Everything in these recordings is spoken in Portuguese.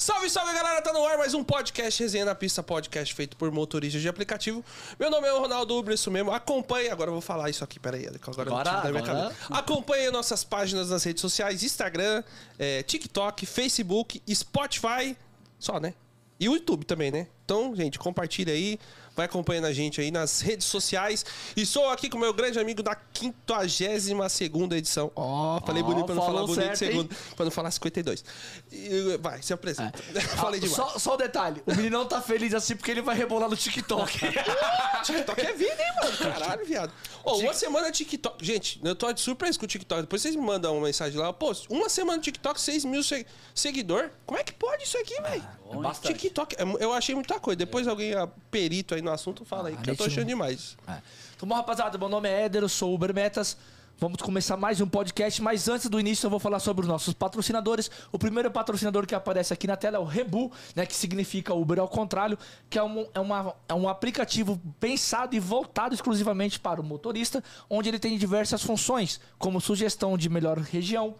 Salve, salve galera, tá no ar mais um podcast Resenha na Pista, podcast feito por motoristas de aplicativo. Meu nome é o Ronaldo Uber, isso mesmo. Acompanhe, agora eu vou falar isso aqui, peraí, agora, Agora, eu minha cabeça. Acompanhe nossas páginas nas redes sociais: Instagram, eh, TikTok, Facebook, Spotify, só, né? E o YouTube também, né? Então, gente, compartilha aí, vai acompanhando a gente aí nas redes sociais. E sou aqui com meu grande amigo da 52 edição. Ó, falei Ó, bonito pra não falar bonito certo, hein? segundo, pra não falar 52. E, vai, se apresenta. Falei Ah, demais. Só, só um detalhe: o menino tá feliz assim porque ele vai rebolar no TikTok. TikTok é vida, hein, mano? Caralho, viado. Ô, uma semana TikTok. Gente, eu tô de surpresa com o TikTok. Depois vocês me mandam uma mensagem lá. Pô, uma semana TikTok, 6 mil se- seguidor. Como é que pode isso aqui, velho? bastante. TikTok, é eu achei muita coisa. Depois alguém, ah, perito aí no assunto, fala aí, Ah, que eu tô achando não- demais. É. Então, bom, rapaziada, meu nome é Éder, eu sou Uber Metas. Vamos começar mais um podcast, mas antes do início eu vou falar sobre os nossos patrocinadores. O primeiro patrocinador que aparece aqui na tela é o Rebu, né, que significa Uber ao contrário, que é um, é, uma, é um aplicativo pensado e voltado exclusivamente para o motorista, onde ele tem diversas funções, como sugestão de melhor região,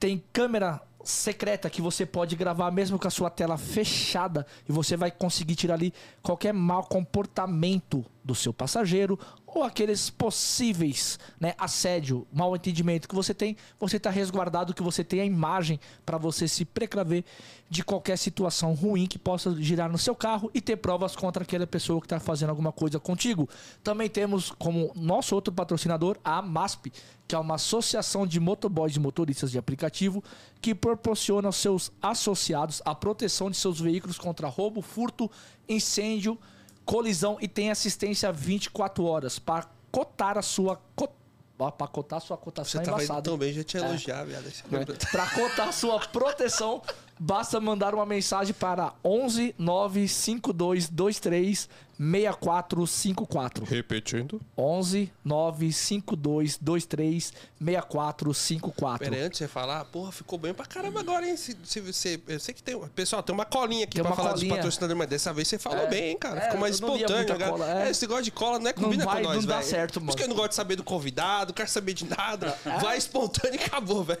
tem câmera secreta que você pode gravar mesmo com a sua tela fechada e você vai conseguir tirar ali qualquer mau comportamento do seu passageiro ou aqueles possíveis, né, assédio, mal entendimento que você tem, você está resguardado que você tem a imagem para você se precaver de qualquer situação ruim que possa girar no seu carro e ter provas contra aquela pessoa que está fazendo alguma coisa contigo. Também temos como nosso outro patrocinador a MASP, que é uma associação de motoboys e motoristas de aplicativo que proporciona aos seus associados a proteção de seus veículos contra roubo, furto, incêndio, colisão e tem assistência 24 horas para cotar a sua co... para cotar a sua Você cotação é tava indo embaçada. tão bem, já te É. elogiar. Esse Né? Para cotar sua proteção, basta mandar uma mensagem para 11 952 23 6454. Repetindo. 11 952 23 6454. Pera aí, antes de você falar, porra, ficou bem pra caramba agora, hein? Se, se você, eu sei que tem. Pessoal, tem uma colinha aqui Tem pra uma falar colinha. dos patrocinadores, mas dessa vez você falou É. bem, hein, cara? É, Ficou mais não espontâneo. cola, é. É, esse negócio de cola não é combina vai- com nós, não dá velho. certo, Por isso mano. que eu não gosto de saber do convidado, não quero saber de nada. É. Vai espontâneo e acabou, velho.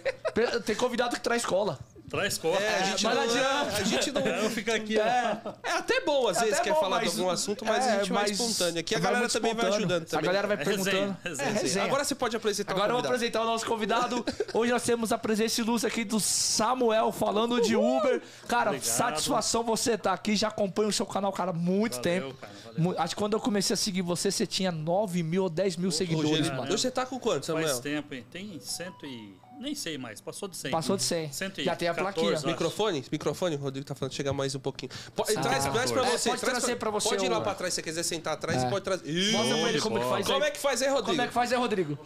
Tem convidado que traz cola. Traz cola. É, a gente mas não. não adianta. é, A gente não. Eu fico aqui, ó. É, É até bom, às É vezes, quer bom, falar de algum assunto, mas a é, gente vai mas espontâneo. Aqui a vai galera também vai espontâneo. ajudando também. A galera vai É resenha, perguntando. resenha. É, resenha. Agora você pode apresentar Agora eu o vou convidado. apresentar o nosso convidado. Hoje nós temos a presença ilustre aqui do Samuel falando de Uber. Cara, Obrigado. satisfação você estar aqui. Já acompanho o seu canal, cara, há muito Valeu, tempo. cara, Acho que quando eu comecei a seguir você, você tinha 9 mil ou 10 mil seguidores, Hoje, mano. hoje você tá com quanto, Samuel? Faz tempo, hein? Tem cento e... Nem sei mais, passou de 100. Passou de 100. Já tem a plaquinha. acho. Microfone? Microfone? O Rodrigo tá falando, chega mais um pouquinho. Pode, Ah, traz, traz pra é, você. pode traz trazer pra você Pode ir lá o- pra trás se você quiser sentar atrás, É. pode trazer. Mostra pra ele como que faz Como é que faz aí, Rodrigo? Como é que faz aí, Rodrigo?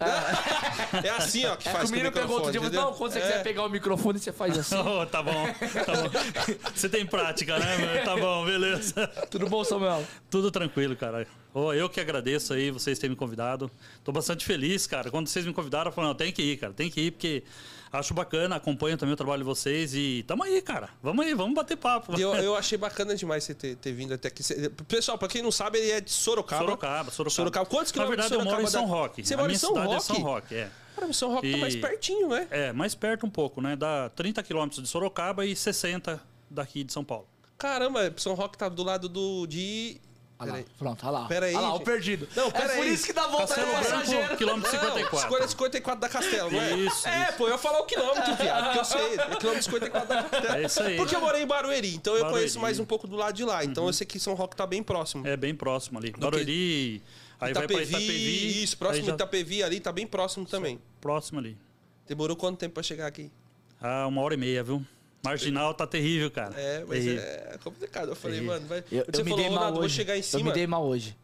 É assim, ó, que É faz o menino pergunta não, quando você É. quiser pegar o microfone, você faz assim. Oh, tá bom, tá bom. Você tem prática, né, meu? Tá bom, beleza. Tudo bom, Samuel? Tudo tranquilo, cara. Oh, eu que agradeço aí vocês terem me convidado. Tô bastante feliz, cara. Quando vocês me convidaram, eu falei, não, tem que ir, cara. Tem que ir, porque acho bacana, acompanho também o trabalho de vocês e tamo aí, cara. Vamos aí, vamos bater papo. Eu, eu achei bacana demais você ter, ter vindo até aqui. Pessoal, pra quem não sabe, ele é de Sorocaba. Sorocaba, Sorocaba. Quantos Na quilômetros verdade, eu moro em Sorocaba São? Roque. Você mora em São Roque? é São Roque, é. Cara, São Roque tá E- mais pertinho, né? É, mais perto um pouco, né? Dá 30 quilômetros de Sorocaba e 60 daqui de São Paulo. Caramba, São Roque tá do lado do de. Olha lá, Peraí. pronto, olha lá. Pera aí, Olha lá, o perdido. Não, pera é por aí. isso que dá no Branco, passageiro. quilômetro Não, 54. escolha 54 da Castelo, não é? Isso, É, isso. pô, eu ia falar o quilômetro, viado, porque eu sei. É quilômetro 54 da Castelo. É isso aí. Porque eu morei em Barueri, então eu Barueri. conheço mais um pouco do lado de lá. Então eu sei que São Roque tá bem próximo. É bem próximo ali. Barueri, aí vai pra Itapevi. Isso, próximo aí já- de Itapevi ali, tá bem próximo também. Próximo ali. Demorou quanto tempo pra chegar aqui? Ah, uma hora e meia, viu? Marginal tá terrível, cara. É, mas Terrível. é complicado. Eu falei, Terrível. mano, vai. Eu, Você eu me falou, dei mal hoje. vou chegar em Eu cima. me dei mal hoje.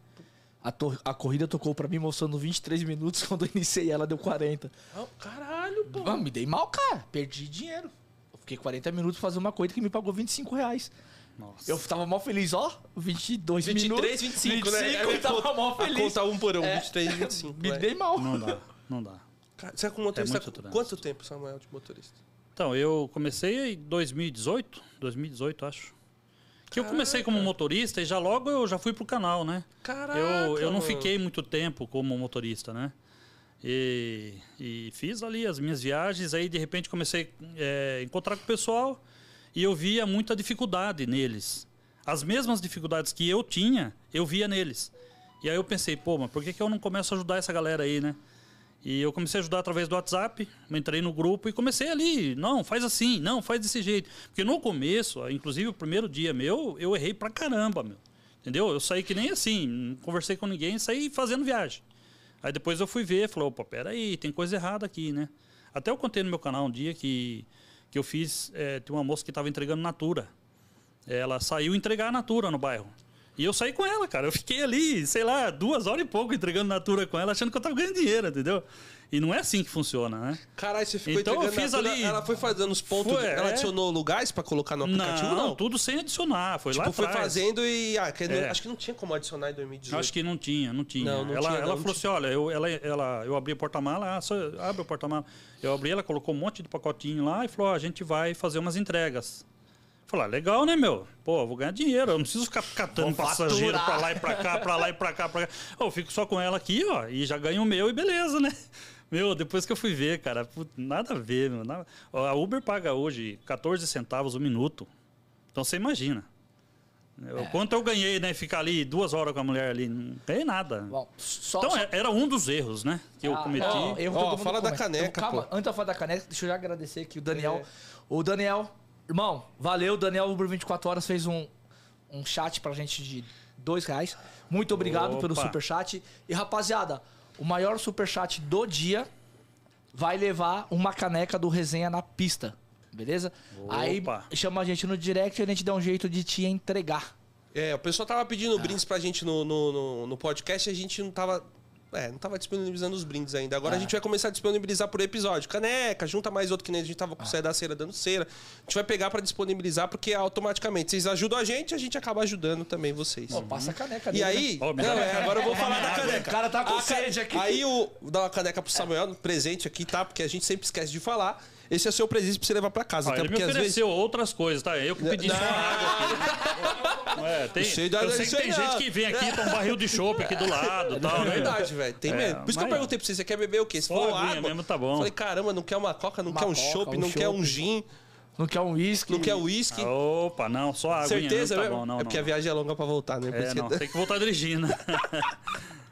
A, tor- a corrida tocou pra mim mostrando 23 minutos, quando eu iniciei ela deu 40. Ah, Caralho, pô. Ah, me dei mal, cara. Perdi dinheiro. Eu fiquei 40 minutos fazendo uma corrida que me pagou 25 reais. Nossa. Eu tava mal feliz, ó. 22 minutos. 23, 25, né? 25, eu tava mal A feliz. conta um por um, É. 23, 25. Me dei mal. Não dá, não dá. Cara, Você é com motorista É muito há trânsito. quanto tempo, Samuel, de motorista? Então, eu comecei em 2018, 2018, acho. Que eu comecei como motorista e já logo eu já fui pro canal, né? Caraca, eu, eu não fiquei muito tempo como motorista, né? E, e fiz ali as minhas viagens, aí de repente comecei a encontrar com o pessoal e eu via muita dificuldade neles. As mesmas dificuldades que eu tinha, eu via neles. E aí eu pensei, pô, mas por que, que eu não começo a ajudar essa galera aí, né? E eu comecei a ajudar através do WhatsApp, entrei no grupo e comecei ali, não, faz assim, não, faz desse jeito. Porque no começo, inclusive o primeiro dia meu, eu errei pra caramba, meu. Entendeu? Eu saí que nem assim, não conversei com ninguém, saí fazendo viagem. Aí depois eu fui ver, falou, opa, peraí, tem coisa errada aqui, né? Até eu contei no meu canal um dia que, que eu fiz, é, tem uma moça que estava entregando Natura. Ela saiu entregar a Natura no bairro. E eu saí com ela, cara. Eu fiquei ali, sei lá, duas horas e pouco entregando Natura com ela, achando que eu tava ganhando dinheiro, entendeu? E não é assim que funciona, né? Caralho, você ficou Então, eu entregando fiz natura, ali- Ela foi fazendo os pontos. Foi, ela é. adicionou lugares pra colocar no aplicativo? Não, tudo sem adicionar. Foi lá Tipo, foi atrás. fazendo e. Ah, que não- É. acho que não tinha como adicionar em 2018. Acho que não tinha, não tinha. Não, não ela tinha, ela não, falou não assim: olha, eu, ela, ela, eu abri o porta-mala, ah, só abre o porta-mala. Eu abri, ela colocou um monte de pacotinho lá e falou: ó, a gente vai fazer umas entregas. Falei, ah, legal, né, meu? Pô, eu vou ganhar dinheiro, eu não preciso ficar catando Vou passageiro faturar. pra lá e pra cá, pra lá e pra cá, pra cá. Eu fico só com ela aqui, ó, e já ganho o meu e beleza, né? Meu, depois que eu fui ver, cara, put- nada a ver, meu. nada- A Uber paga hoje 14 centavos o minuto. Então você imagina. O Quanto eu ganhei, né? Ficar ali duas horas com a mulher ali, não ganhei nada. Bom, só, Então só- é- era um dos erros, né? Que eu Ah, cometi. não, erro mundo fala da comete. caneca, Então, calma, pô. antes de eu falar da caneca, deixa eu já agradecer aqui o Daniel. É. O Daniel, irmão, valeu. O Daniel Uber 24 Horas fez um, um chat pra gente de dois reais. Muito obrigado Opa. pelo superchat. E rapaziada, o maior superchat do dia vai levar uma caneca do Resenha na pista. Beleza? Aí Opa. chama a gente no direct e a gente dá um jeito de te entregar. É, o pessoal tava Ah. pedindo brindes pra gente no, no, no, no podcast e a gente não tava. É, não tava disponibilizando os brindes ainda. Agora Ah. a gente vai começar a disponibilizar por episódio. Caneca, junta mais outro que nem a gente tava com o Cé da Cera dando cera. A gente vai pegar pra disponibilizar, porque automaticamente vocês ajudam a gente, a gente acaba ajudando também vocês. Pô, passa a caneca E dele, aí, Ó, me não, dá- é, agora eu vou falar da caneca. O cara tá com A sede aqui. Aí o vou dar uma caneca pro Samuel, presente aqui, tá? Porque a gente sempre esquece de falar. Esse é o seu presente pra você levar pra casa. Ó, até ele me porque às vezes. ofereceu outras coisas, tá? Eu que pedi só água. Não é, tem, eu sei que tem não. gente que vem aqui com um barril de chopp aqui do lado e tal, É né? verdade, velho. Tem É, mesmo. Por isso que eu perguntei pra você, você quer beber o quê? Se for água, mesmo, tá bom. Falei, caramba, não quer uma coca, não Uma quer um chopp, um não quer um gin, Não quer um uísque. não quer uísque. Opa, não, só água. Certeza, tá mesmo? bom, não, é porque a não. viagem é longa pra voltar, né? É, não, tem que voltar dirigindo.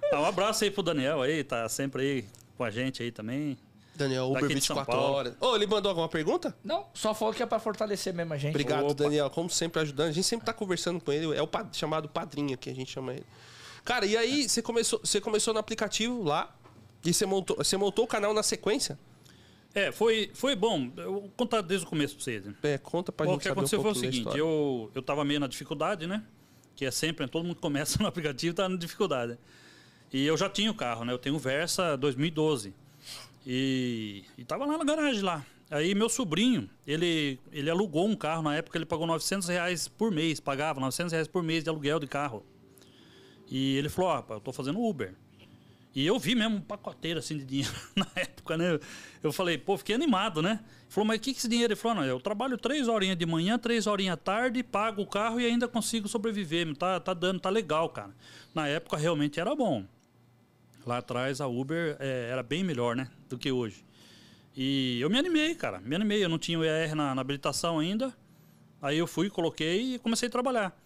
Tá, um abraço aí pro Daniel aí, tá sempre aí com a gente aí também. Daniel, Uber Daqui de São 24 Paulo. horas. Ô, ele mandou alguma pergunta? Não, só falou que é pra fortalecer mesmo a gente. Obrigado, Opa. Daniel. Como sempre, ajudando. A gente sempre tá conversando com ele. É o pa- chamado padrinho aqui, a gente chama ele. Cara, e aí você começou, você começou no aplicativo lá e você montou, você montou o canal na sequência? É, foi, foi bom. Eu vou contar desde o começo pra vocês. né? É, conta pra Bom, gente o que saber um aconteceu foi o seguinte, eu, eu tava meio na dificuldade, né? Que é sempre, todo mundo começa no aplicativo e tá na dificuldade. né? E eu já tinha o carro, né? Eu tenho o Versa 2012. E, e tava lá na garagem lá. Aí meu sobrinho, ele, ele alugou um carro, na época ele pagou 900 reais por mês, pagava 900 reais por mês de aluguel de carro. E ele falou, ó, eu tô fazendo Uber. E eu vi mesmo um pacoteiro assim de dinheiro na época, né? Eu falei, pô, fiquei animado, né? Ele falou, mas o que, que esse dinheiro? Ele falou, não, eu trabalho três horinhas de manhã, três horinhas tarde, pago o carro e ainda consigo sobreviver. Tá, tá dando, tá legal, cara. Na época realmente era bom. Lá atrás a Uber é, era bem melhor, né? Do que hoje. E eu me animei, cara. Me animei. Eu não tinha o ER na, na habilitação ainda. Aí eu fui, coloquei e comecei a trabalhar.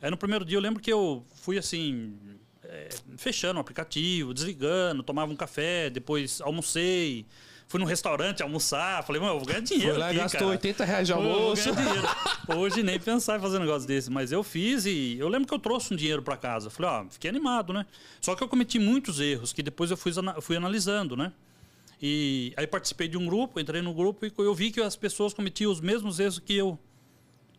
Aí no primeiro dia eu lembro que eu fui assim, é, fechando o aplicativo, desligando, tomava um café, depois almocei. Fui num restaurante almoçar, falei, mano, eu vou ganhar dinheiro. Foi lá aqui, gastou cara. 80 reais de Pô, eu vou almoço. dinheiro. Hoje nem pensar em fazer um negócio desse, mas eu fiz e eu lembro que eu trouxe um dinheiro para casa. Falei, ó, fiquei animado, né? Só que eu cometi muitos erros que depois eu fui, fui analisando, né? E aí participei de um grupo, entrei no grupo e eu vi que as pessoas cometiam os mesmos erros que eu.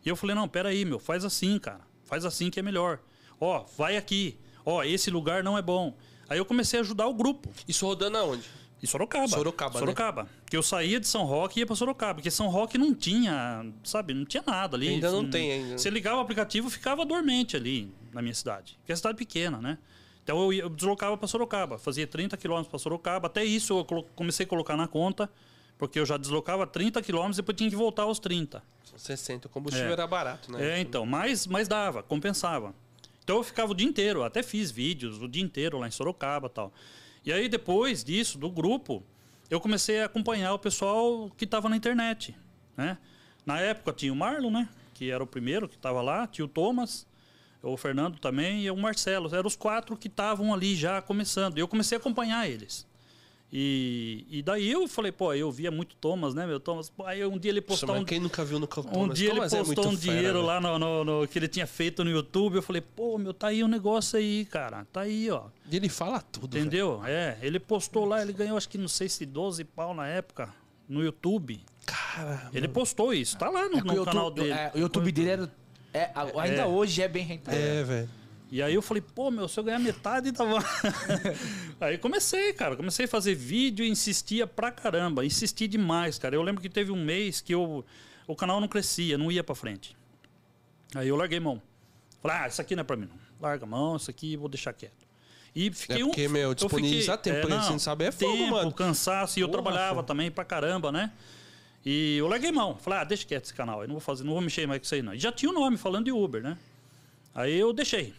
E eu falei, não, peraí, meu, faz assim, cara. Faz assim que é melhor. Ó, vai aqui. Ó, esse lugar não é bom. Aí eu comecei a ajudar o grupo. Isso rodando aonde? Em Sorocaba. Sorocaba, né? Sorocaba. Que eu saía de São Roque e ia pra Sorocaba. Porque São Roque não tinha, sabe, não tinha nada ali. Ainda não Assim, tem ainda. Você ligava o aplicativo ficava dormente ali na minha cidade. Porque é cidade pequena, né? Então eu, eu deslocava para Sorocaba. Fazia 30 quilômetros para Sorocaba. Até isso eu comecei a colocar na conta. Porque eu já deslocava 30 quilômetros e depois tinha que voltar aos 30. 60. O combustível É. era barato, né? É, então, mas, mas dava, compensava. Então eu ficava o dia inteiro, até fiz vídeos o dia inteiro lá em Sorocaba e tal. E aí depois disso, do grupo, eu comecei a acompanhar o pessoal que estava na internet, né? Na época tinha o Marlon, né? Que era o primeiro que estava lá, tinha o Thomas, o Fernando também e o Marcelo. Eram os quatro que estavam ali já começando. E eu comecei a acompanhar eles. E, e daí eu falei, pô, eu via muito Thomas, né, meu? Thomas, pô, aí um dia ele Nossa, postou mas um, quem nunca viu no um dia ele postou um dinheiro lá no, no- no- que ele tinha feito no YouTube. Eu falei, pô, meu, tá aí um negócio aí, cara. Tá aí, ó. E ele fala tudo, velho. Entendeu? É, ele postou lá, ele ganhou acho que não sei se 12 pau na época no YouTube. Cara, Ele postou isso, tá lá no, É no o canal YouTube- dele. é, o YouTube dele era. é, ainda É. hoje é bem rentável. é, velho. E aí eu falei, pô, meu, se eu ganhar metade, tá bom. aí comecei, cara. Comecei a fazer vídeo e insistia pra caramba. Insisti demais, cara. Eu lembro que teve um mês que eu, o canal não crescia, não ia pra frente. Aí eu larguei mão. Falei, ah, isso aqui não é pra mim, não. Larga a mão, isso aqui vou deixar quieto. E fiquei É porque, um. meu, eu disponibilizar tempo pra gente, você não sabe, é fogo, tempo, mano. cansaço. E eu Porra, trabalhava fogo. também pra caramba, né? E eu larguei mão. Falei, ah, deixa quieto esse canal. Eu não vou fazer, não vou mexer mais com isso aí, não. E já tinha o nome falando de Uber, né? Aí eu deixei.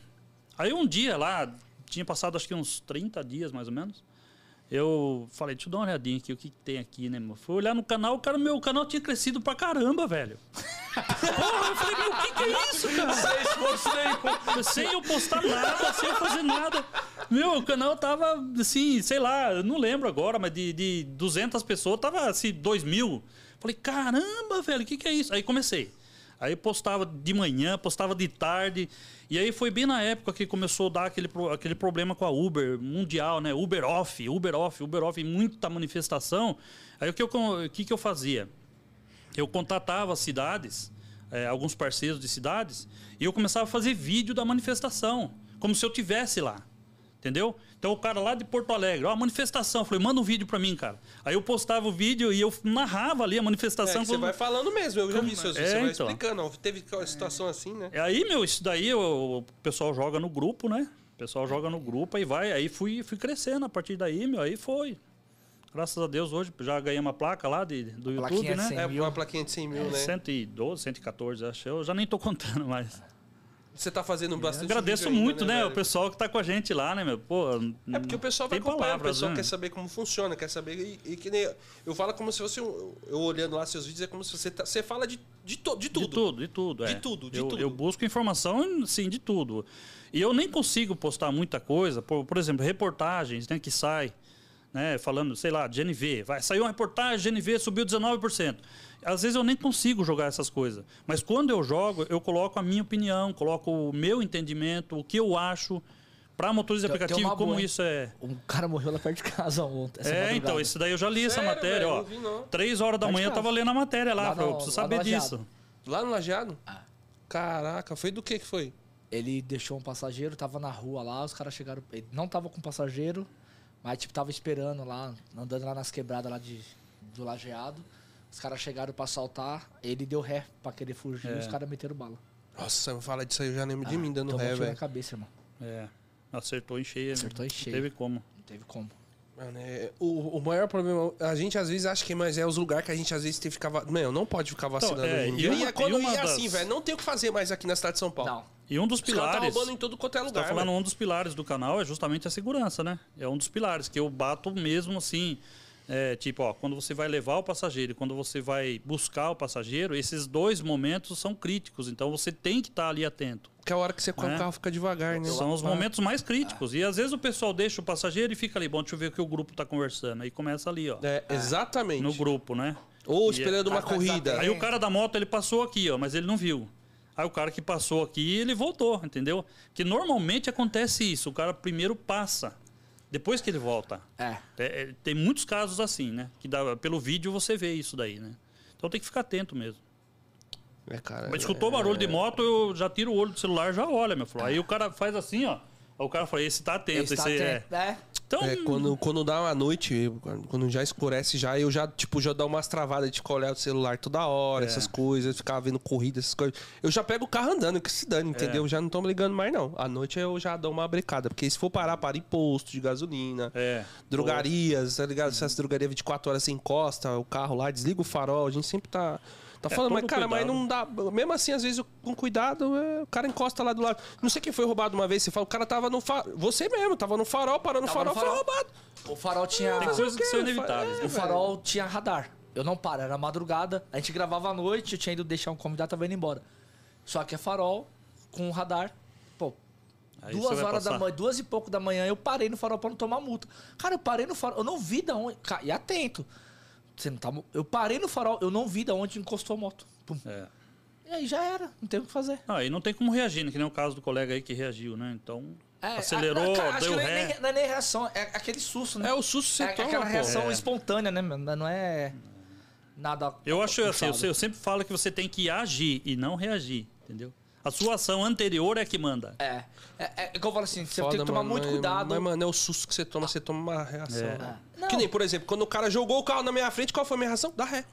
Aí um dia lá, tinha passado acho que uns 30 dias mais ou menos. Eu falei, deixa eu dar uma olhadinha aqui, o que, que tem aqui, né, meu? Fui olhar no canal, o cara, meu canal tinha crescido pra caramba, velho. Porra, eu falei, meu, o que, que é isso, cara? Sem esforço nenhum. Sem eu postar nada, sem eu fazer nada. Meu, o canal tava, assim, sei lá, eu não lembro agora, mas de, de 200 pessoas, tava, assim, 2 mil. Falei, caramba, velho, o que, que é isso? Aí comecei. Aí postava de manhã, postava de tarde. E aí foi bem na época que começou a dar aquele, aquele problema com a Uber mundial, né? Uber off, Uber off, Uber off, muita manifestação. Aí o que eu, o que, que eu fazia? Eu contatava cidades, eh, alguns parceiros de cidades, e eu começava a fazer vídeo da manifestação, como se eu tivesse lá. Entendeu? Então o cara lá de Porto Alegre, ó, a manifestação, eu falei, manda um vídeo pra mim, cara. Aí eu postava o vídeo e eu narrava ali a É, manifestação. que você vai falando mesmo, eu já vi isso. É, Você vai então. explicando, ó, teve uma situação assim, né? É aí, meu, isso daí o, o pessoal joga no grupo, né? O pessoal joga no grupo, aí vai, aí fui, fui crescendo a partir daí, meu, aí foi. Graças a Deus hoje já ganhei uma placa lá de, do YouTube, Plaquinha de né? 100 É, uma plaquinha de 100 mil, né? 112, 114, acho. Eu já nem tô contando mais. Você tá fazendo bastante Agradeço vídeo ainda, muito, né? velho? O pessoal que tá com a gente lá, né, meu? Pô, É porque o pessoal vai acompanhar, o palavras, pessoal né? quer saber como funciona, quer saber. E, e que nem. Eu falo como se fosse. um- eu olhando lá seus vídeos, é como se você. tá- você fala de, de, to- de tudo. De tudo, de tudo. De é. tudo, de eu, tudo. Eu busco informação, sim, de tudo. E eu nem consigo postar muita coisa. Por, por exemplo, reportagens né, que sai, né, falando, sei lá, GNV. Vai, saiu uma reportagem, GNV subiu 19%. Às vezes eu nem consigo jogar essas coisas. Mas quando eu jogo, eu coloco a minha opinião, coloco o meu entendimento, o que eu acho para motorista de aplicativo, como boa, isso é. Um cara morreu lá perto de casa ontem. essa É, madrugada. então, isso daí eu já li essa Sério, matéria, velho? ó. Não vi, não. Três horas da Perto manhã eu tava lendo a matéria lá, Lá falei, eu no- preciso lá no saber disso. Lá no Lajeado? Ah. Caraca, foi do que que foi? Ele deixou um passageiro, tava na rua lá, os caras chegaram. Ele não tava com passageiro, mas tipo, tava esperando lá, andando lá nas quebradas lá de, do lajeado. Os caras chegaram pra assaltar, ele deu ré pra querer fugir É. e os caras meteram bala. Nossa, fala disso aí, eu já lembro de Ah, mim dando ré, tiro na velho. cabeça, irmão. É, acertou em cheio. Acertou em Não cheio. Teve como. Não teve como. Mano, é, o, o maior problema, a gente às vezes acha que mas é os lugares que a gente às vezes tem que ficar. va- Meu, não pode ficar vacinando é, hoje em e dia. uma- E, é quando e e é das- assim, velho, não tem o que fazer mais aqui na cidade de São Paulo. Não. E um dos Os caras tá pilares. roubando em todo quanto é lugar. tá falando velho. um dos pilares do canal é justamente a segurança, né? É um dos pilares que eu bato mesmo assim. É, tipo, ó, quando você vai levar o passageiro e quando você vai buscar o passageiro, esses dois momentos são críticos. Então você tem que estar ali atento. Que é a hora que você com É. o carro fica devagar, né? São os momentos mais críticos. E às vezes o pessoal deixa o passageiro e fica ali, bom, deixa eu ver o que o grupo tá conversando. Aí começa ali, ó. É, exatamente. No grupo, né? Ou E- esperando uma mas corrida. Aí o cara da moto, ele passou aqui, ó, mas ele não viu. Aí o cara que passou aqui, ele voltou, entendeu? Que normalmente acontece isso, o cara primeiro passa, depois que ele volta. É. É, é, tem muitos casos assim, né? Que dá, pelo vídeo você vê isso daí, né? Então tem que ficar atento mesmo. É, cara, Mas escutou barulho de moto, eu já tiro o olho do celular, já olha, meu filho. Aí o cara faz assim, ó. Aí o cara fala, esse tá atento, Esse tá esse é. atento. É. Então, É, quando, quando dá uma noite, quando- já escurece já, eu já, tipo, já dou umas travadas de olhando o celular toda hora, É. essas coisas, ficar vendo corrida, essas coisas. Eu já pego o carro andando, que se dane, entendeu? É. Já não tô me ligando mais, não. À noite eu já dou uma brecada, porque se for parar, para em posto de gasolina, é. drogarias, tá ligado? Se essa drogaria 24 horas você encosta o carro lá, desliga o farol, a gente sempre tá. Tá É, falando, mas cara, mas cuidado. não dá. Mesmo assim, às vezes, com cuidado, é, o cara encosta lá do lado. Não sei quem foi roubado uma vez, você fala, o cara tava no farol. Você mesmo, tava no farol, parou no farol, no foi farol. roubado. O farol tinha. Tem Mas coisas o que são inevitáveis. É, né? O farol tinha radar. Eu não paro, era madrugada. A gente gravava à noite, eu tinha ido deixar um convidado, tava indo embora. Só que é farol, com radar. Pô, Aí duas horas da passar. manhã, duas e pouco da manhã, eu parei no farol pra não tomar multa. Cara, eu parei no farol, eu não vi da onde. E atento. Você não tá. Eu parei no farol, eu não vi da onde encostou a moto. Pum. É. E aí já era, não tem o que fazer. Não, aí não tem como reagir, né? Que nem o caso do colega aí que reagiu, né? Então, É, acelerou, a- cara, acho deu é, ré. nem, não é nem reação, é aquele susto, né? É o susto que você É toma, aquela pô. reação É. espontânea, né? Não é nada. Eu acho assim, eu, puxado. eu sempre falo que você tem que agir e não reagir, entendeu? A sua ação anterior é que manda. É. É, é, igual eu falo assim, você Foda, tem que tomar mano, muito mas- cuidado. Mas, mano, é o susto que você toma, você toma uma reação. É. Não. Que nem, por exemplo, quando o cara jogou o carro na minha frente, qual foi a minha reação? Dá ré.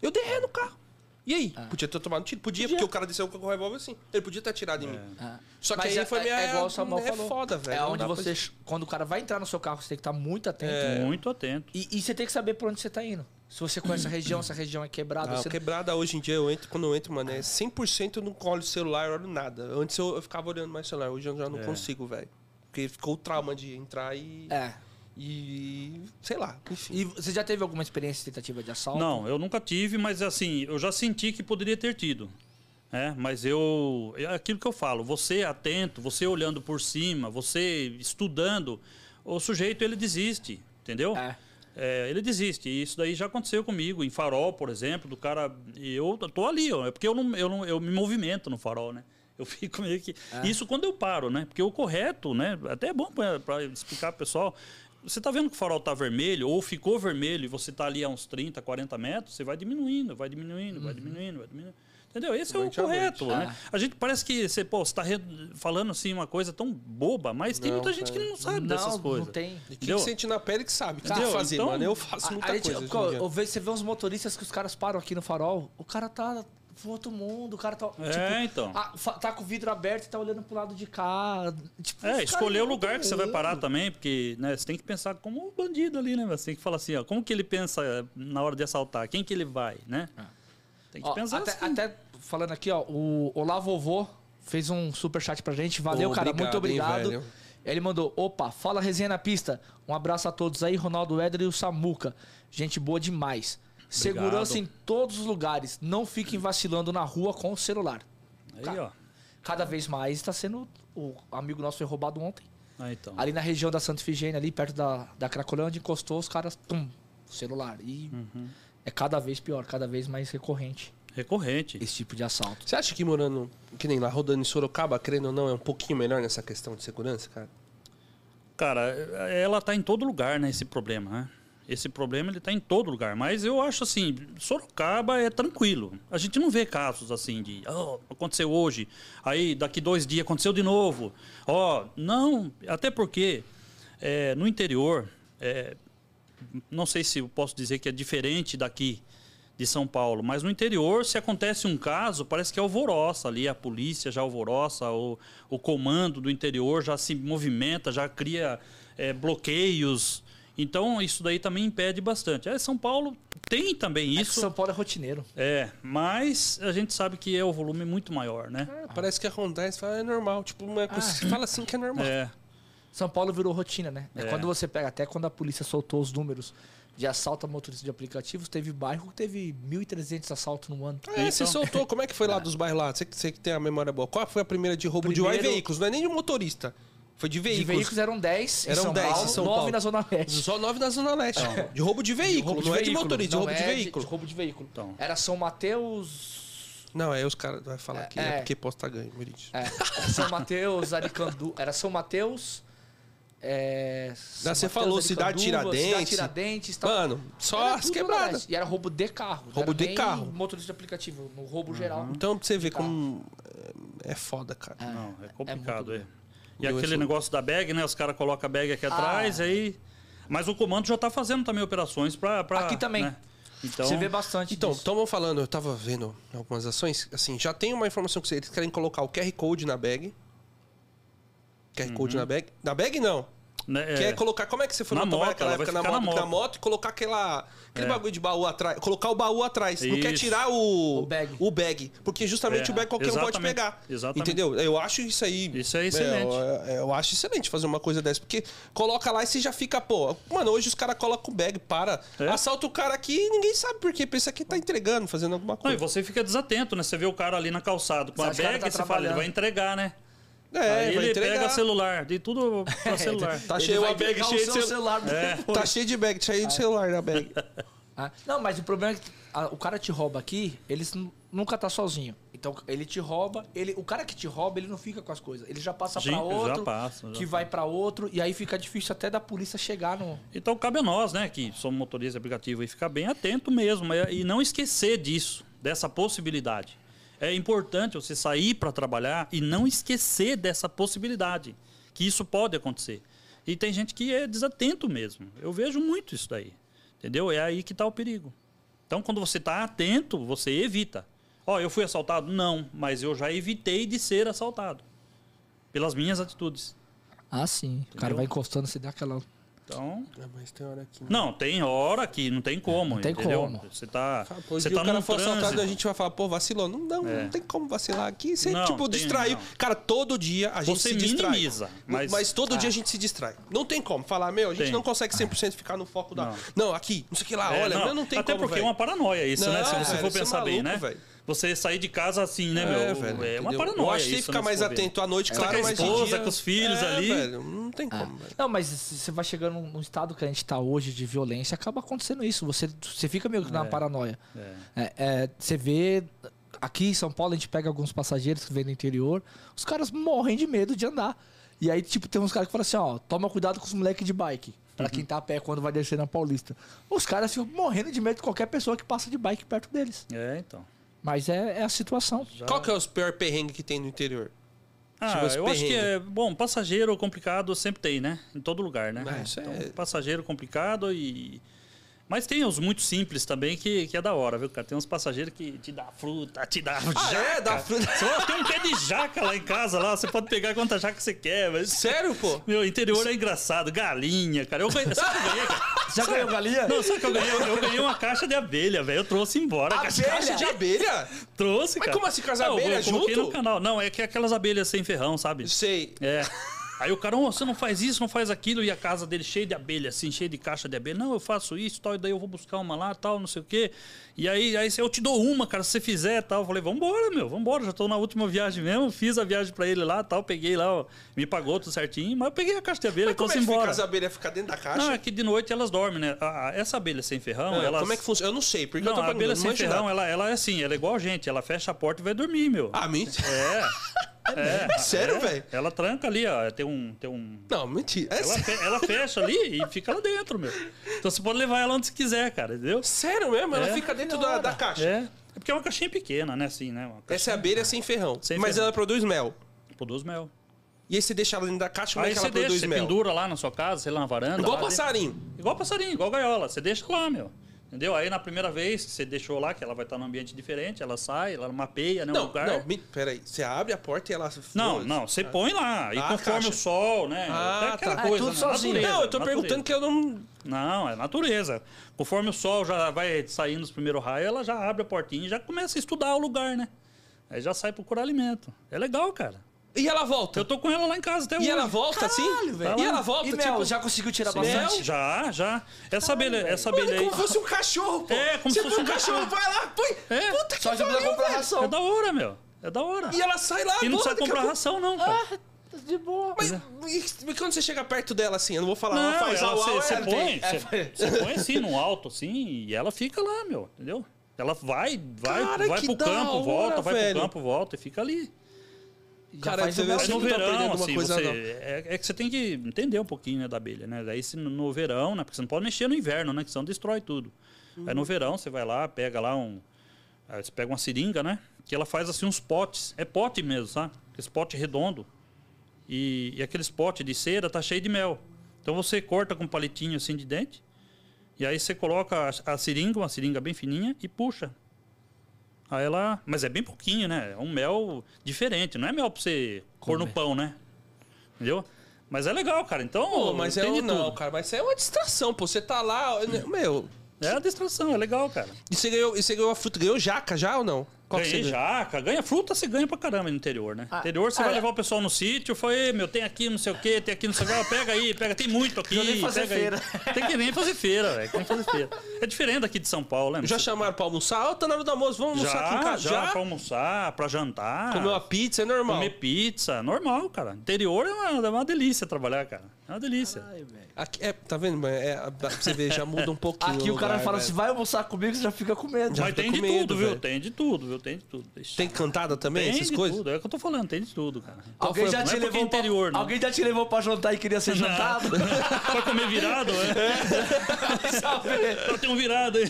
Eu dei ré no carro. E aí? Podia ter tomado um tiro? Podia, porque o cara desceu com o revólver assim. Ele podia ter atirado em mim. É. Só que Mas aí é, foi minha... é igual o Samuel é falou. foda, velho. É onde você. Quando o cara vai entrar no seu carro, você tem que estar muito atento. É. Muito atento. E, e você tem que saber por onde você tá indo. Se você conhece a região, se a região é quebrada. Ah, você... quebrada hoje em dia, eu entro, quando eu entro, mano, é 100% eu não olho o celular, eu olho nada. Antes eu, eu ficava olhando mais celular, hoje eu já não É. consigo, velho. Porque ficou o trauma de entrar e... É. E... Sei lá, enfim. E você já teve alguma experiência de tentativa de assalto? Não, eu nunca tive, mas assim, eu já senti que poderia ter tido. É, mas eu. É aquilo que eu falo, você atento, você olhando por cima, você estudando, o sujeito ele desiste, entendeu? É. É, ele desiste. E isso daí já aconteceu comigo, em farol, por exemplo, do cara. E eu tô ali, ó. É porque eu não, eu não eu me movimento no farol, né? Eu fico meio que. Isso quando eu paro, né? Porque o correto, né? Até é bom para explicar pro pessoal. Você tá vendo que o farol tá vermelho, ou ficou vermelho, e você tá ali a uns 30, 40 metros, você vai diminuindo, vai diminuindo, vai diminuindo, vai diminuindo. Entendeu? Esse é o a correto, noite. né? A gente parece que você, pô, você tá re- falando assim uma coisa tão boba, mas tem Não, muita gente que não sabe não, dessas coisas. Não tem. E que, Entendeu? que sente na pele que sabe o que tem Entendeu? que fazer, Então, mano. Eu faço A- muita a gente- coisa. eu vejo- você vê uns motoristas que os caras param aqui no farol, o cara tá pro outro mundo, o cara tá. É, então. ah, fa- tá com o vidro aberto e tá olhando pro lado de cá. Tipo, É, escolher o lugar que você vai parar também, porque né, você tem que pensar como um bandido ali, né? Você tem que falar assim, ó, como que ele pensa na hora de assaltar? Quem que ele vai, né? Tem que Ó, pensar até, assim. até falando aqui, ó, o Olá Vovô fez um super chat pra gente. Valeu, Ô, cara. obrigado, muito hein, obrigado. velho. Ele mandou: opa, fala resenha na pista. Um abraço a todos aí, Ronaldo Éder e o Samuca. Gente boa demais. Segurança em todos os lugares. Não fiquem vacilando na rua com o celular. Aí, ó. Cada vez mais está sendo. O amigo nosso foi roubado ontem. Ah, então. Ali na região da Santa Ifigênia, ali perto da, da Cracolândia, encostou os caras, tum, celular. E Uhum. É cada vez pior, cada vez mais recorrente Recorrente. esse tipo de assalto. Você acha que morando, que nem lá, rodando em Sorocaba, querendo ou não, é um pouquinho melhor nessa questão de segurança, cara? Cara, ela tá em todo lugar, né, esse problema, né? Esse problema ele tá em todo lugar, mas eu acho assim, Sorocaba é tranquilo. A gente não vê casos assim de, oh, aconteceu hoje, aí daqui dois dias aconteceu de novo. Ó, não, até porque é, no interior, é, não sei se eu posso dizer que é diferente daqui de São Paulo, mas no interior, se acontece um caso, parece que é alvoroça ali, a polícia já alvoroça, o, o comando do interior já se movimenta, já cria é, bloqueios. Então, isso daí também impede bastante. É, São Paulo tem também É isso, São Paulo é rotineiro. é, mas a gente sabe que é o volume muito maior, né? É, parece que acontece, fala, é normal. Tipo, uma coisa que você fala assim que é normal. É, São Paulo virou rotina, né? É, É. quando você pega, até quando a polícia soltou os números de assalto a motorista de aplicativos, teve bairro que teve 1.300 assaltos no ano. É, você Então- soltou. Como é que foi lá dos bairros lá? Você, que- você que tem a memória boa. Qual foi a primeira de roubo de Primeiro- veículos? Não é nem de motorista. Foi de De veículos. veículos eram 10 Eram em São 10 em Paulo, São 9 Paulo. na Zona Leste. Só nove na Zona Leste. De roubo de veículo, Roubo não é de motorista, de roubo de é veículo. roubo de veículo. Então. Era São Mateus... Não, aí os caras vão falar que é, É. porque posta ganho, Meridio. É, São Mateus, Aricandu... Era São Mateus... É, você falou Cidade Tiradentes. Cidade Tiradentes. tal. Mano, só Era as quebradas. E era roubo de carro. Roubo era de carro. motorista de aplicativo, no roubo geral. Então, pra você ver como é é foda, cara. não, é complicado, muito é. E Eu aquele sou- negócio da bag, né? Os caras colocam a bag aqui atrás, Ah. aí... Mas o comando já tá fazendo também operações pra... pra Aqui também. né? Então, Você vê bastante Então, estamos falando, eu tava vendo algumas ações, assim, já tem uma informação que eles querem colocar o QR Code na bag. QR Uhum. Code na bag. Na bag não. Né, Que é é. colocar. Como é que você foi Na moto, naquela época na moto, na na moto. moto e colocar aquela, aquele É. bagulho de baú atrás. Colocar o baú atrás. Não quer Isso. tirar o, O bag. o bag. Porque justamente É, o bag qualquer um pode exatamente, pegar. exatamente. Entendeu? Eu acho isso aí. Isso é excelente. Eu, eu acho excelente fazer uma coisa dessa. Porque coloca lá e você já fica, pô. Mano, hoje os caras colocam o bag, para. É. Assalta o cara aqui e ninguém sabe por quê. Pensa que tá entregando, fazendo alguma Não, e coisa. você fica desatento, né? Você vê o cara ali na calçada com a o cara bag tá e você fala, ele vai entregar, né? É, ele entregar. pega celular, de tudo pra celular. Tá Ele cheio a bag cheio de celu- celular É. Tá cheio de bag, cheio de celular na bag. Ah, Não, mas o problema é que a- o cara te rouba aqui, ele nunca tá sozinho. Então ele te rouba, ele, o cara que te rouba, ele não fica com as coisas. Ele já passa Sim, pra já outro, passa, já que vai pra outro, e aí fica difícil até da polícia chegar no. Então cabe a nós, né, que somos motoristas de aplicativo, e ficar bem atento mesmo é- e não esquecer disso, dessa possibilidade. É importante você sair para trabalhar e não esquecer dessa possibilidade, que isso pode acontecer. E tem gente que é desatento mesmo. Eu vejo muito isso daí. Entendeu? É aí que está o perigo. Então, quando você está atento, você evita. Ó, eu fui assaltado? Não, mas eu já evitei de ser assaltado. Pelas minhas atitudes. Ah, sim. O cara Entendeu? vai encostando, você dá aquela. Então, Ah, mas tem hora aqui. não, tem hora que não tem como, Não tem entendeu? como. Você tá, Fala, pô, você se tá o cara for assaltado, a gente vai falar, pô, vacilou. Não, não, É. não tem como vacilar aqui. Você, Não, tipo, tem, distraiu. não. Cara, todo dia a gente Você se distrai. minimiza, mas- todo Ah. dia a gente se distrai. Não tem como falar, meu, a gente Tem. não consegue 100% ficar no foco da... Não. Não, aqui, não sei o que lá, É, olha, não, não tem Até como, porque é velho. uma paranoia isso, né? Se você for é pensar bem, né? Você sair de casa assim, né, meu? É, velho, é uma entendeu? paranoia Eu acho que tem que isso, ficar mais ver. atento à noite, Tá claro, com a esposa, dia- com os filhos É, ali. velho, não tem como, velho. Não, mas se você vai chegando num estado que a gente tá hoje de violência, acaba acontecendo isso. Você, você fica meio que na paranoia. É. É, é, você vê. Aqui em São Paulo, a gente pega alguns passageiros que vêm do interior, os caras morrem de medo de andar. E aí, tipo, tem uns caras que falam assim, ó, toma cuidado com os moleques de bike. Pra quem tá a pé quando vai descer na Paulista. Os caras ficam morrendo de medo de qualquer pessoa que passa de bike perto deles. É, então. Mas é, é a situação. Já- Qual que é os pior perrengue que tem no interior? Ah, Tipo, eu acho que perrengue. é. Bom, passageiro complicado sempre tem, né? Em todo lugar, né? Isso é- Então, passageiro complicado e. Mas tem os muito simples também que, que é da hora, viu, cara? Tem uns passageiros que te dá fruta, te dá jaca. é? Dá fruta? Você tem um pé de jaca lá em casa, lá. Você pode pegar quanta jaca você quer, mas. Sério, pô? Meu, interior é engraçado. Galinha, cara. Eu ganhei, sabe eu ganhei, cara? Já ganhou galinha? Não, sabe que eu ganhei? Eu ganhei uma caixa de abelha, velho. Eu trouxe embora. a caixa- de abelha? Trouxe, Mas cara. como assim, com as Ah, eu abelhas coloquei junto? no canal. Não, é que é aquelas abelhas sem ferrão, sabe? Sei. É. Aí o cara, "Ô, você não faz isso, não faz aquilo, e a casa dele cheia de abelha, assim, cheia de caixa de abelha. Não, eu faço isso, tal, e daí eu vou buscar uma lá, tal, não sei o quê. E aí, aí eu te dou uma, cara, se você fizer, tal. Eu falei, vambora, meu, vambora, já tô na última viagem mesmo, fiz a viagem pra ele lá, tal, peguei lá, ó, me pagou tudo certinho, mas eu peguei a caixa de abelha Mas e como é que fica embora. as abelhas? Ficar dentro da caixa? Não, é que de noite elas dormem, né? A- a- essa abelha sem ferrão, Ah, elas... Como é que funciona? Eu não sei, porque Não, eu tô a abelha sem ferrão, ela, ela é assim, ela é igual a gente, ela fecha a porta e vai dormir, meu. Ah, mentira. É. É, Sério, é. velho? Ela tranca ali, ó. Tem um. Tem um Não, mentira. É ela, fe- ela fecha ali e fica lá dentro, meu. Então você pode levar ela onde você quiser, cara, entendeu? Sério mesmo? Ela É. fica dentro da, da caixa. É. É porque é uma caixinha pequena, né? Assim, né? Essa é abelha sem ferrão. Sem mas ferrão. ela produz mel. Produz mel. E aí você deixa ela dentro da caixa, como é Aí que você ela deixa, produz você mel? pendura lá na sua casa, sei lá, na varanda. Igual passarinho. Igual passarinho, igual gaiola. Você deixa lá, meu. Entendeu? Aí na primeira vez você deixou lá, que ela vai estar num ambiente diferente, ela sai, ela mapeia, né? o Não, lugar. não, me- peraí. Você abre a porta e ela... Não, não, você põe lá. E Ah, conforme o sol, né? Ah, até aquela tá. É coisa. tudo né? sozinho. Natureza, Não, eu tô natureza. perguntando que eu não... Não, é natureza. Conforme o sol já vai saindo os primeiros raios, ela já abre a portinha e já começa a estudar o lugar, né? Aí já sai procurar alimento. É legal, cara. E ela volta? Eu tô com ela lá em casa até hoje. E ela volta assim? velho. E ela volta, E mel, tipo... já conseguiu tirar Mel? bastante? Já, já. Essa abelha, essa abelha Mano, aí. como se fosse um cachorro, pô. É, como você se fosse põe um cachorro. cachorro. Vai lá, põe. É. Puta que Só ajuda a comprar ração. É da hora, meu. É da hora. E ela sai lá, E não precisa comprar ração, não, cara. De boa. Mas e, e quando você chega perto dela assim, eu não vou falar, Não, ela faz ela, au, você, ela você põe, tem- você, você põe assim no alto, assim, e ela fica lá, meu, entendeu? Ela vai, vai, Cara, vai pro campo, hora, volta, vai pro campo, volta e fica ali. Cara, faz você vê Você no verão, assim, coisa, você, é, é que você tem que entender um pouquinho né, da abelha, né? Daí se no, verão, né? Porque você não pode mexer no inverno, né? Que senão destrói tudo. Aí Uhum. no verão você vai lá, pega lá um. aí você pega uma seringa, né? Que ela faz assim uns potes. É pote mesmo, sabe? Esse pote redondo. E, e aqueles potes de cera tá cheio de mel. Então você corta com um palitinho assim de dente. E aí você coloca a, a seringa, uma seringa bem fininha, e puxa. Aí ela. Mas é bem pouquinho, né? É um mel diferente. Não é mel pra você pôr no Comer. pão, né? Entendeu? Mas é legal, cara. Então, Pô, mas é um, não, cara, mas isso é uma distração, pô. Você tá lá, meu. É a distração, é legal, cara. E você ganhou, e você ganhou a fruta, ganhou jaca já ou não? Qual que Ganhei jaca, ganha fruta, você ganha pra caramba no interior, né? Ah, interior, você ah, vai é. levar o pessoal no sítio, foi, "Ei, meu, tem aqui não sei o quê, tem aqui não sei o quê, pega aí, pega, tem muito aqui, Precisa nem fazer pega feira. aí. Tem que nem fazer feira, velho, tem que fazer feira. É diferente daqui de São Paulo, né? Já chamaram pra almoçar? Ó, tá na hora do almoço, vamos almoçar aqui em já, casa. já, Já? pra almoçar, pra jantar. Comer uma pizza, é normal. Comer pizza, normal, cara. Interior é uma, é uma delícia trabalhar, cara. É uma delícia. Ai. Aqui, é, tá vendo, mano? É, pra você ver, já muda um pouquinho. Aqui o cara lugar, fala velho. assim, vai almoçar comigo, você já fica com medo. Já Mas tem de medo, tudo, viu? Tem de tudo, viu? Tem de tudo. Ixi. Tem cantada também, Tem essas de coisas? tudo, é o que eu tô falando, tem de tudo, cara. Alguém foi- já não te é levou pra- interior, não. Alguém já te levou pra jantar e queria ser jantado? pra comer virado, é? Sabe? Pra ter um virado aí.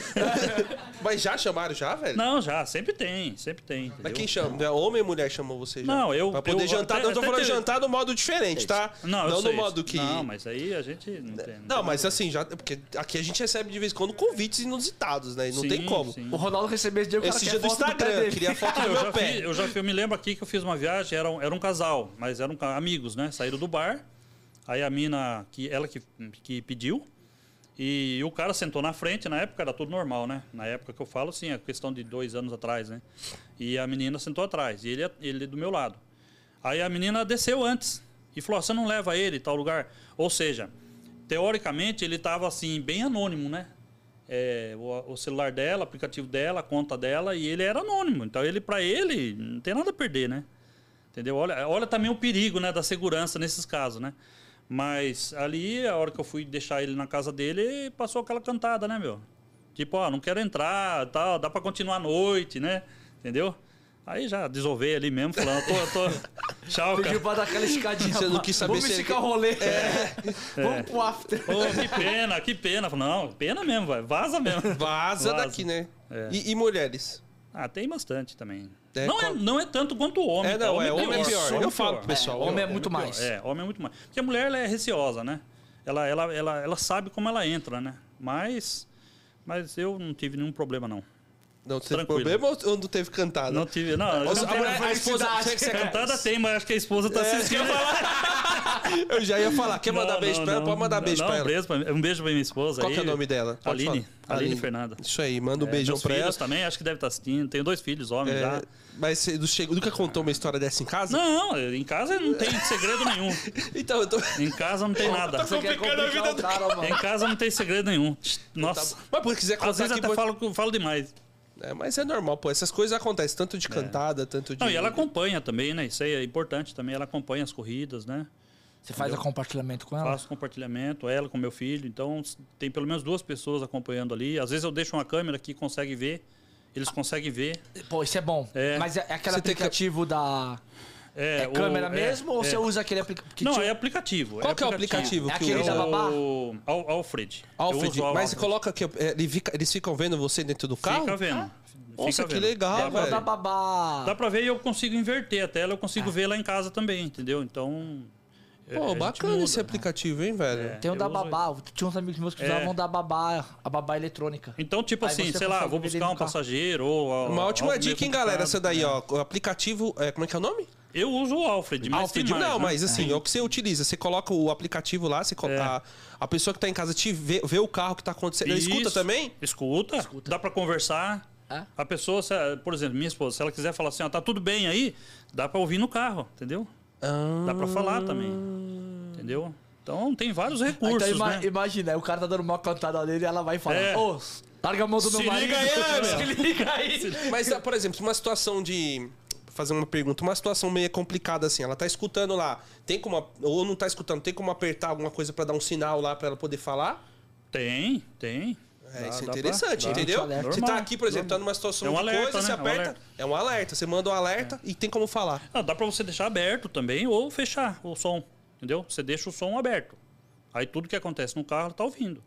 Mas já chamaram já, velho? Não, já, sempre tem, sempre tem. Mas entendeu? quem chama? Né? Homem ou mulher chamou você já? Não, eu- Pra poder eu- jantar, até- não, eu tô falando teve- jantar no modo diferente, tá? Não, eu no sei. modo que... Não, mas aí a gente não tem. Não, mas assim, já. Porque aqui a gente recebe de vez em quando convites inusitados, né? E não Sim, tem como. sim. O Ronaldo recebeu esse dia, o cara Esse quer dia do Instagram, dele. queria foto Ah, do eu, meu já pé. fiz, eu já eu me lembro aqui que eu fiz uma viagem, era, um- era um casal, mas eram amigos, né? Saíram do bar. Aí a mina, que, ela que, que pediu, e o cara sentou na frente, na época era tudo normal, né? Na época que eu falo, sim, é questão de dois anos atrás, né? E a menina sentou atrás, e ele, ele do meu lado. Aí a menina desceu antes e falou: "Ah, você não leva ele tal lugar? Ou seja, teoricamente ele estava assim, bem anônimo, né? É, o, o celular dela, o aplicativo dela, a conta dela, e ele era anônimo. Então ele, para ele, não tem nada a perder, né? Entendeu? Olha, olha também o perigo, né, da segurança nesses casos, né? Mas ali, a hora que eu fui deixar ele na casa dele, passou aquela cantada, né, meu? Tipo, ó, não quero entrar, tal, dá para continuar à noite, né? Entendeu? Aí já desolvei ali mesmo, falando, tô, tô... Tchau, Pediu cara. pra dar aquela esticadinha. Você não quis saber Vamos se ele esticar o rolê. Vamos pro after. Que pena, que pena. Falei, Não, pena mesmo, vai. Vaza mesmo. Vaza, Vaza. daqui, né? É. E, e mulheres? Ah, tem bastante também. É, não, qual- é, não é tanto quanto o homem. É, não, é, homem é pior. Homem Eu é falo pior. pro pessoal. homem é eu- muito pior. mais. É, homem é muito mais. Porque a mulher ela é receosa, né? Ela, ela, ela, ela sabe como ela entra, né? Mas, mas eu não tive nenhum problema, não. Não teve Tranquilo. problema ou não teve cantada? Não tive. Não, eu não a, mulher, tenho- a esposa. Você, você é Cantada tem, mas acho que a esposa tá assistindo. Eu já ia falar. Quer mandar Não, beijo não, pra ela? Pode mandar Não, beijo não, pra ela. Um beijo pra, um beijo pra minha esposa. Qual aí. que é o nome dela? Pode Aline. falar. Aline Fernanda. Isso aí, manda um É, beijão pra ela. filhos também, acho que deve estar assistindo. Tenho dois filhos, homens É, já. mas você nunca contou uma história dessa em casa? Não, em casa não tem segredo nenhum. Então, eu tô. Em casa não tem nada. Tá complicando a vida do cara, mano. Em casa não tem segredo nenhum. Nossa. Mas por quiser contar Às vezes até falo demais. É, mas é normal, pô. Essas coisas acontecem, tanto de cantada, tanto de. É. Não, e ela acompanha também, né? Isso aí é importante também. Ela acompanha as corridas, né? Você faz o compartilhamento com ela? Faço compartilhamento, ela com meu filho. Então, tem pelo menos duas pessoas acompanhando ali. Às vezes eu deixo uma câmera que consegue ver. Eles conseguem ver. Pô, isso é bom. É. Mas é é aquele Você tem que- aplicativo da. É, o- câmera é, mesmo ou é. você usa aquele aplicativo? Não, é aplicativo. Qual que é o aplicativo É que aquele da babá? O Al- Alfred. Eu Alfred, uso o mas você Alfred. coloca que é, ele fica- eles ficam vendo você dentro do carro? Fica vendo. Nossa, Fica que vendo. legal, Dá É pra- o velho. babá. Dá pra ver e eu consigo inverter a tela, eu consigo Ah. ver lá em casa também, entendeu? Então. É, Pô, gente bacana muda. esse aplicativo, hein, velho? É. Tem o eu da uso babá. Tinha uns amigos meus que É. usavam da babá, a babá eletrônica. Então, tipo Aí assim, sei lá, vou buscar um passageiro ou. Uma ótima dica, hein, galera, essa daí, né? ó. O aplicativo, é, como é que é o nome? Eu uso o Alfred, mas Alfred. tem mais, não, né? mas assim, é. o que você utiliza. Você coloca o aplicativo lá, você coloca, É. a, a pessoa que tá em casa te vê, vê o carro que tá acontecendo. Ela escuta Isso. também? Escuta, dá pra conversar. É? A pessoa, se- por exemplo, minha esposa, se ela quiser falar assim, ó, tá tudo bem aí, dá pra ouvir no carro, entendeu? Dá pra falar também, entendeu? Então tem vários recursos, então ima- né? imagina, o cara tá dando uma cantada nele e ela vai falar: É. Ô, larga a mão do meu marido. liga aí. Se liga aí. Mas, ah, por exemplo, uma situação de. Fazer uma pergunta, uma situação meio complicada assim. Ela tá escutando lá, tem como. Ou não tá escutando, tem como apertar alguma coisa pra dar um sinal lá pra ela poder falar? Tem, tem. É, isso é pra- interessante, dá. entendeu? alerta. Você tá Normal, aqui, por exemplo, tá numa situação É um de alerta, coisa, né? você É um aperta. alerta. É um alerta. Você manda um alerta e tem como falar. Ah, dá pra você deixar aberto também ou fechar o som, entendeu? Você deixa o som aberto. Aí tudo que acontece no carro ela tá ouvindo,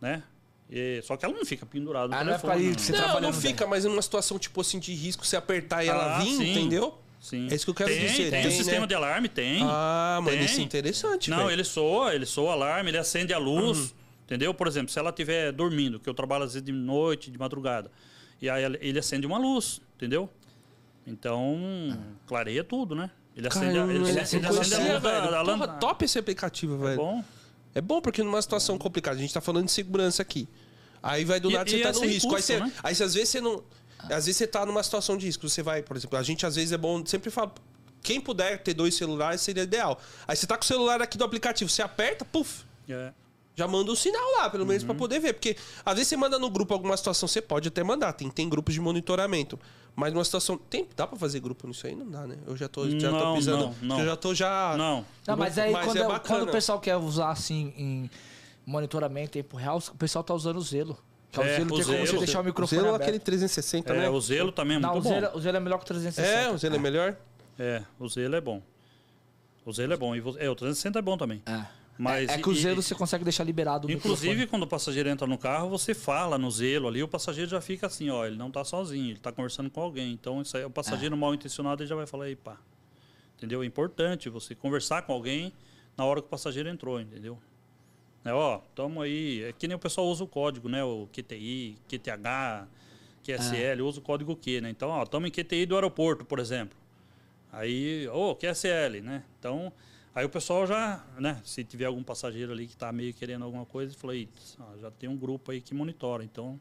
né? E- só que ela não fica pendurada no Ah, não é telefone. não. você não, trabalhando não fica, mas numa situação tipo assim de risco, você apertar e ela Ah, vir, sim. entendeu? Sim. É isso que eu quero tem, dizer, Tem, tem, o sistema né? de alarme, tem. Ah, mano, Tem. isso é interessante, Não, velho. ele soa, ele soa o alarme, ele acende a luz, Uhum. Entendeu? Por exemplo, se ela estiver dormindo, que eu trabalho às vezes de noite, de madrugada, e aí ele acende uma luz, entendeu? Então, clareia tudo, né? Ele acende, a- Caramba, ele, ele não acende a da- velho. Porra, top esse aplicativo, É velho. bom. É bom porque numa situação complicada, a gente tá falando de segurança aqui. Aí vai do E- nada você tá é no sem risco. aí, você, né? aí às vezes você não. Às vezes você tá numa situação de risco. Você vai, por exemplo, a gente às vezes é bom, sempre fala. Quem puder ter dois celulares seria ideal. Aí você tá com o celular aqui do aplicativo, você aperta, puf, É. já manda um sinal lá, pelo menos Uhum. pra poder ver. Porque às vezes você manda no grupo alguma situação, você pode até mandar, tem, tem grupos de monitoramento. Mas numa situação. Tem, dá pra fazer grupo nisso aí? Não dá, né? Eu já tô, já tô Não, pisando. não, não. Eu já tô já. Não. Não, mas aí quando, é quando bacana. o pessoal quer usar assim em monitoramento em tempo real, o pessoal tá usando o Zelo. É o É, Zelo o tem como você deixar o O microfone Zelo é aberto. aquele 360, É, né? o Zelo também é Não, muito o bom. Zelo, o Zelo é melhor que o 360. É, o Zelo é melhor. É, o Zelo é bom. O Zelo é bom. E é, o 360 é bom também. É. Mas, é, é que o Zelo e- você consegue deixar liberado o Inclusive, microfone. quando o passageiro entra no carro, você fala no Zelo ali, o passageiro já fica assim, ó, ele não tá sozinho, ele tá conversando com alguém. Então, isso aí, o É. passageiro mal intencionado ele já vai falar, aí, pá. Entendeu? É importante você conversar com alguém na hora que o passageiro entrou, entendeu? É, ó, tamo aí. É que nem o pessoal usa o código, né? O QTI, QTH, QSL, usa o código Q, né? Então, ó, tamo em QTI do aeroporto, por exemplo. Aí, ô, QSL, né? Então, aí o pessoal já, né? Se tiver algum passageiro ali que tá meio querendo alguma coisa, ó, já tem um grupo aí que monitora, então.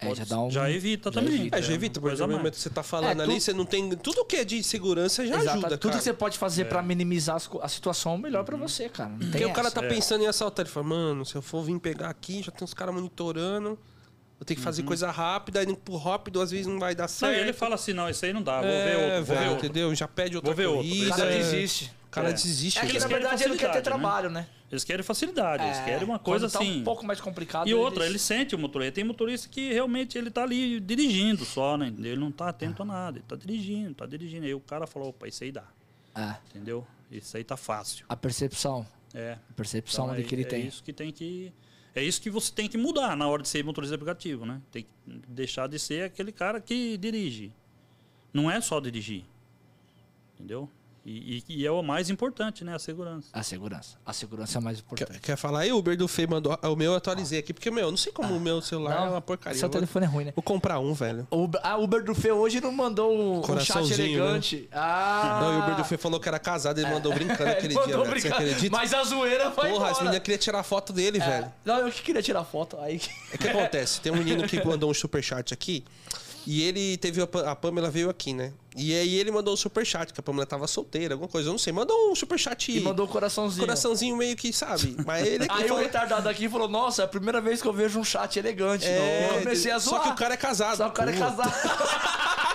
É, pode- já dá um- evita já também. evita. É, já evita, porque no momento que você tá falando É, ali, tu- você não tem. Tudo que é de segurança já Exato. ajuda, Tudo cara. que você pode fazer pra minimizar as co- a situação, melhor pra você, cara. Não Porque tem o cara essa. tá É. pensando em assaltar, ele fala, mano, se eu for vir pegar aqui, já tem uns caras monitorando, vou ter que fazer coisa rápida, aí por rápido às vezes não vai dar Não, certo. e ele fala assim, não, isso aí não dá, vou é, ver outro, vou ver outro. entendeu? Já pede outra Vou ver outro. corrida. O cara é. desiste. O cara É. desiste. É que Eles na querem verdade ele quer ter né? trabalho, né? Eles querem facilidade, eles É, querem uma coisa tá assim. um pouco mais complicado. E outra, ele sente o motorista. Tem motorista que realmente ele tá ali dirigindo só, né? Ele não tá atento a nada. Ele tá dirigindo, tá dirigindo. Aí o cara falou, opa, isso aí dá. É, Entendeu? Isso aí tá fácil. a percepção. É. A percepção Então, ali é, que ele é tem. isso que tem que. É isso que você tem que mudar na hora de ser motorista aplicativo, né? Tem que deixar de ser aquele cara que dirige. Não é só dirigir. Entendeu? E, e- e é o mais importante, né? A segurança. A segurança. A segurança é mais importante. Quer, quer falar aí? O Uber do Fê mandou. O meu eu atualizei aqui, porque, meu, eu não sei como o meu celular é uma porcaria. Seu Eu vou, telefone é ruim, né? vou comprar um, velho. O Uber, a Uber do Fê hoje não mandou um, um chat Coraçãozinho, elegante. Ah! Não, e o Uber do Fê falou que era casado, ele mandou brincando Ele aquele mandou dia, velho. Você brincar, acredita? Mas a zoeira foi Porra, as embora. meninas queriam tirar foto dele, velho. É, Não, eu que queria tirar foto. Aí... É que acontece, tem um menino que mandou um superchat aqui. E ele teve. A Pa- a Pamela veio aqui, né? E aí ele mandou um superchat, que a Pamela tava solteira, alguma coisa. Eu não sei. Mandou um superchat. E mandou o coraçãozinho. coraçãozinho meio que, sabe? Mas ele. Aí o retardado aqui falou, nossa, é a primeira vez que eu vejo um chat elegante. É, eu comecei a Só zoar. que o cara é casado. Só que o cara é casado.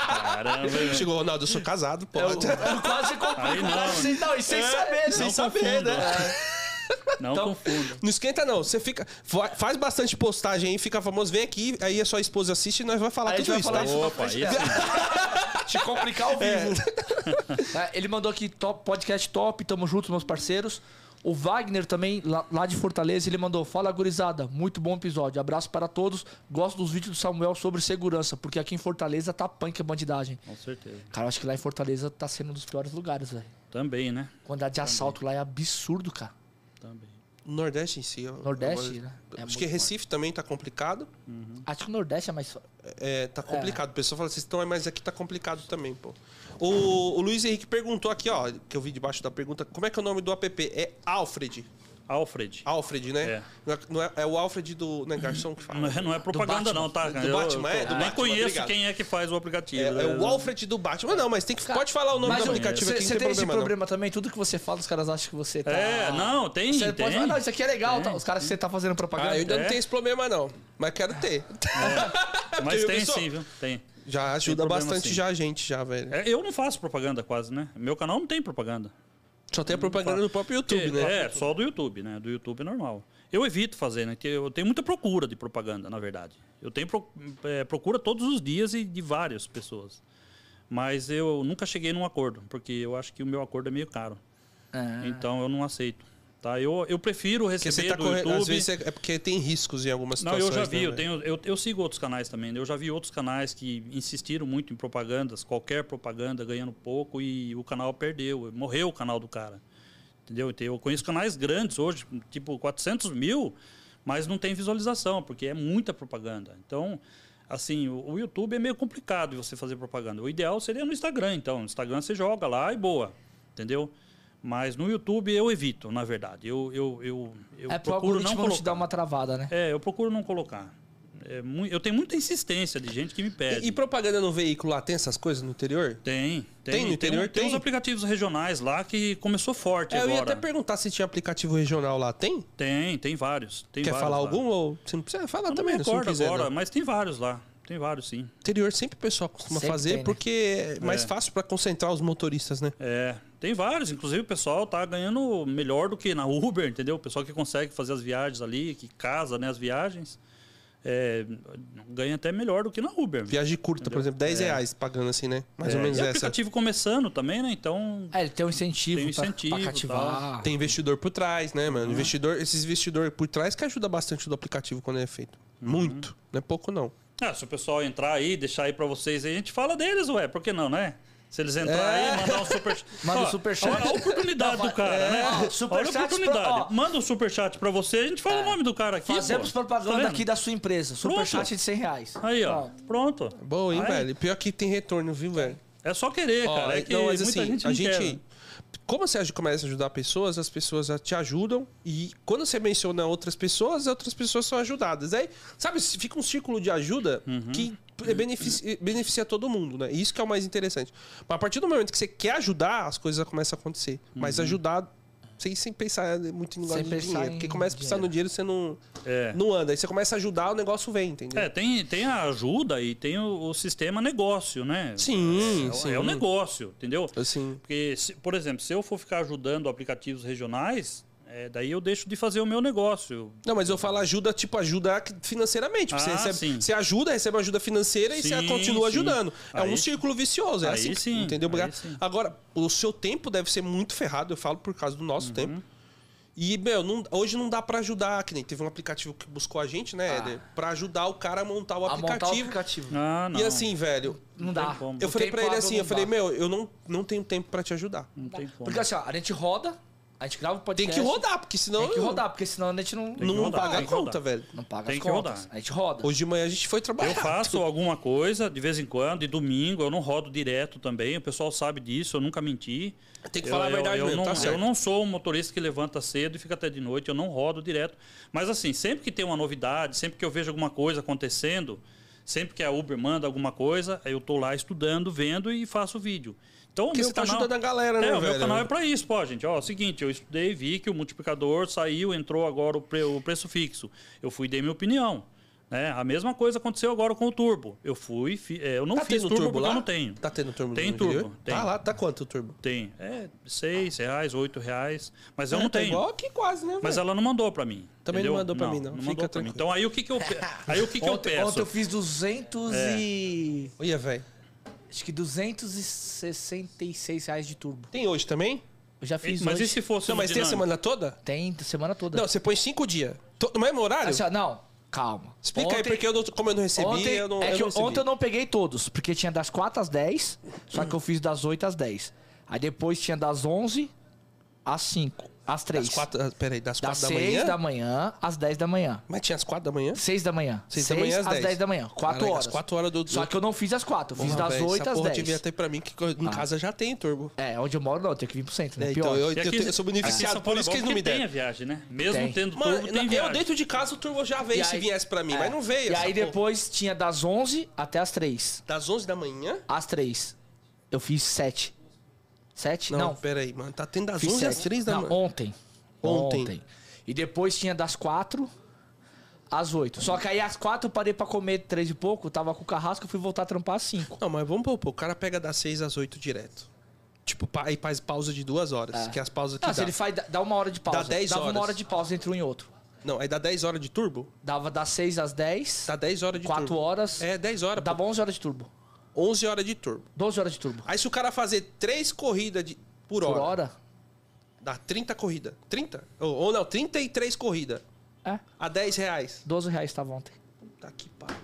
Caramba. Chegou, Ronaldo, eu sou casado, Eu, pode. eu quase comprei Aí o cara não. sem, não, e sem É, saber, sem saber, confunda. né? Não Então- confunda. Não esquenta, não. Você fica. fa- Faz bastante postagem aí, fica famoso, vem aqui, aí a sua esposa assiste e nós vamos falar Aí a gente tudo vai isso, falar tá? isso no Opa, isso. Te complicar ao vivo. É, ele mandou aqui top, podcast top, tamo juntos, meus parceiros. O Wagner também, lá, de Fortaleza, ele mandou: Fala gurizada, muito bom episódio. Abraço para todos. Gosto dos vídeos do Samuel sobre segurança, porque aqui em Fortaleza tá punk a bandidagem. Com certeza. Cara, eu acho que lá em Fortaleza tá sendo um dos piores lugares, velho. Também, né? A quantidade de assalto lá é absurdo, cara. Também. Nordeste em si. ó. Nordeste, né? É Acho que Recife também tá complicado. Acho que o Nordeste é mais. É, tá complicado. O pessoal fala, vocês estão aí, mas aqui tá complicado também, pô. O, o Luiz Henrique perguntou aqui, ó, que eu vi debaixo da pergunta, como é que é o nome do app? É Alfred. Alfred. Alfred, né? É. Não é, não é- é o Alfred do. Não é garçom que fala? Não é, não é propaganda, Batman. não, tá? Do Eu- Batman, é? Do nem Batman, conheço obrigado. quem é que faz o aplicativo. É, é né? o Alfred do Batman. Não, mas tem que, pode falar o nome Mas do aplicativo cê- aqui, cê não tem tem esse problema, problema também? Tudo que você fala, os caras acham que você tá. É, não, tem, Você tem. pode falar, não, isso aqui é legal, tá? Os caras que você tá fazendo não. propaganda. Ah, eu ainda não É? tenho esse problema, não. Mas quero ter. Mas Porque tem eu sim, viu? Tem. Já ajuda problema, bastante sim. já a gente, já, velho. É, eu não faço propaganda quase, né? Meu canal não tem propaganda. Só tem a propaganda do próprio YouTube, Porque- né? É, só do YouTube, né? Do YouTube é normal. Eu evito fazer, né? Porque eu tenho muita procura de propaganda, na verdade. Eu tenho pro- é, procura todos os dias e de várias pessoas. Mas eu nunca cheguei num acordo, porque eu acho que o meu acordo é meio caro. É. Então eu não aceito. Tá? Eu, eu prefiro Porque receber você tá do correndo. YouTube. Às vezes é é porque tem riscos em algumas Não, situações. eu já vi, né, eu, velho? tenho, eu, eu sigo outros canais também. né? Eu já vi outros canais que insistiram muito em propagandas, qualquer propaganda ganhando pouco e o canal perdeu, morreu o canal do cara. Entendeu? Então, Eu conheço canais grandes hoje, tipo 400 mil, mas não tem visualização, porque é muita propaganda. Então, assim, o, o YouTube é meio complicado de você fazer propaganda. O ideal seria no Instagram, então. No Instagram você joga lá e boa. entendeu? Mas no YouTube eu evito, na verdade. Eu, eu, eu, eu é pro procuro não colocar. te dar uma travada, né? É, eu procuro não colocar. É eu tenho muita insistência de gente que me pede. E, e propaganda no veículo lá, tem essas coisas no interior? Tem, tem. Tem no interior? tem, uns Tem? aplicativos regionais lá que começou forte É, eu agora. ia até perguntar se tinha aplicativo regional lá. Tem? Tem, tem vários. Tem Quer vários falar lá. algum? Ou você não precisa falar Eu não também, me se não recordo quiser, agora, não. mas tem vários lá. Tem vários, sim. Interior sempre o pessoal costuma Sempre fazer tem, né? porque é mais fácil pra concentrar os motoristas, né? É, tem vários. Inclusive o pessoal tá ganhando melhor do que na Uber, entendeu? O pessoal que consegue fazer as viagens ali, que casa né, as viagens, é, ganha até melhor do que na Uber. Viagem curta, por Entendeu? exemplo, 10 É. reais pagando assim, né? Mais É, ou menos e essa. aplicativo começando também, né? Então, É, ele tem um incentivo, Tem um pra- incentivo pra, e cativar. Tem investidor por trás, né, mano? Investidor, esses investidor por trás que ajuda bastante do aplicativo quando é feito. Uhum. Muito. Não é pouco, não. Ah, se o pessoal entrar aí, deixar aí pra vocês aí, a gente fala deles, ué. Por que não, né? Se eles entrar É. aí, mandar um super... Manda um superchat. Olha a oportunidade do cara, né? Ó, olha a oportunidade. Manda um superchat pra você, a gente fala o nome do cara aqui, Fazemos pô. Tá propaganda vendo? aqui da sua empresa. Superchat de 100 reais. Aí, ó. Pronto. Boa, hein, Aí. velho? Pior que tem retorno, viu, velho? É só querer, Ó, cara. É que não, mas muita assim, gente a gente. quer, né? Como você começa a ajudar pessoas, as pessoas te ajudam. E quando você menciona outras pessoas, outras pessoas são ajudadas. Aí, sabe, fica um círculo de ajuda Uhum. que beneficia, beneficia todo mundo, né? Isso que é o mais interessante. Mas a partir do momento que você quer ajudar, as coisas começam a acontecer. Mas Uhum. ajudar. Sem, sem pensar muito em negócio Sem de dinheiro. em Porque começa a pensar dinheiro. no dinheiro, você não, É. não anda. Aí você começa a ajudar, o negócio vem, entendeu? É, tem, tem a ajuda e tem o, o sistema negócio, né? Sim, é, o- sim. É o negócio, entendeu? Assim. Porque, se- por exemplo, se eu for ficar ajudando aplicativos regionais, é, daí eu deixo de fazer o meu negócio. Não, mas eu falo ajuda, tipo, ajuda financeiramente. Você, Ah, recebe, sim. você ajuda, recebe ajuda financeira e você Sim, continua sim. ajudando. É um Aí- círculo vicioso, é aí assim. sim, Entendeu? aí Obrigado. sim. Agora, o seu tempo deve ser muito ferrado, eu falo por causa do nosso Uhum. tempo. E, meu, não- hoje não dá pra ajudar, que nem teve um aplicativo que buscou a gente, né, Éder? Pra ajudar o cara a montar o A montar o aplicativo. aplicativo. Ah, não. E assim, velho, Não dá. tem como. eu O falei pra ele assim, não eu falei, dá. meu, eu não, não tenho tempo pra te ajudar. Não tem como. Porque assim, ó, a gente roda, a gente grava o Tem podcast. que rodar, porque senão Tem que rodar, porque senão a gente não, não rodar, paga a tem conta, velho. não paga Tem as que contas. rodar. A gente roda. Hoje de manhã a gente foi trabalhar. Eu faço alguma coisa de vez em quando, e domingo eu não rodo direto também. O pessoal sabe disso, eu nunca menti. Tem que Eu- falar a eu- verdade eu, mesmo, não, tá Eu não sou um motorista que levanta cedo e fica até de noite, eu não rodo direto. Mas assim, sempre que tem uma novidade, sempre que eu vejo alguma coisa acontecendo, sempre que a Uber manda alguma coisa, aí eu tô lá estudando, vendo e faço vídeo. Então, Porque meu você tá canal- ajudando a galera, né, é, o velho? meu canal é pra isso, pô, gente. Ó, é o seguinte, eu estudei, vi que o multiplicador saiu, entrou agora o, pre- o preço fixo. Eu fui e dei minha opinião. Né? A mesma coisa aconteceu agora com o turbo. Eu fui, fi- é, eu não Tá fiz turbo, turbo lá? eu não tenho. Tá tendo turbo Tem no turbo, interior? tem. Tá lá, tá quanto o turbo? Tem. É seis reais, oito reais. Mas eu É, não tá tenho. igual aqui quase, né, Mas velho? ela não mandou pra mim. Também não entendeu? mandou pra mim, não. Fica mandou pra mim. tranquilo. Então aí o que que eu, aí o que que eu ontem, peço? ontem eu fiz 200 e... Olha, velho. Acho que 266 reais de turbo. Tem hoje também? Eu já fiz Mas hoje. e se fosse Não, mas tem a dinâmico? semana toda? Tem semana toda. Não, você põe cinco dias. To- No mesmo horário? Assim, ó, não, calma. Explica aí, Ontem- porque eu não- como eu não recebi, Ontem, eu não, é eu que não recebi. ontem eu não peguei todos, porque tinha das 4 às 10, só que eu fiz das 8 às 10. Aí depois tinha das 11 às 5, às 3. Das quatro, ah, peraí, das das quatro da 6 manhã? da manhã às 10 da manhã. Mas tinha as quatro da manhã? 6 da manhã. Seis da manhã às às 10. 10 da manhã. 4 Caralho, horas. Às quatro horas do... Só que eu não fiz às 4, eu fiz Porra, das velho, 8 essa às 10. devia ter pra mim, que em casa já tem turbo. É, onde eu moro não, eu tenho que vir pro centro, né? É, Pior. então, eu, eu, eu sou beneficiado, São por Paulo é isso que eles não me porque tem a deram. viagem, né? Mesmo Tem. tendo Mano, turbo, tem eu viagem. dentro de casa o turbo já veio se viesse pra mim, é. mas não veio. E aí depois tinha das 11 até as 3. Das 11 da manhã? Às 3. Eu fiz 7. 7? Não, Não, peraí, mano. Tá tendo das fiz 11 às 7. 3 da manhã. ontem. Ontem. Ontem. E depois tinha das 4 às 8. Só que aí às 4 eu parei pra comer 3 e pouco, tava com o carrasco, fui voltar a trampar às 5. Não, mas vamos pôr, pô, o cara pega das 6 às 8 direto. Tipo, pa- aí faz pausa de duas horas, É. que é as pausas que Ah, dá. se ele faz, dá uma hora de pausa. Dá 10 Dava horas. uma hora de pausa entre um e outro. Não, aí dá 10 horas de turbo? Dava das 6 às 10, Dá 10 horas de 4 turbo. horas. É, 10 horas. Dava 11 horas de turbo. 11 horas de turbo. 12 horas de turbo. Aí se o cara fazer 3 corridas de, por, hora, Por hora? dá 30 corridas. 30? Ou, ou não, 33 corridas. É. A 10 reais. 12 reais tava ontem. Tá que pariu.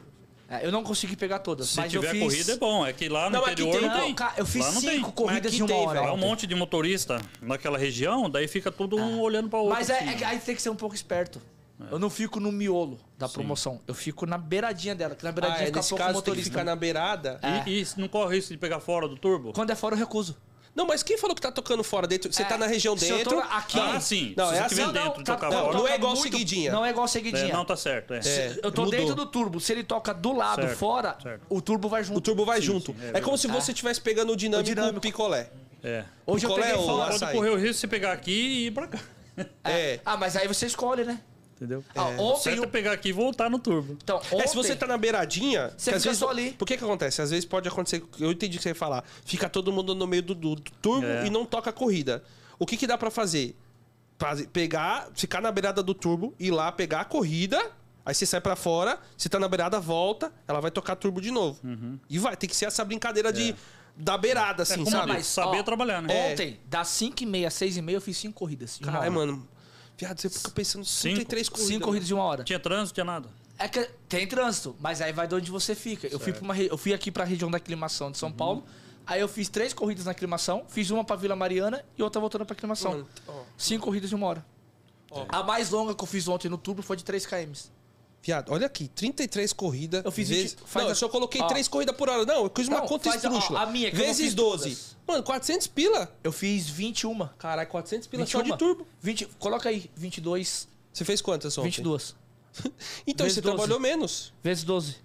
É, eu não consegui pegar todas, Se mas eu tiver fiz... corrida é bom. É que lá no Não, interior tem- não Não, tem. cara, eu fiz Lá não tem. 5 corridas em uma tem, hora. velho. Lá um monte de motorista naquela região, daí fica todo um olhando pra outro. Mas é, assim. é que aí tem que ser um pouco esperto. Eu não fico no miolo da promoção. Eu fico na beiradinha dela, que na beiradinha Ah, é, fica nesse pouco caso tem que motorista. ficar na beirada. É. E, e não corre risco de pegar fora do turbo? Quando é fora, eu recuso. Não, mas quem falou que tá tocando fora dentro? Você É, tá na região se eu tô dentro. aqui- Ah, sim. Não, Se é assim. dentro tá- tocar não, fora. não é igual muito- seguidinha. Não é igual seguidinha. É, não, tá certo. É. É. Eu tô mudou. dentro do turbo. Se ele toca do lado, Certo, fora, certo. o turbo vai junto. O turbo vai Sim, junto. sim, é é, como se você estivesse pegando o dinâmico, O dinâmico. picolé. É. Hoje eu Picolé peguei ou fora. Pode correr o risco de você pegar aqui e ir pra cá. É. Ah, mas aí você escolhe, né? Entendeu? Ah, O ontem certo é o... pegar aqui e voltar no turbo. Então, ontem... É, se você tá na beiradinha. Você fica vezes, só ali. Por que que acontece? Às vezes pode acontecer. Eu entendi o que você ia falar. Fica todo mundo no meio do, do- do turbo É. e não toca a corrida. O que que dá pra fazer? Fazer- Pegar, ficar na beirada do turbo, ir lá pegar a corrida. Aí você sai pra fora, você tá na beirada, volta, ela vai tocar turbo de novo. E vai, tem que ser essa brincadeira de da beirada, assim, como sabe? diz, saber ó, trabalhar, né? Ontem, das 5h30 às 6h30, eu fiz 5 corridas. Caralho, mano. Viado, você fica pensando Cinco. 33 corridas. 5 corridas de uma hora. Tinha trânsito, tinha nada. É que tem trânsito, mas aí vai de onde você fica. Eu fui, pra uma eu fui aqui pra região da aclimação de São Paulo. Aí eu fiz três corridas na aclimação, fiz uma pra Vila Mariana e outra voltando pra aclimação. Mano, ó. Cinco corridas de uma hora. A mais longa que eu fiz ontem no turbo foi de 3 km. Viado, olha aqui, 33 corridas. Eu fiz vezes... 20 faz não, a- eu só coloquei ó. 3 corridas por hora. Não, eu fiz uma Não, conta faz a- a minha, que eu Vezes fiz 12. todas. Mano, 400 pila. Eu fiz 21. Caralho, 400 pila só 21. de turbo. 20, coloca aí, 22, Você fez quantas ontem? 22. Então, Vezes você 12. trabalhou menos. Vezes 12.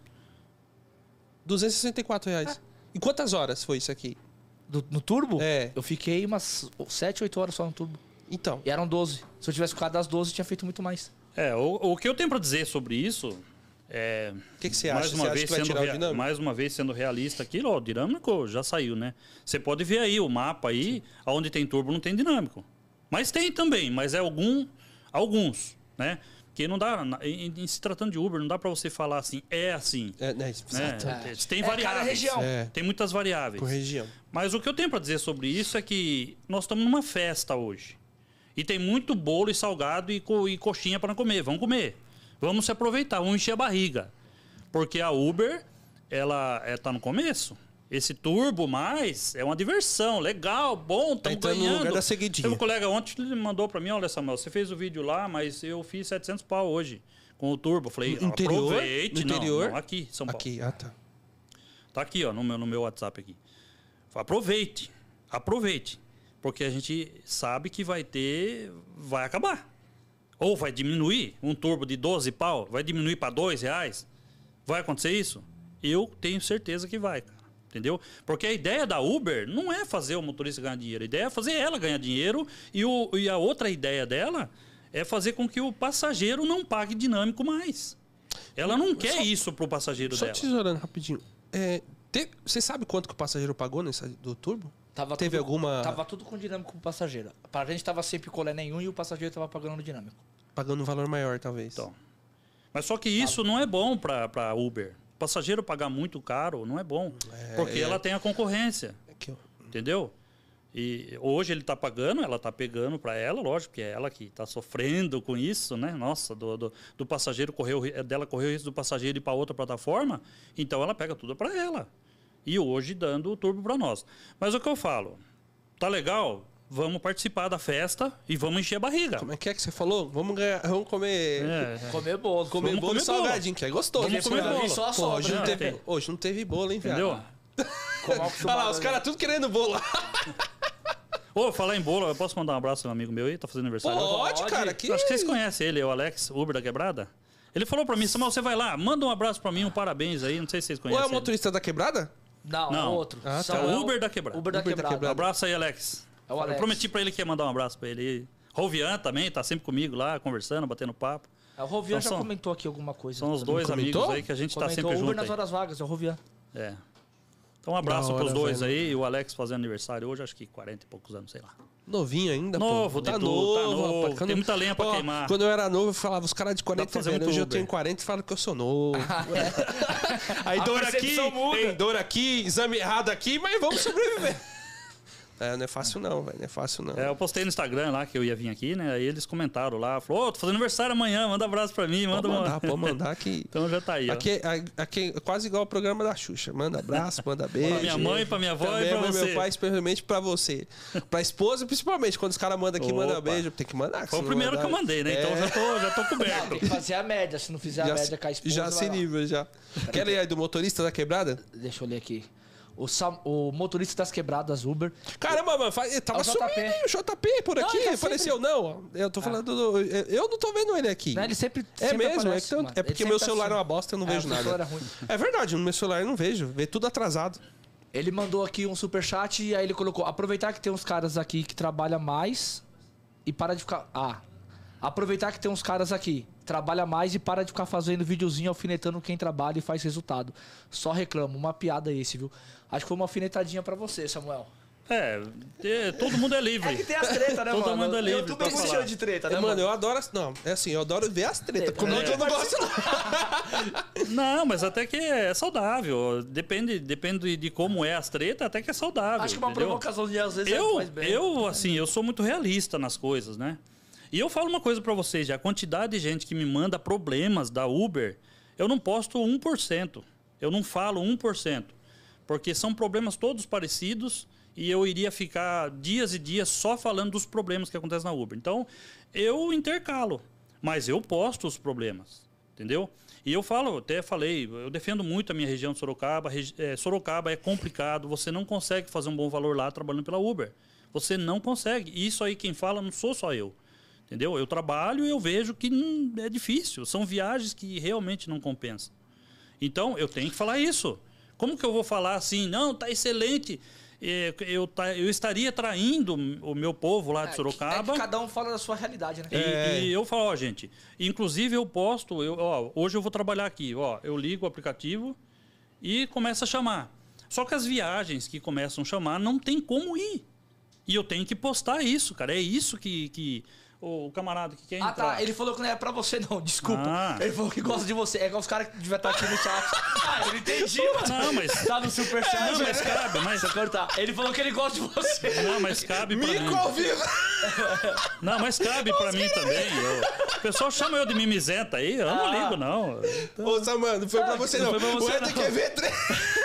264 reais. E quantas horas foi isso aqui? Do- no turbo? É. Eu fiquei umas 7, 8 horas só no turbo. Então, E eram 12. Se eu tivesse ficado das 12, tinha feito muito mais. É, o, o que eu tenho pra dizer sobre isso é. o que, que você mais acha? uma Você acha vez que vai sendo rea- mais uma vez sendo realista aqui, ó, o dinâmico já saiu, né? Você pode ver aí o mapa aí, onde tem turbo não tem dinâmico. Mas tem também, mas é algum alguns, né? Que não dá em, em se tratando de Uber, não dá pra você falar assim, é assim, É, né, né? Tem É variáveis. região. É. Tem muitas variáveis. Por região. Mas o que eu tenho pra dizer sobre isso é que nós estamos numa festa hoje. E tem muito bolo e salgado e, co- e coxinha para comer. Vamos comer. Vamos se aproveitar, vamos encher a barriga. Porque a Uber, ela é, tá no começo. Esse turbo mais é uma diversão, legal, bom, estamos entrando no ganhando. lugar da seguidinha. Teve um colega ontem ele mandou para mim, olha Samuel, você fez o vídeo lá, mas eu fiz 700 pau hoje com o turbo. Falei, No interior? aproveite. No Não, interior? não, aqui, São Paulo. Aqui, ah tá. Tá aqui, ó, no meu, no meu WhatsApp aqui. Aproveite. Aproveite. Porque a gente sabe que vai ter. Vai acabar. Ou vai diminuir um turbo de 12 pau, vai diminuir para 2 reais. Vai acontecer isso? Eu tenho certeza que vai, cara. Entendeu? Porque a ideia da Uber não é fazer o motorista ganhar dinheiro. A ideia é fazer ela ganhar dinheiro. E, o, e a outra ideia dela é fazer com que o passageiro não pague dinâmico mais. Ela não quer isso pro passageiro Só dela. tesourando rapidinho. É, Você sabe quanto que o passageiro pagou nessa do turbo? Tava Teve tudo, alguma- Tava tudo com dinâmico pro passageiro. Pra gente tava sem picolé nenhum e o passageiro tava pagando no dinâmico. Pagando um valor maior, talvez. Então. Mas só que isso não é bom para Uber. O passageiro pagar muito caro não é bom. porque é. ela tem a concorrência. Aqui, ó. Entendeu? E hoje ele está pagando, ela está pegando para ela, lógico que é ela que está sofrendo com isso, né? Nossa, do, do, do passageiro ri- dela correr o risco do passageiro ir para outra plataforma, então ela pega tudo para ela. E hoje dando o turbo para nós. Mas o que eu falo? Tá legal? Vamos participar da festa e vamos encher a barriga. Como é que é que você falou? Vamos ganhar, vamos comer. É, Comer bolo. Comer Vamos bolo comer bolo. salgadinho, que é gostoso. Vamos comer da- bolo. Só Pô, hoje, não teve, hoje não teve bolo, hein, viado? entendeu? Como Olha lá, os caras tudo querendo bolo. Ô, falar em bolo, eu posso mandar um abraço pro um amigo meu aí, tá fazendo aniversário? Pode, Pode. cara. Que... Eu Acho que vocês conhecem ele, o Alex, Uber da Quebrada. Ele falou pra mim, Samuel, você vai lá, manda um abraço pra mim, um parabéns aí, não sei se vocês Ou conhecem. é o ele. motorista da quebrada? Não, é Não. outro. Ah, tá. É o Uber da Quebrada. Uber da Uber da quebrada. Quebrada. Abraço aí, Alex. É o Alex. Eu prometi pra ele que ia mandar um abraço pra ele. Rovian também, tá sempre comigo lá, conversando, batendo papo. É, O Rovian Então já são- comentou aqui alguma coisa. São os dois comentou? amigos aí que a gente tá Comentou sempre Uber junto nas aí. horas vagas, é o Rovian. É. Então um abraço pros hora, dois velho. aí, o Alex fazendo aniversário hoje, acho que 40 e poucos anos, sei lá. Novinho ainda, Novo, pô. Tá tudo, novo, tá novo. rapaz. Quando- Tem muita lenha pra Ó, queimar. Quando eu era novo, eu falava, os caras de pra 40 fazer velho. Hoje eu tenho 40 e falo que eu sou novo. Aí dor aqui, muda. tem dor aqui, exame errado aqui, mas vamos sobreviver. É, não é fácil não, velho. Não é fácil não. É, eu postei no Instagram lá que eu ia vir aqui, né? Aí eles comentaram lá, falou, ô, tô fazendo aniversário amanhã, manda um abraço pra mim, manda pode uma. mandar, pode mandar que... Então já tá aí. Aqui, aqui é quase igual o programa da Xuxa. Manda abraço, manda beijo. Pra minha mãe, pra minha avó Também e pra você. meu pai, especialmente pra você. Pra esposa, principalmente. Quando os caras mandam aqui, manda Opa. beijo. Tem que mandar. que Foi o não primeiro que mandar- eu mandei, né? Então É, já tô, já tô Não, coberto. tem que fazer a média. Se não fizer a já, média com a esposa. já se nível, já. Quer ler aí do motorista da quebrada? Deixa eu ler aqui. O, Sam- o motorista das quebradas Uber. Caramba, mano, faz- tava É o JP. sumindo, hein, o JP por Não, aqui, ele tá apareceu. Não, eu tô falando do... Eu não tô vendo ele aqui. Né? Ele sempre. É sempre mesmo, é, aparece, é Ele porque sempre meu tá celular assim. é uma bosta, eu não É, vejo nada. é. É verdade, no meu celular eu não vejo, vê tudo atrasado. Ele mandou aqui um superchat e aí ele colocou: aproveitar que tem uns caras aqui que trabalham mais e para de ficar. Ah. Aproveitar que tem uns caras aqui, trabalha mais e para de ficar fazendo videozinho alfinetando quem trabalha e faz resultado. Só reclamo, uma piada esse, viu? Acho que foi uma alfinetadinha pra você, Samuel. É, é, todo mundo é livre. É que tem as tretas, né, Todo mano? mundo é livre YouTube é muito cheio de treta, né, É, mano, eu adoro. as- Não, é assim, eu adoro ver as tretas. Comigo É. eu não gosto, não. Não, mas até que é saudável. Depende, depende de como é as tretas, até que é saudável. Acho que uma entendeu? provocaçãozinha às vezes eu, faz bem. eu, assim, eu sou muito realista nas coisas, né? E eu falo uma coisa pra vocês, a quantidade de gente que me manda problemas da Uber, eu não posto 1%. Eu não falo 1%. Porque são problemas todos parecidos e eu iria ficar dias e dias só falando dos problemas que acontecem na Uber. Então, eu intercalo, mas eu posto os problemas, entendeu? E eu falo, até falei, eu defendo muito a minha região de Sorocaba. Eh, Sorocaba é complicado, você não consegue fazer um bom valor lá trabalhando pela Uber. Você não consegue. E isso aí quem fala não sou só eu. Entendeu? Eu trabalho e eu vejo que hum, é difícil. São viagens que realmente não compensam. Então, eu tenho que falar isso. Como que eu vou falar assim, não, tá excelente, eh, eu, tá- eu estaria traindo o meu povo lá de É Sorocaba. que cada um fala da sua realidade, né? E, É. e eu falo, ó, gente, inclusive eu posto, eu, ó, hoje eu vou trabalhar aqui, ó, eu ligo o aplicativo e começa a chamar. Só que as viagens que começam a chamar não tem como ir. E eu tenho que postar isso, cara. É isso que, que o camarada que quer Ah, entrar. tá. Ele falou que não é pra você, não. Desculpa. Ah. Ele falou que gosta de você. É igual os caras que devia estar aqui no chat. ah, eu não entendi, mano. Não, mas- Tá no superchat. Não, mas velho. cabe, mas- Deixa eu cortar. Ele falou que ele gosta de você. Não, mas cabe pra Mico mim. ao vivo! Não, mas cabe pra mim também. Eu- o pessoal chama eu de mimizenta aí, eu não Ah. ligo, não. Ô, Samano, não foi pra você não não. foi pra você, o não. quer ver.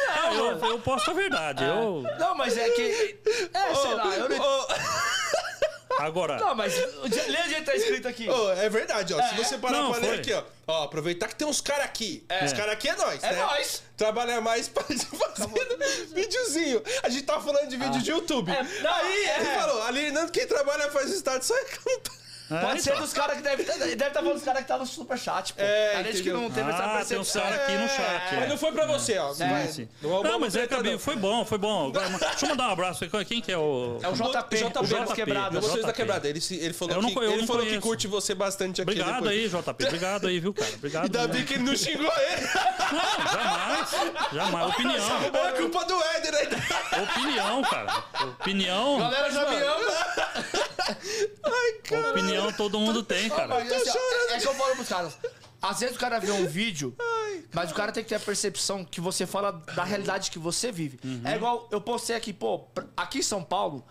Ah, eu, eu posto a verdade. Eu, Não, mas é que. É, sei lá. Eu não... Ô, agora, não, mas. Lê o jeito que tá escrito aqui. ô, é verdade, ó. Se você parar Não, pra ler foi. aqui, ó. Ó, aproveitar que tem uns caras aqui. Os caras aqui é nós, É né? nós. Trabalhar mais pra fazendo videozinho. A gente tava falando de vídeo de YouTube. É, não, Aí é. ele falou, ali não quem trabalha faz estado só é. É, Pode ser então. dos caras que deve estar. Deve estar falando dos caras que tá no superchat, pô. É, a gente que não teve essa Ah, tem uns caras aqui no chat. Mas é. não foi pra você, ó. Sim, Vai- sim. Não, Não, mas é, foi bom, foi bom. Deixa eu mandar um abraço. Quem que é o. É o JP, JP, o JP. quebradas. Vocês da quebrada. Ele, se- ele falou, Eu não que, eu ele não falou que curte você bastante aqui. Obrigado aí, JP. Obrigado aí, viu, cara? Obrigado. Ainda né? bem que ele não xingou ele. Não, jamais. Jamais. Opinião. É culpa do Éder aí. Opinião, cara. Opinião. Galera já me ama. Ai, cara. Opinião todo mundo tem, cara. Mas, assim, ó, é, é que eu falo pros caras. Às vezes o cara vê um vídeo, mas o cara tem que ter a percepção que você fala da realidade que você vive. É igual eu postei aqui, pô, aqui em São Paulo,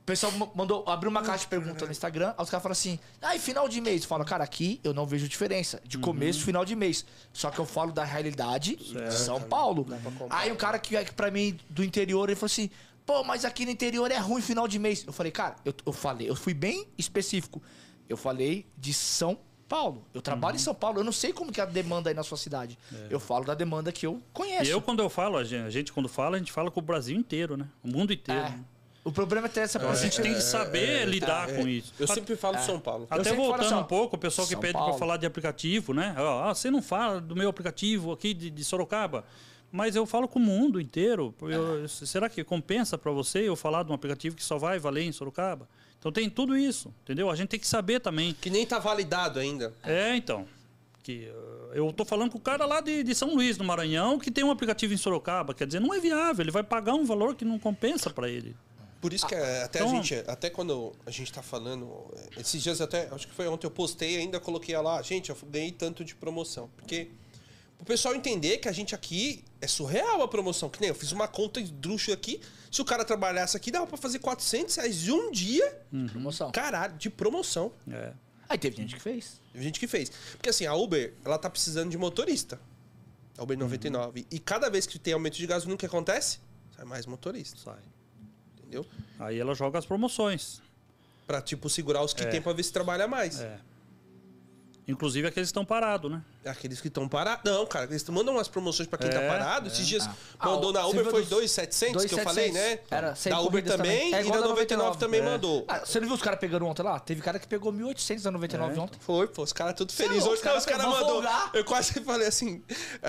o pessoal ma- mandou, abriu uma caixa de pergunta no Instagram, aí os caras falam assim, ah, e final de mês? Eu falo, cara, aqui eu não vejo diferença, de começo, final de mês. Só que eu falo da realidade de São Paulo. Aí um cara que é pra mim do interior, ele falou assim, pô, mas aqui no interior é ruim final de mês. Eu falei, cara, eu, eu falei, eu fui bem específico. Eu falei de São Paulo. Eu trabalho em São Paulo, eu não sei como que é a demanda aí na sua cidade. Eu falo da demanda que eu conheço. E eu, quando eu falo, a gente, a gente, quando fala, a gente fala com o Brasil inteiro, né? O mundo inteiro. É. O problema é ter essa Então a gente tem que saber lidar É, com isso. Eu sempre falo de São Paulo. Até voltando assim, um pouco, o pessoal que São pede para falar de aplicativo, né? Ó, Ah, você não fala do meu aplicativo aqui de, de Sorocaba. Mas eu falo com o mundo inteiro. Eu- será que compensa para você eu falar de um aplicativo que só vai valer em Sorocaba? Então tem tudo isso, entendeu? A gente tem que saber também. Que nem tá validado ainda. É, então. Que, uh, eu tô falando com o cara lá de, de São Luís, no Maranhão, que tem um aplicativo em Sorocaba. Quer dizer, não é viável. Ele vai pagar um valor que não compensa para ele. Por isso que é, até a Então- gente, até quando a gente tá falando, é, esses dias até, acho que foi ontem eu postei ainda coloquei lá, gente, eu ganhei tanto de promoção, porque o pessoal entender que a gente aqui é surreal a promoção, que nem eu fiz uma conta esdrúxula aqui, se o cara trabalhasse aqui dava pra fazer 400 reais em um dia, promoção. caralho, de promoção. É. Aí teve gente que fez. Teve gente que fez. Porque assim, a Uber, ela tá precisando de motorista. A Uber 99. E cada vez que tem aumento de gasolina, o que acontece? Sai mais motorista, Sai. entendeu? Aí ela joga as promoções. Pra, tipo, segurar os que É. tem pra ver se trabalha mais. É. Inclusive aqueles que estão parados, né? Aqueles que estão parados. Não, cara, eles mandam umas promoções pra quem tá É, parado. Esses dias Ah, mandou na Uber, foi dos- 2,700 que eu falei, né? Era 100 da Uber também, É e da 99 também É. mandou. Ah, você não viu os caras pegando ontem lá? Teve cara que pegou 1.800 da 99 É. ontem. Foi, pô, os caras tudo é felizes. Hoje os caras vão mandou. Eu quase falei assim.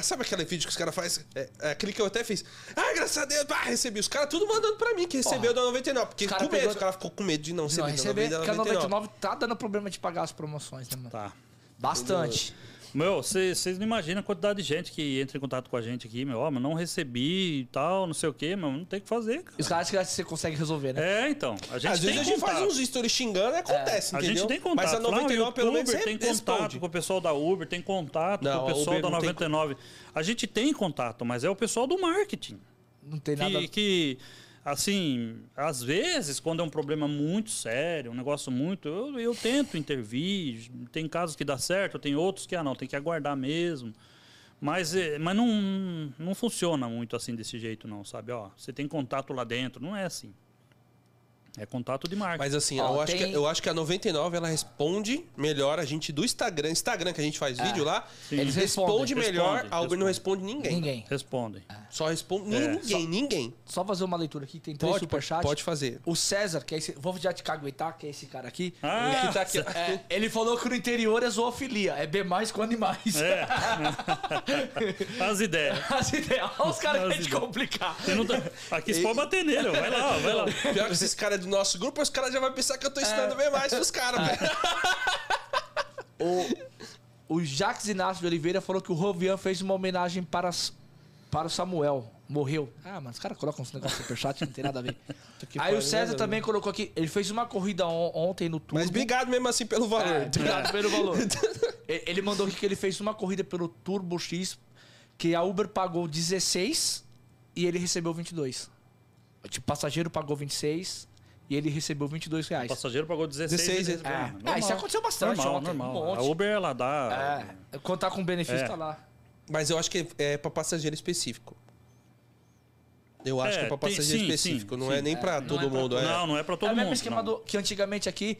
Sabe aquele vídeo que os caras fazem? É, é aquele que eu até fiz. Ah, graças a Deus, pá, recebi. Os caras tudo mandando pra mim que recebeu da 99. Porque Os com cara medo, pegou- os caras ficou com medo de não Não, receber da receber, porque a 99. 99 tá dando problema de pagar as promoções, né, mano? Tá. Bastante. Meu, vocês não imaginam a quantidade de gente que entra em contato com a gente aqui, meu, ó, mas não recebi e tal, não sei o quê, mas não tem o que fazer, cara. Os caras que você consegue resolver, né? É, então. A gente Às tem vezes a gente contato. faz uns stories xingando e acontece, A entendeu? gente tem contato. Mas a Lá no 99 pelo menos tem responde. contato com o pessoal da Uber, tem contato Não, com a o pessoal Uber da não tem 99. A gente tem contato, mas é o pessoal do marketing. Não tem nada. Que, que, assim, às vezes, quando é um problema muito sério, um negócio muito. Eu, eu tento intervir. Tem casos que dá certo, tem outros que, ah, não, tem que aguardar mesmo. Mas, é, mas não, não funciona muito assim desse jeito, não, sabe? Ó, você tem contato lá dentro, não é assim. É contato de marketing. Mas assim, Ó, eu, acho tem- que, eu acho que a 99 ela responde melhor a gente do Instagram. Instagram que a gente faz vídeo lá. Sim. Eles responde respondem. melhor. Responde, a Uber não responde ninguém. Ninguém. Respondem. Só responde É. ninguém, ninguém. Só fazer uma leitura aqui, tem três superchats. pode fazer. O César, que é esse. Vou já te caguetar, que é esse cara aqui. Ah, que tá aqui. É, ele falou que no interior é zoofilia, é B mais com animais. É. As ideias. As ideias. Olha os caras As querem te ideias. complicar. Você não tá... Aqui você pode bater nele, ó. vai lá, vai lá. Pior que esses caras do nosso grupo, os caras já vão pensar que eu tô ensinando bem mais pros caras, velho. O, o Jacques Inácio de Oliveira falou que o Rovian fez uma homenagem para, para o Samuel. Morreu. Ah, mano, os caras colocam esse negócio no superchat, não tem nada a ver. Aí o César né, também colocou aqui, ele fez uma corrida on- ontem no Turbo. Mas obrigado mesmo assim pelo valor. É, obrigado pelo valor. Ele mandou aqui que ele fez uma corrida pelo Turbo X, que a Uber pagou 16 e ele recebeu 22. Tipo, passageiro pagou 26 e ele recebeu 22 O reais. passageiro pagou 16 16, vezes. é. Normal. Ah, isso aconteceu bastante Normal, ontem, normal. um monte. A Uber, ela dá... É, contar com benefício É. tá lá. Mas eu acho que é pra passageiro específico. Eu acho É, que é pra tem- passageiro sim, específico, sim, não sim. é nem pra não todo é pra mundo. é. Não, não é pra todo é o mesmo mundo. esquema não. do, que antigamente aqui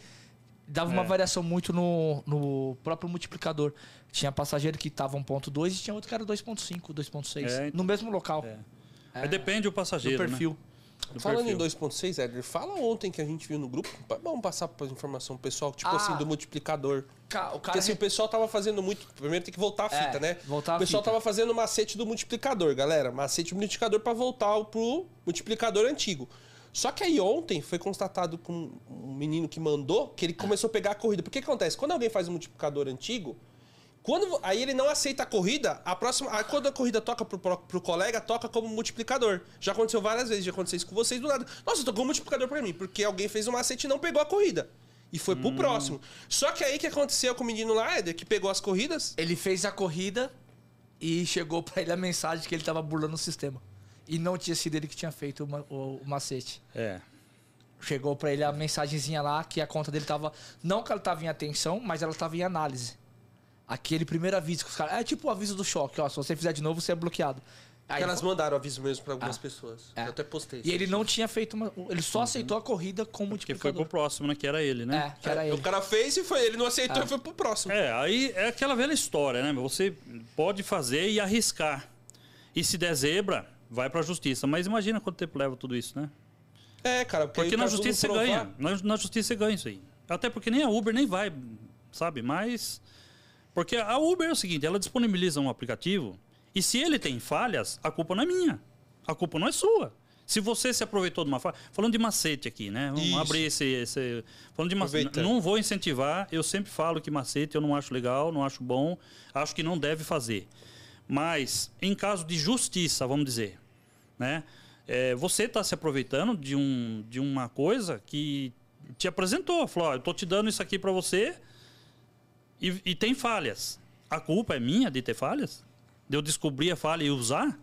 dava uma É. variação muito no, no próprio multiplicador. Tinha passageiro que tava 1.2 e tinha outro que era 2.5, 2.6. É, então. no mesmo local. É. É, depende do do passageiro, perfil. né? Do Falando perfil. em 2.6, Edgar, fala ontem que a gente viu no grupo. Vamos passar pra informação pro pessoal, tipo Ah. assim, do multiplicador. Ca- O cara Porque assim, o pessoal tava fazendo muito. Primeiro tem que voltar a É, fita, né? voltar a o pessoal fita. tava fazendo o macete do multiplicador, galera. Macete do multiplicador pra voltar pro multiplicador antigo. Só que aí ontem foi constatado com um menino que mandou que ele começou a pegar a corrida. Porque que acontece? Quando alguém faz um multiplicador antigo, quando aí ele não aceita a corrida, a próxima, aí quando a corrida toca pro, pro, pro colega, toca como multiplicador. Já aconteceu várias vezes, já aconteceu isso com vocês do nada. Nossa, tocou um multiplicador pra mim, porque alguém fez um macete e não pegou a corrida. E foi pro próximo. Só que aí que aconteceu com o menino lá, Éder, que pegou as corridas, Ele fez a corrida e chegou pra ele a mensagem que ele tava burlando o sistema. E não tinha sido ele que tinha feito o, o- o macete. É. Chegou pra ele a mensagenzinha lá que a conta dele tava. Não que ela tava em atenção, mas ela tava em análise. Aquele primeiro aviso que os caras. É tipo o aviso do choque, ó. Se você fizer de novo, você é bloqueado. Aí elas foi- mandaram aviso mesmo pra algumas Ah. pessoas. É. Eu até postei. E ele não tinha feito uma. Ele só aceitou a corrida com Que foi multiplicador. pro próximo, né? Que era ele, né? É, que era É, ele. O cara fez e foi, ele não aceitou Ah. e foi pro próximo. É, aí é aquela velha história, né? Você pode fazer e arriscar. E se der zebra, vai pra justiça. Mas imagina quanto tempo leva tudo isso, né? É, cara, porque, Porque na justiça você ganha. Na, na justiça você ganha isso aí. Até porque nem a Uber nem vai, sabe? Mas. Porque a Uber é o seguinte: ela disponibiliza um aplicativo e se ele tem falhas, a culpa não é minha. A culpa não é sua. Se você se aproveitou de uma falha. Falando de macete aqui, né? Vamos Isso. abrir esse, esse. Falando de macete. Não vou incentivar. Eu sempre falo que macete eu não acho legal, não acho bom. Acho que não deve fazer. Mas, em caso de justiça, vamos dizer, né? É, você está se aproveitando de, um, de uma coisa que te apresentou. Falou, ó, eu estou te dando isso aqui para você e, e tem falhas. A culpa é minha de ter falhas? De eu descobrir a falha e usar?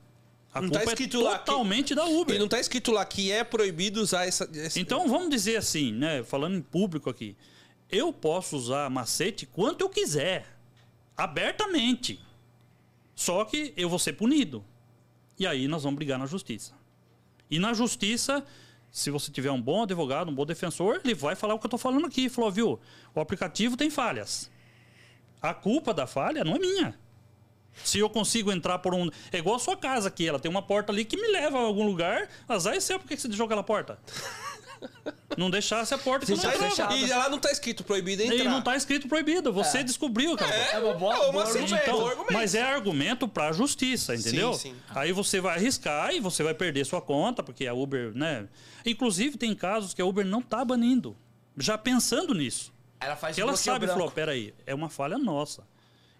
A Não tá culpa escrito é lá que- totalmente da Uber. E não tá escrito lá que é proibido usar essa. esse- Então vamos dizer assim, né? Falando em público aqui. Eu posso usar macete quanto eu quiser. Abertamente. Só que eu vou ser punido. E aí nós vamos brigar na justiça. E na justiça, se você tiver um bom advogado, um bom defensor, ele vai falar o que eu estou falando aqui. Falou, viu? O aplicativo tem falhas. A culpa da falha não é minha. Se eu consigo entrar por um. É igual a sua casa aqui, ela tem uma porta ali que me leva a algum lugar. Azar é seu, por que você deixou aquela porta? Não deixasse a porta que não entrava. fechada. E lá não tá escrito proibido entrar. E não tá escrito proibido. Você descobriu aquela porta. É, É uma boa- é uma boa argumento. é Então, argumento. mas é argumento pra justiça, entendeu? Sim, sim. Aí você vai arriscar e você vai perder sua conta, porque a Uber, né? Inclusive, tem casos que a Uber não tá banindo. Já pensando nisso. Ela faz Porque ela sabe, branco. falou, peraí, é uma falha nossa.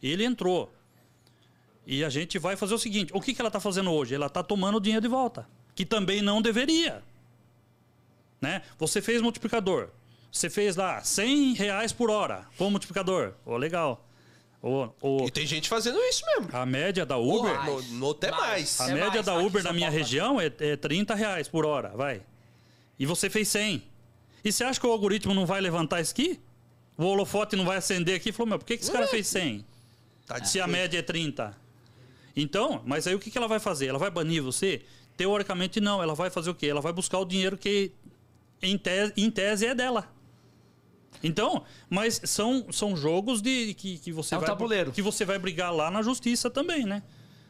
Ele entrou. E a gente vai fazer o seguinte, o que, que ela tá fazendo hoje? Ela tá tomando o dinheiro de volta. Que também não deveria. Né? Você fez multiplicador. Você fez lá 100 reais por hora com multiplicador. Ô, legal. Ô, E tem gente fazendo isso mesmo. a média da Uber... No, no até mais. A É média mais, da Uber na minha região é, é 30 reais por hora, vai. E você fez 100. E você acha que o algoritmo não vai levantar isso aqui? O holofote não vai acender aqui? Falou, meu, por que, que esse cara fez 100? Tá Se a média é 30. Então, mas aí o que, que ela vai fazer? Ela vai banir você? Teoricamente não. Ela vai fazer o quê? Ela vai buscar o dinheiro que em tese, em tese é dela. Então, mas são, são jogos de que, que você É um vai tabuleiro. que você vai brigar lá na justiça também, né?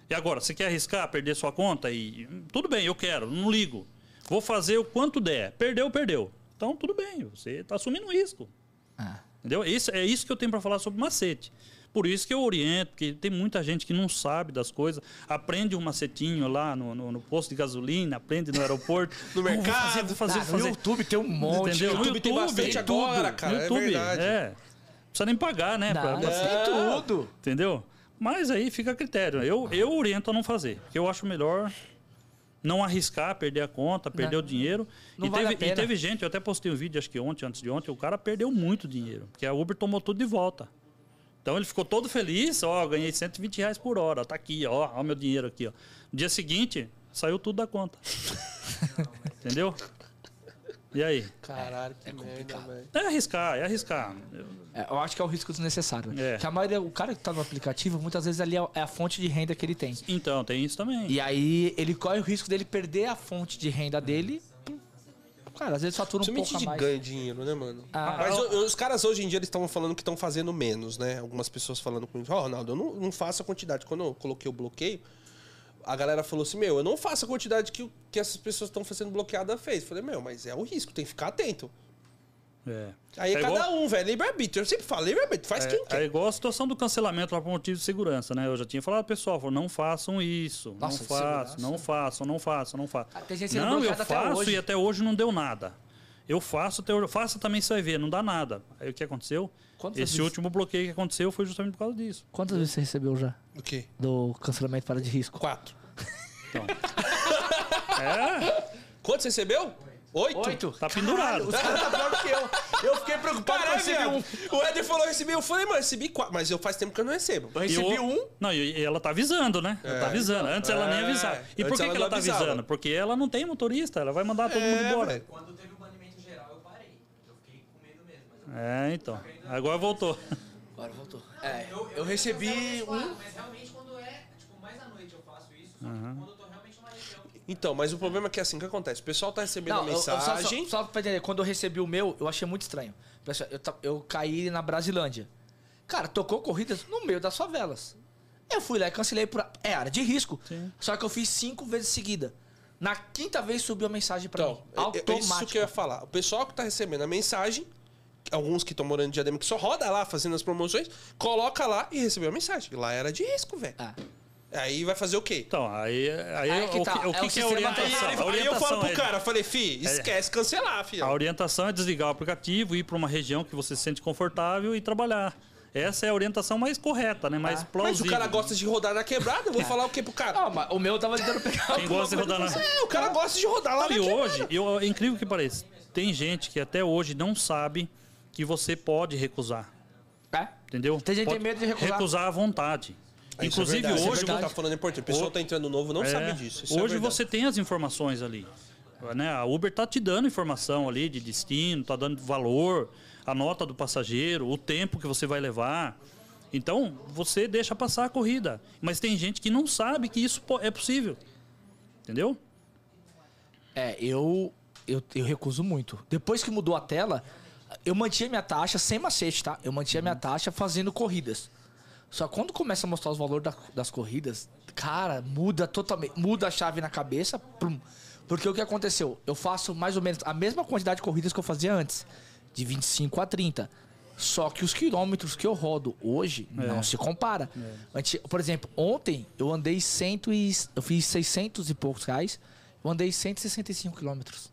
E agora, você quer arriscar, perder sua conta e tudo bem, eu quero, não ligo. Vou fazer o quanto der. Perdeu, perdeu. Então, tudo bem, você está assumindo risco. Ah. Entendeu? Isso, é isso que eu tenho para falar sobre macete. Por isso que eu oriento, porque tem muita gente que não sabe das coisas, aprende um macetinho lá no, no, no posto de gasolina, aprende no aeroporto. No mercado. Fazer, fazer, Ah, fazer. no YouTube tem um monte. Entendeu? No YouTube tem bastante agora, cara, No é YouTube, verdade. é. Não precisa nem pagar, né? Não, pra- pra- tem tudo. Entendeu? Mas aí fica a critério. Eu, eu oriento a não fazer. Porque eu acho melhor não arriscar, perder a conta, perder Não. o dinheiro. Não e, vale teve, a pena. e teve gente, eu até postei um vídeo, acho que ontem, antes de ontem, o cara perdeu muito dinheiro. Porque a Uber tomou tudo de volta. Então ele ficou todo feliz, ó, ganhei 120 reais por hora, tá aqui, ó, ó meu dinheiro aqui, ó. No dia seguinte, saiu tudo da conta. Entendeu? E aí? Caralho, que merda, velho. É arriscar, é arriscar. Eu- É, eu acho que é o risco desnecessário. É. Que a maioria, o cara que tá no aplicativo, muitas vezes ali é é a fonte de renda que ele tem. Então, tem isso também. E aí ele corre o risco dele perder a fonte de renda dele. Cara, às vezes fatura um pouco a de mais. ganho dinheiro, né, mano? Ah. Mas o- os caras hoje em dia eles estão falando que estão fazendo menos, né? Algumas pessoas falando comigo, ó, Ronaldo, eu não, não faço a quantidade. Quando eu coloquei o bloqueio, a galera falou assim, meu, eu não faço a quantidade que, que essas pessoas estão fazendo bloqueada fez. Falei, meu, mas é o risco, tem que ficar atento. É. Aí é, É cada igual- um, velho. Livre-arbítrio. Eu sempre falo, livre-arbítrio, faz quem É, quer. é igual a situação do cancelamento lá por motivo de segurança, né? Eu já tinha falado, pessoal, falou, não façam isso, Nossa, não façam, não façam, não façam, não façam. Ah, tem gente sendo Não, eu até faço hoje. e até hoje não deu nada. Eu faço, até hoje, faça também você vai ver, não dá nada. Aí o que aconteceu? Quantas Esse vezes- último bloqueio que aconteceu foi justamente por causa disso. Quantas vezes você recebeu já O quê? do cancelamento para de risco? Quatro. É, Quanto você recebeu? Oito? Oito? tá pendurado. Os caras tá pior do que eu. Eu fiquei preocupado Caralho, que eu recebi um. O Éder falou, eu recebi. Eu falei, mano, eu recebi quatro. Mas eu faz tempo que eu não recebo. Eu recebi o- um. Não, e ela tá avisando, né? Ela tá avisando. Antes ela nem É, avisava. E por antes que, ela que ela tá avisava. avisando? Porque ela não tem motorista, ela vai mandar todo mundo É, embora. velho. Quando teve o banimento geral, eu parei. Eu fiquei com medo mesmo. Mas eu, É, então. Agora voltou. Agora voltou. É, eu recebi um. Mas realmente quando é, tipo, mais à noite eu faço isso. Só que quando eu tô realmente numa região. Então, mas o problema é que é assim que acontece. O pessoal tá recebendo a Não, eu- eu só- mensagem. Só, só pra entender, quando eu recebi o meu, eu achei muito estranho. Eu, eu caí na Brasilândia. Cara, tocou corridas no meio das favelas. Eu fui lá e cancelei por. É área de risco. Sim. Só que eu fiz cinco vezes seguida. Na quinta vez subiu a mensagem pra Então, mim. é- é Automático. isso que eu ia falar. O pessoal que tá recebendo a mensagem, alguns que estão morando em Diadema, que só roda lá fazendo as promoções, coloca lá e recebeu a mensagem. Lá era de risco, velho. Ah. Aí vai fazer o quê? Então, aí, aí, Aí que o, tá, que, o é que o que é orientação? tem- A Aí eu orientação falo pro é- cara, eu falei, fi, esquece cancelar, filho. A orientação é desligar o aplicativo, ir para uma região que você se sente confortável e trabalhar. Essa é a orientação mais correta, né? Mais Ah. Mas plausível. o cara gosta de rodar na quebrada, eu vou falar o quê pro cara? Ah, mas o meu tava tentando pegar. Quem gosta de rodar na... É, o cara gosta de rodar lá Não, na e quebrada. hoje, eu, é incrível que pareça, tem gente que até hoje não sabe que você pode recusar. É? Entendeu? Tem gente que Pode tem medo de recusar. à vontade. Isso é Inclusive isso hoje, que tá falando é importante. O pessoal tá entrando novo, não É, sabe disso. Isso é hoje você tem as informações ali. Né? A Uber tá te dando informação ali de destino, tá dando valor, a nota do passageiro, o tempo que você vai levar. Então, você deixa passar a corrida. Mas tem gente que não sabe que isso é possível. Entendeu? É, eu, eu, eu recuso muito. Depois que mudou a tela, eu mantinha minha taxa sem macete, tá? Eu mantinha minha taxa fazendo corridas. Só quando começa a mostrar os valores da- das corridas, cara, muda totalmente. Muda a chave na cabeça. plum. Porque o que aconteceu? Eu faço mais ou menos a mesma quantidade de corridas que eu fazia antes. De 25 a 30. Só que os quilômetros que eu rodo hoje não se compara. Antes- por exemplo, ontem eu andei 100 e, eu fiz 600 e poucos reais. Eu andei 165 quilômetros.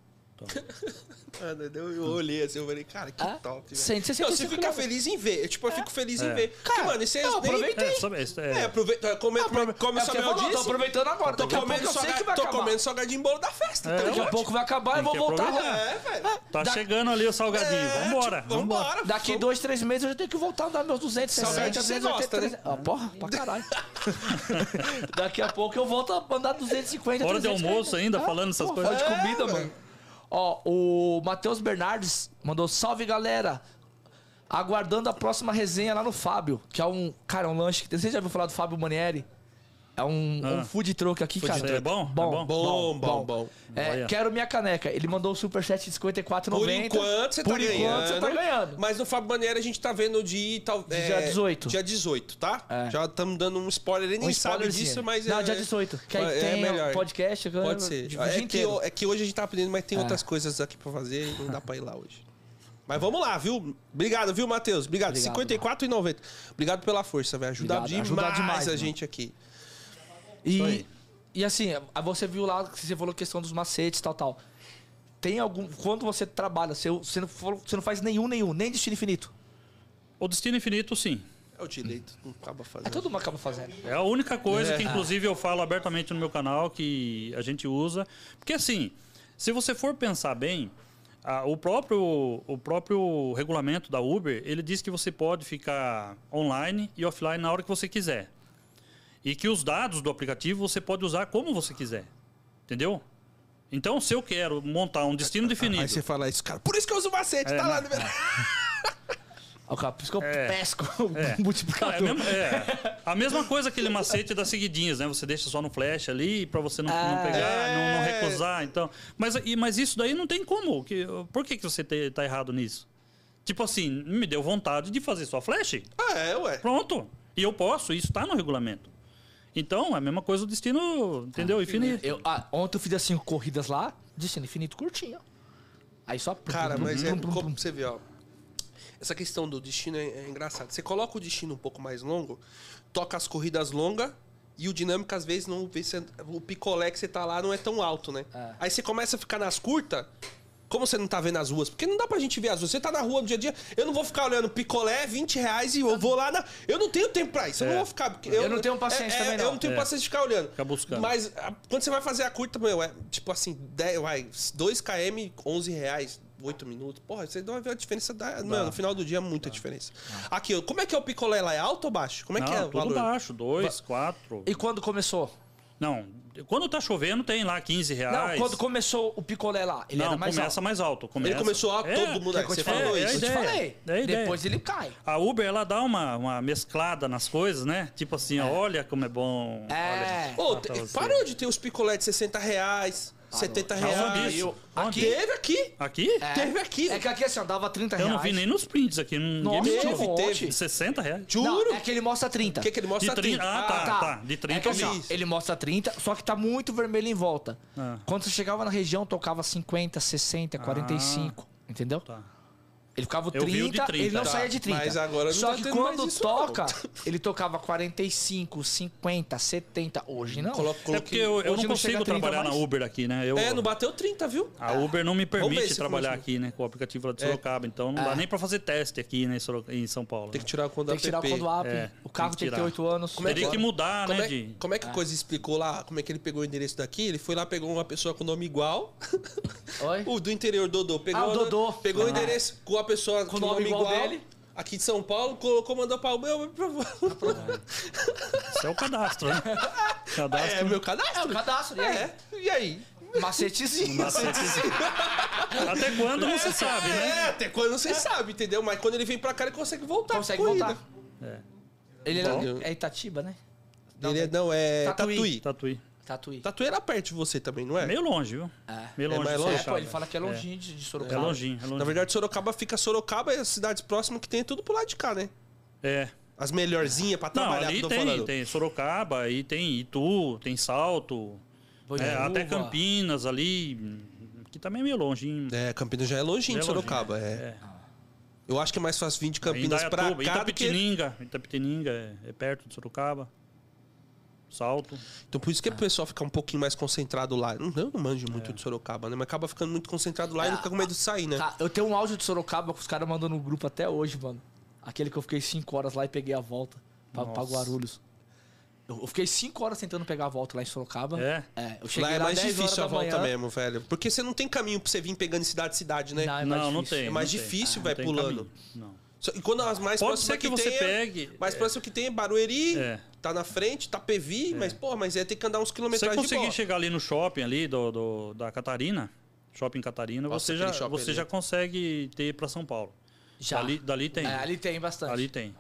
Mano, eu, eu olhei assim, eu falei, cara, que Ah, top, velho. 165 Não, você fica quilômetros. feliz em ver. Eu, tipo, eu fico feliz em É. ver. Porque, Cara, mano, isso é eu nem... aproveitei. É, sabe, isso é- É, aproveita, come, come, come É só porque meu falou, tô disso. aproveitando agora. Tô Daqui a pouco comendo, eu sei salga- que vai tô comendo salgadinho bolo da festa, tá É, Daqui a pouco vai acabar e vou voltar. É, velho. Tá Da- chegando ali o salgadinho. É, vambora, tipo, vambora. vambora. Daqui dois, três meses eu já tenho que voltar a andar meus 260, Saudade você 280, gosta, né? 300. Ah, porra, pra caralho. Daqui a pouco eu volto a andar 250, Hora de 300 almoço ainda, Ah, falando essas coisas. De É, comida, velho. mano. Ó, o Matheus Bernardes mandou salve, galera. Aguardando a próxima resenha lá no Fábio, que é um, cara, um lanche. Você já ouviu falar do Fábio Manieri? É um, Ah. um food truck aqui, Food cara. truck. É bom? Bom, É bom? Bom, bom, bom. É, Olha. quero minha caneca. Ele mandou o superchat de 54,90. Por enquanto você tá Por ganhando. enquanto você tá ganhando. Mas no Fábio Bandeira a gente tá vendo de tal, é, Dia 18. Dia 18, tá? É. Já estamos dando um spoiler, ele nem Um sabe spoilerzinho. disso, mas Não, é, dia 18. Que aí é tem melhor. o podcast. Pode ser. É que, é que hoje a gente tá aprendendo, mas tem É. outras coisas aqui pra fazer e não dá pra ir lá hoje. Mas vamos lá, viu? Obrigado, viu, Matheus? Obrigado. Obrigado. 54,90. Obrigado pela força, velho. Ajuda Obrigado. demais, Ajuda demais, a mano. gente aqui. E, e assim, você viu lá que você falou questão dos macetes tal, tal. Tem algum. Quando você trabalha, você, você, não, você não faz nenhum, nenhum, nem destino infinito. O destino infinito, sim. É o direito, não acaba fazendo. É todo mundo acaba fazendo. É a única coisa É. que, inclusive, eu falo abertamente no meu canal que a gente usa. Porque, assim, se você for pensar bem, a- o, próprio, o próprio regulamento da Uber, ele diz que você pode ficar online e offline na hora que você quiser. E que os dados do aplicativo você pode usar como você quiser. Entendeu? Então, se eu quero montar um destino definido... Aí você fala isso, cara. Por isso que eu uso macete, É, tá lá né? no cara, por isso que eu É. pesco o É. Não, é, multiplicador. mesmo- é. a mesma coisa aquele macete das seguidinhas, né? Você deixa só no flash ali pra você não, não Ah. pegar, não, não É. recusar. Então, mas, e- mas isso daí não tem como. Que, por que, que você te- tá errado nisso? Tipo assim, me deu vontade de fazer só flash. Ah, é, ué. Pronto. E eu posso, isso tá no regulamento. Então, é a mesma coisa do destino, entendeu? Infinito. Eu, ah, ontem eu fiz assim, corridas lá, destino infinito curtinho. Aí só. Cara, mas é como você vê, ó. Essa questão do destino é, é engraçado. Você coloca o destino um pouco mais longo, toca as corridas longas e o dinâmico, às vezes, não vê se o picolé que você tá lá não é tão alto, né? É. Aí você começa a ficar nas curtas. Como você não tá vendo as ruas? Porque não dá pra gente ver as ruas. Você tá na rua no dia a dia. Eu não vou ficar olhando picolé, 20 reais e eu vou lá na. Eu não tenho tempo pra isso. Eu É. não vou ficar. porque Eu não tenho paciência também, Eu não. não tenho É. paciência de ficar olhando. Ficar buscando. Mas a- quando você vai fazer a curta, meu, é tipo assim, 10, vai, 2 km, 11 reais, 8 minutos. Porra, você não vai ver a diferença. Da, mano, no final do dia é muita diferença. Aqui, ó, como é que é o picolé lá? É alto ou baixo? Como é não, que é o tudo valor? baixo, dois, quatro. E quando começou? Não, quando tá chovendo tem lá 15 reais. Não, quando começou o picolé lá, ele não, era mais começa alto. mais alto. Começa. Ele começou alto, É, todo mundo. eu Você te falei? falou É, Eu isso. te ideia. falei. É a. Depois ele cai. A Uber, ela dá uma, uma mesclada nas coisas, né? Tipo assim, ó, olha como é bom. É. Olha, te- você. parou de ter os picolés de 60 reais, 70 Aonde reais. isso? Ah, Onde? Teve aqui. Aqui? É. Teve aqui. É que aqui assim, ó, dava 30 Eu reais. não vi nem nos prints aqui. Ninguém Nossa, me mostrou. um teve. 60 reais. Juro. Não, é que ele mostra 30. O que, que ele mostra? De 30. Ah, tá, tá. De 30 é que assim, ó, eu vi. ele mostra 30, só que tá muito vermelho em volta. Ah. Quando você chegava na região, tocava 50, 60, 45. Entendeu? Tá. Ele ficava o Eu vi o 30, de 30. ele não Tá, saía de 30. mas agora não Só tá que quando mais isso, toca, ele tocava 45, 50, 70. Hoje não. Colo- É coloquei- porque eu, eu não consigo a 30 trabalhar na mais. Uber aqui, né? Eu, É, não bateu 30, viu? A Uber não me permite trabalhar aqui, né? Com o aplicativo lá de É. Sorocaba. Então não dá É. nem pra fazer teste aqui né, em São Paulo. Tem que né? tirar o quando Tem que tirar quando app. É, o carro tem que tem que ter tirar. 8 anos. Como é Teria que- que mudar, Como né? é, De... como é que a coisa explicou lá? Como é que ele pegou o endereço daqui? Ele foi lá, pegou uma pessoa com nome igual. Oi? o do interior, Dodô. Pegou Ah, o Dodô. Pegou o Ah. endereço com a pessoa com, o nome, nome igual igual. dele. Aqui de São Paulo, colocou, mandou para o meu. Isso é o cadastro, né? Cadastro. É, meu cadastro. É o cadastro, e aí? É, e aí? Macetezinho. Até quando não se sabe, né? É, até quando você sabe, entendeu? Mas quando ele vem pra cá, ele consegue voltar. Consegue pra voltar. É. Ele é, Bom. é Itatiba, né? Ele é, não, é Tatuí. Tatuí. Tatuí. Tatuí. Tatuí era perto de você também, não é? Meio longe, viu? É. Meio É longe. mais de longe? É, pô, ele fala que é longinho de, de É Sorocaba. longinho, é longinho. Na verdade, Sorocaba fica Sorocaba e as cidades próximas que tem é tudo pro lado de cá, né? É. As melhorzinhas pra Não, trabalhar, ali que eu tô tem, falando. tem Sorocaba, aí tem Itu, tem Salto, é, até. Campinas ali, que também é meio longe. hein? É, Campinas já é longinho de É longe, Sorocaba, é. é. Eu acho que é mais fácil vir de Campinas pra Indaiatuba, cá do que... Itapetininga, Itapetininga é, é perto de Sorocaba. Salto. Então por isso que o pessoal fica um pouquinho mais concentrado lá. Não, eu não manjo muito É. de Sorocaba, né? Mas acaba ficando muito concentrado lá e Ah, não fica com medo de sair, né? Tá, eu tenho um áudio de Sorocaba que os caras mandam no grupo até hoje, mano. Aquele que eu fiquei 5 horas lá e peguei a volta pra, pra. Guarulhos. Eu, eu fiquei 5 horas tentando pegar a volta lá em Sorocaba. É? eu cheguei Lá lá, é mais 10 horas difícil a volta manhã. mesmo, velho. Porque você não tem caminho pra você vir pegando em cidade cidade, né? Não, é mais não, não tem. É mais não difícil, vai tem pulando. caminho, Não. E quando as mais Pode próximas ser que você tem é- pegue. Mais é, próximo que tem é Barueri, É. tá na frente, tá PV, mas, pô, mas é ter que andar uns Se você quilometragens de conseguir chegar ali no shopping ali do, do- da Catarina, Shopping Catarina, Nossa, você, já, você ali. já consegue ter para São Paulo. Já. Dali, dali tem. É, ali tem bastante. Ali tem.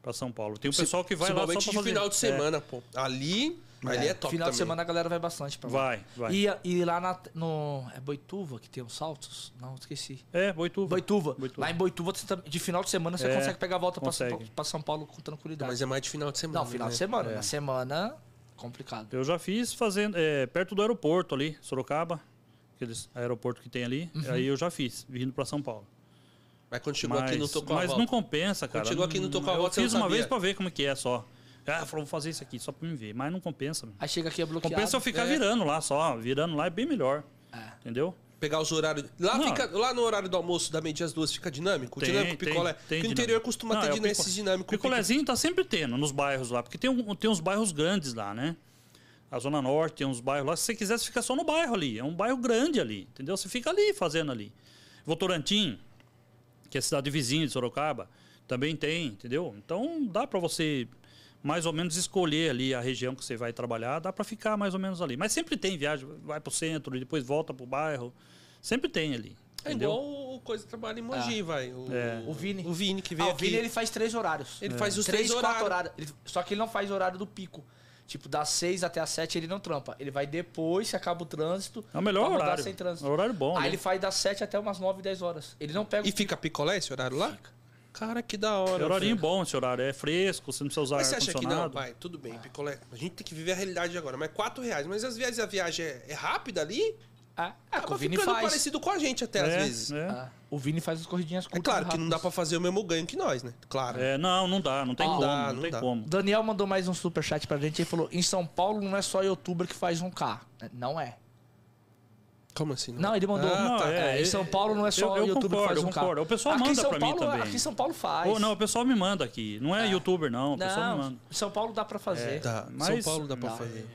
Para São Paulo. Tem o pessoal que vai lá só pra de fazer. final de É, semana, pô. Ali, ali é top Final também. de semana a galera vai bastante pra lá. vai, vai. E, e lá na, no. É Boituva que tem os saltos? Não, esqueci. É, Boituva. Boituva. Boituva. Lá em Boituva, você tá- de final de semana, você É, consegue pegar a volta pra São. Paulo, pra São Paulo com tranquilidade. Mas é mais de final de semana. Não, final né? de semana. É. Na semana, complicado. Eu já fiz fazendo é, perto do aeroporto ali, Sorocaba, aqueles aeroporto que tem ali. Uhum. Aí eu já fiz, vindo para São Paulo. Mas quando chegou mas aqui não tocou a mas não compensa, cara. chegou aqui não tocou a Eu fiz uma sabia. vez para ver como que é só. Ah, falou, vou fazer isso aqui só para me ver, mas não compensa. meu. Aí chega aqui é bloqueado. Compensa eu ficar É. virando lá só, virando lá é bem melhor. É. Entendeu? Pegar os horários. Lá, Não. fica, lá no horário do almoço da meia-dia às duas fica dinâmico? O Tem, dinâmico tem, picolé. tem Porque o dinâmico. interior costuma Não, ter é o dinâmico, pico- esses dinâmicos. Picolézinho tá sempre tendo nos bairros lá, porque tem, um, tem uns bairros grandes lá, né? A Zona Norte tem uns bairros lá. Se você quiser, você fica só no bairro ali. É um bairro grande ali, entendeu? Você fica ali fazendo ali. Votorantim, que é a cidade vizinha de Sorocaba, também tem, entendeu? Então dá para você mais ou menos escolher ali a região que você vai trabalhar, dá para ficar mais ou menos ali. Mas sempre tem viagem, vai pro centro e depois volta pro bairro. Sempre tem ali. É Entendeu? igual o coisa que trabalha em Mogi, vai. O, É. O Vini. o Vini que Ah, veio o Vini aqui. ele faz três horários. Ele faz os três, três quatro horários. horários. Ele- só que ele não faz horário do pico. Tipo, das seis até as sete ele não trampa. Ele vai depois, se acaba o trânsito. É o melhor horário. Sem trânsito. É um horário bom. Aí né? ele faz das sete até umas nove, dez horas. Ele não pega E o fica picolé esse horário lá? Cara, que da hora. É velho. bom esse horário. É fresco, você não precisa usar Mas você acha que não? Vai, tudo bem, picolé. A gente tem que viver a realidade agora. Mas quatro reais. Mas às vezes a viagem é, é rápida ali. É, é, que Acaba o Vini ficando faz. parecido com a gente até, É, às vezes. É, É. É, o Vini faz as corridinhas curtas. claro e que não dá pra fazer o mesmo ganho que nós, né? Claro. É, não, não dá, não tem como, dá, não, não tem dá. como. Daniel mandou mais um superchat pra gente. Ele falou: em São Paulo não é só youtuber que faz um K. Não é. Como assim? Não, ele mandou. Ah, Não, tá. é, É, em São Paulo não é só eu- eu youtuber que concordo, faz um concordo. O pessoal aqui manda pra mim Paulo, também. Aqui em São Paulo faz. Não, o pessoal me manda aqui. Não é, É. youtuber, não. O pessoal me Não, manda. em São Paulo dá pra fazer. Tá. Mas- São Paulo dá pra Dá. fazer.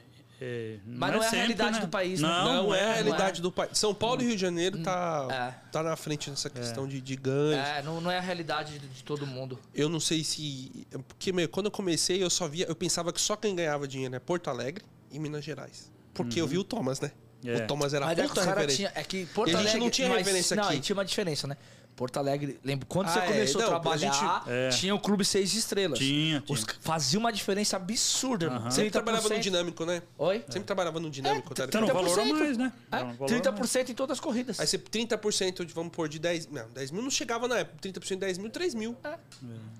É, Mas não é a sempre, realidade né? do país, né? Não, Não, é a não realidade é. do país. São Paulo e Rio de Janeiro tá, É. tá na frente nessa questão de, de ganhos. É, não, não é a realidade de, de todo mundo. Eu não sei se. Porque, meu, quando eu comecei, eu só via. Eu pensava que só quem ganhava dinheiro é Porto Alegre e Minas Gerais. Porque eu vi o Thomas, né? É. O Thomas era Mas é que puta referência. tinha, é que Porto E a gente Alegre não tinha mas- referência Não, aqui. e tinha uma diferença, né? Porto Alegre, lembro, quando você Ah, é, começou não, a a trabalhar, gente- É. tinha o Clube Seis Estrelas. Tinha, tinha. Os, fazia uma diferença absurda, irmão. Aham. Sempre 30%. trabalhava no dinâmico, né? Oi? Sempre trabalhava no dinâmico. tá? Então, o valor a 30%. mais, né? É, O valor a 30% em todas as corridas. Aí você 30% de, vamos pôr, de 10. Não, 10 mil não chegava na época. 30% de 10 mil, 3 mil. É.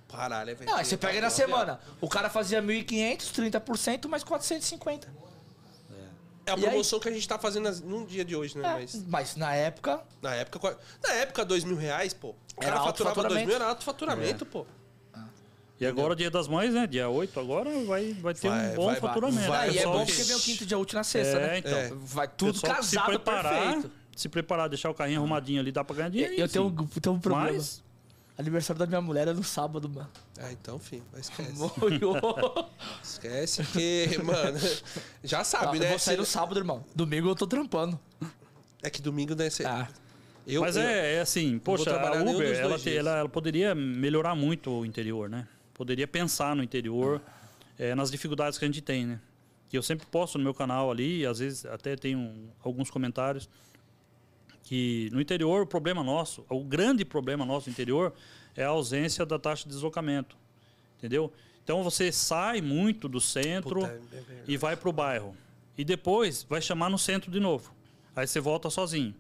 Caralho, velho. Não, aí você pega na semana. O cara fazia 1.500, 30% mais 450. É a E aí? promoção que a gente tá fazendo num dia de hoje, né? É, Mas Mas na época, na época, na época, dois mil reais, pô. O Era cara alto faturava dois faturamento. mil, era alto faturamento, pô. E agora, dia das mães, né? Dia 8 agora, vai, vai ter Vai, um bom vai, vai. faturamento. Vai, e é bom que- porque vem o quinto dia útil na sexta, É, né? então. É. Vai tudo Pessoal que se casado preparar, perfeito. Se preparar, deixar o carrinho arrumadinho ali, dá pra ganhar dinheiro. Eu tenho, um- tenho um problema. Mas, Aniversário da minha mulher é no sábado, mano. Ah, então, filho, esquece. Esquece, porque, mano, já sabe, eu né? vou sair no sábado, irmão. Domingo eu tô trampando. É que domingo, né? Você... Ah, Eu, mas eu- é, é assim, poxa, a Uber, ela, te- ela, ela poderia melhorar muito o interior, né? Poderia pensar no interior, é, nas dificuldades que a gente tem, né? Que eu sempre posto no meu canal ali, às vezes até tenho alguns comentários, que no interior o problema nosso, o grande problema nosso no interior é a ausência da taxa de deslocamento, entendeu? Então você sai muito do centro Puta, é e vai para o bairro. E depois vai chamar no centro de novo. Aí você volta sozinho.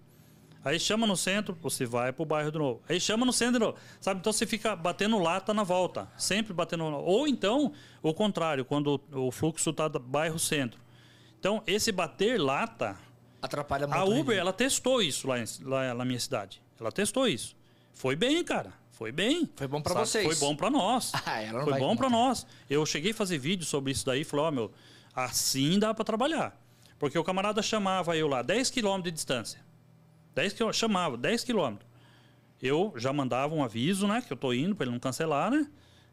Aí chama no centro, você vai pro bairro de novo. Aí chama no centro de novo. Sabe? Então você fica batendo lata na volta. Sempre batendo. Ou então, o contrário, quando o fluxo tá do bairro centro. Então, esse bater lata, Atrapalha muito. a Uber, ela testou isso lá, lá na minha cidade. Ela testou isso. Foi bem, cara. Foi bem. Foi bom Sabe? vocês. Foi bom pra nós. Ah, ela não Foi bom contar. nós. Eu cheguei a fazer vídeo sobre isso daí e falei, ó, meu, assim dá pra trabalhar. Porque o camarada chamava eu lá, 10 km de distância. 10 km, chamava, 10 km. Eu já mandava um aviso, né, que eu tô indo pra ele não cancelar, né?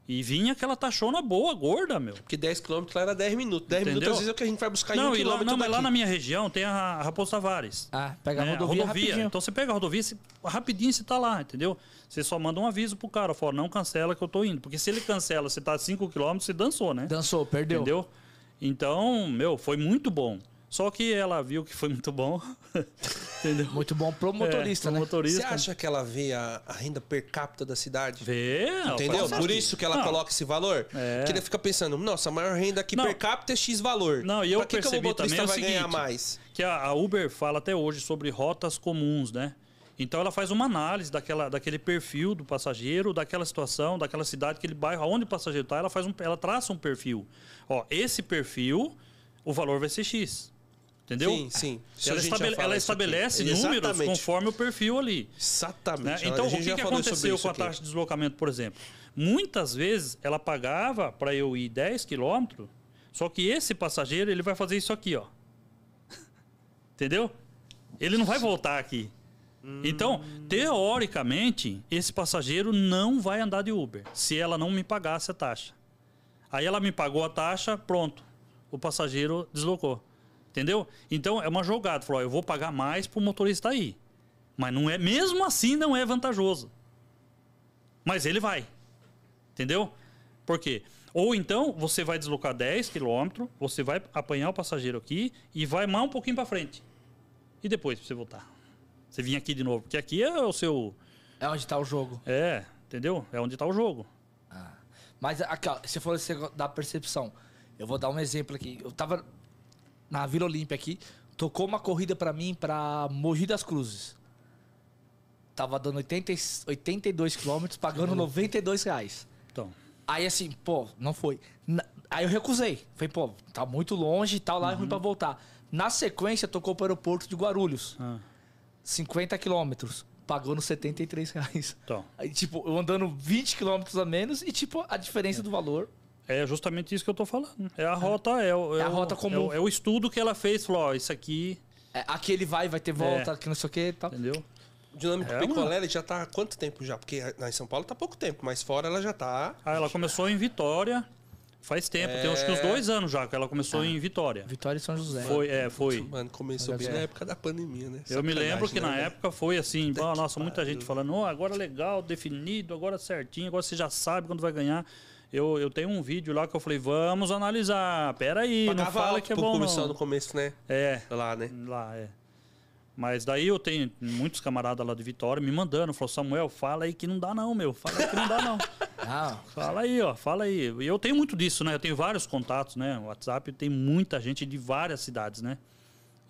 E vinha aquela taxona boa, gorda, meu. Porque 10km lá era 10 minutos. 10 minutos Entendeu? às vezes é o que a gente vai buscar em Não, um e lá, não, mas lá na minha região tem a Raposo Tavares. Ah, pega a né? rodovia, rapidinho. Então você pega a rodovia, você, rapidinho você tá lá, entendeu? Você só manda um aviso pro cara, fala, não cancela que eu tô indo. Porque se ele cancela, você tá a 5 km, você dançou, né? Dançou, perdeu. Entendeu? Então, meu, foi muito bom. Só que ela viu que foi muito bom. entendeu? Muito bom pro motorista, É, pro né? motorista. Você acha que ela vê a, a renda per capita da cidade? Vê, Entendeu? Por isso que ela Não, coloca esse valor. É. Que ele fica pensando, nossa, a maior renda aqui Não. per capita é X valor. Não, e eu pra que, que o percebi motorista também o vai ganhar seguinte, mais? Que a, a Uber fala até hoje sobre rotas comuns, né? Então ela faz uma análise daquela, daquele perfil do passageiro, daquela situação, daquela cidade, aquele bairro, aonde o passageiro está, ela faz um, ela traça um perfil. Ó, esse perfil, o valor vai ser X. Entendeu? Sim, sim. Isso Ela, estabele- ela isso aqui. estabelece números Exatamente. conforme o perfil ali. Exatamente. né? Então, o que, que aconteceu com a taxa de deslocamento, por exemplo? Muitas vezes ela pagava para eu ir 10 quilômetros, só que esse passageiro ele vai fazer isso aqui, ó. Entendeu? Ele não vai voltar aqui. Então, teoricamente, esse passageiro não vai andar de Uber se ela não me pagasse a taxa. Aí ela me pagou a taxa, pronto. O passageiro deslocou. Entendeu? Então é uma jogada. Falou, ó, eu vou pagar mais pro motorista aí. Mas não é, mesmo assim não é vantajoso. Mas ele vai. Entendeu? Por quê? Ou então você vai deslocar 10 quilômetros, você vai apanhar o passageiro aqui e vai mais um pouquinho para frente. E depois pra você voltar. Você vir aqui de novo. Porque aqui é o seu. É onde tá o jogo. É, entendeu? É onde tá o jogo. Mas aqui, ó, você falou da percepção. Eu vou dar um exemplo aqui. Eu tava na Vila Olímpia aqui, tocou uma corrida pra mim pra Mogi das Cruzes. Tava dando 80, e- 82 quilômetros, pagando 92 reais. Então. Aí assim, pô, não foi. Na- Aí eu recusei. Falei, pô, tá muito longe e tal, lá é ruim pra voltar. Na sequência, tocou pro aeroporto de Guarulhos. ah, 50 quilômetros, pagando 73 reais. então. Aí, tipo, eu andando 20 quilômetros a menos e, tipo, a diferença do valor. É justamente isso que eu tô falando. É a rota, é, o, É a o- rota comum. É o, é o estudo que ela fez. Falou, ó, isso aqui, É, aqui ele vai, vai ter volta, aqui não sei o que e tal. entendeu? O Dinâmico É, Picolé ele já tá há quanto tempo já? Porque na em São Paulo tá pouco tempo, mas fora ela já tá. Ah, ela começou em Vitória faz tempo. Tem acho que uns É. dois anos já que ela começou em Vitória. Vitória e São José. Foi, é, foi. Mano, começou bem É. na época da pandemia, né? Eu me lembro que na né, época foi assim, ah, nossa, muita gente falando, oh, agora legal, definido, agora certinho, agora você já sabe quando vai ganhar. Eu, eu tenho um vídeo lá que eu falei, vamos analisar, peraí, não Pagava fala que é bom começar não. no começo, né? É, Lá, né? lá, é. Mas daí eu tenho muitos camaradas lá de Vitória me mandando, falou, Samuel, fala aí que não dá não, meu, fala aí que não dá não. Ah, Fala aí, ó, fala aí. E eu tenho muito disso, né? Eu tenho vários contatos, né? O WhatsApp tem muita gente de várias cidades, né?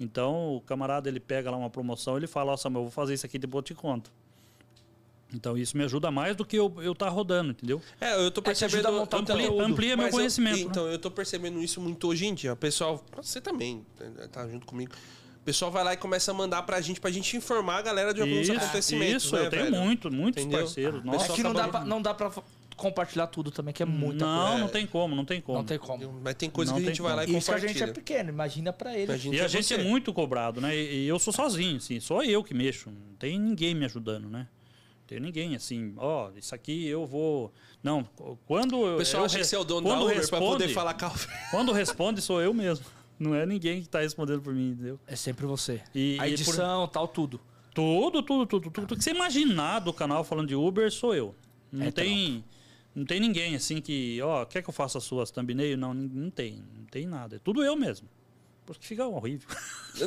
Então, o camarada, ele pega lá uma promoção, ele fala, ó, Samuel, eu vou fazer isso aqui, depois eu te conto. Então, isso me ajuda mais do que eu, eu tá rodando, entendeu? É, eu tô te percebendo. a montar então, conteúdo. Amplia meu mas eu- conhecimento, né? então, eu tô percebendo isso muito hoje em dia. O pessoal, você também, tá junto comigo. O pessoal vai lá e começa a mandar pra gente, pra gente informar a galera de alguns Isso, acontecimentos. isso, né, eu tenho velho? muito, muitos Entendeu? parceiros. Ah, Nossa, é que não dá, pra, não dá pra compartilhar tudo também, que é muita não, coisa. não tem como, não tem como. Não tem como. Mas tem coisa Não que a gente vai lá e E isso a compartilha. gente é pequeno, imagina pra ele. A gente E é a gente você. é muito cobrado, né? E, e eu sou sozinho, assim, só eu que mexo. Não tem ninguém me ajudando, né? Tem ninguém, assim, ó, isso aqui eu vou. Não, quando eu. O pessoal eu acha que você é o dono da Uber pra poder falar calma. Quando responde, sou eu mesmo. Não é ninguém que tá respondendo por mim, entendeu? É sempre você. E- a e edição, tal, tudo. Tudo, tudo, tudo, tudo. Tudo que você imaginar do canal falando de Uber, sou eu. Não É tem. Não tem ninguém assim que, ó, quer que eu faça as suas thumbnail? Não, não tem. Não tem nada. É tudo eu mesmo. Porque fica horrível.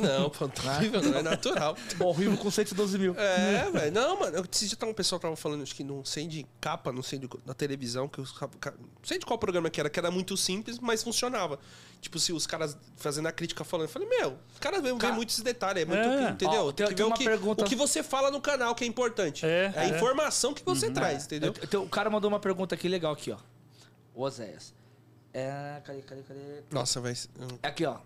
Não, pô, tá horrível, não é natural. Horrível com 112 mil. É, velho. Não, mano. Eu, dia tava um pessoal que tava falando, acho que não sei de capa, não sei de, da televisão, que os ca- não sei de qual programa que era, que era muito simples, mas funcionava. Tipo, se os caras fazendo a crítica falando, eu falei, meu, os caras veem Cara- muito esses detalhes, é muito, É. que- entendeu? Ó, tem- que tem ver uma o, que, pergunta- o que você fala no canal que é importante. É, a é. informação que você traz, entendeu? Eu- eu- o cara mandou uma pergunta aqui legal aqui, ó. O Oséias. É, cadê, cadê, cadê? Nossa, vai. Aqui, ó.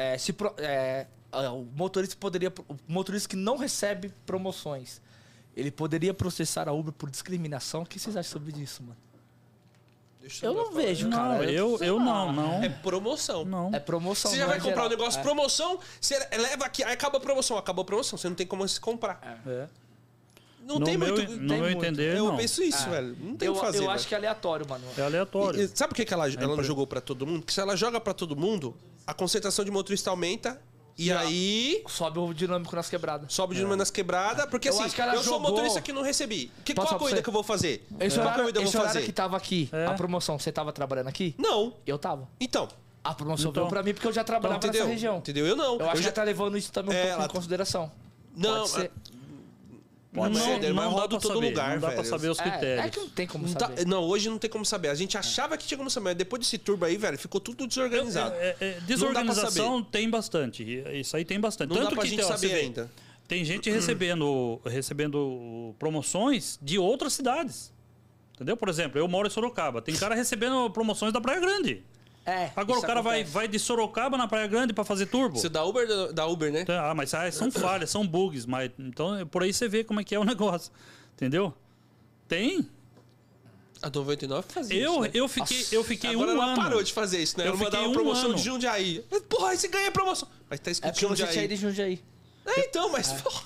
É, se pro- é, ah, o motorista poderia. O motorista que não recebe promoções, ele poderia processar a Uber por discriminação. O que vocês acham sobre isso, mano? Deixa Eu não vejo, Não, cara. eu, sei eu lá. não, não. É promoção. Não. É promoção. Você já não vai é comprar um geral. negócio, É. promoção, você leva aqui, aí acaba a promoção, acabou a promoção, você não tem como se comprar. É. Não no tem meu, muito. no tem meu muito. entender, Eu não. penso isso, É. velho. Não tem Eu, o que fazer. eu velho. acho que é aleatório, mano. É aleatório. E- sabe por que, que ela, ela não jogou pra todo mundo? Porque se ela joga pra todo mundo, a concentração de motorista aumenta e a- aí Sobe o dinâmico nas quebradas. sobe de número nas quebradas. Porque Eu assim, acho que ela eu sou jogou- motorista que não recebi. Que, Posso qual corrida que eu vou fazer? Esse qual horário, corrida eu esse vou horário fazer? que tava aqui, É. a promoção, você tava trabalhando aqui? Não. Eu tava. Então. A promoção Então. veio pra mim porque eu já trabalhava entendeu? nessa região. Entendeu? Eu não. Eu acho que já... ela tá levando isso também um É, pouco ela- em consideração. Não, Pode não, ser, mas pra todo saber, lugar, não dá pra velho. saber os É, critérios. é que não tem como Não, tá- saber. não, hoje não tem como saber. A gente achava que tinha como saber. mas Depois desse turbo aí, velho, ficou tudo desorganizado. É, é, é, desorganização tem bastante. Isso aí tem bastante. Não Tanto dá pra que gente ó, saber vê, ainda. Tem gente recebendo, recebendo promoções de outras cidades. Entendeu? Por exemplo, eu moro em Sorocaba. Tem cara recebendo promoções da Praia Grande. É, Agora o cara vai, acontece. vai de Sorocaba na Praia Grande pra fazer turbo. Você dá Uber, da- da Uber, né? Ah, mas ah, são falhas, são bugs. Mas, então, por aí você vê como é que é o negócio. Entendeu? Tem. A 99 fazia Eu, isso, né? eu fiquei, eu fiquei Agora um ela ano. parou de fazer isso, né? Eu Ela mandava fiquei uma um promoção ano. de Jundiaí. Porra, aí você ganha promoção. Mas tá É escrito você Jundiaí. em Jundiaí. É, então, mas... porra.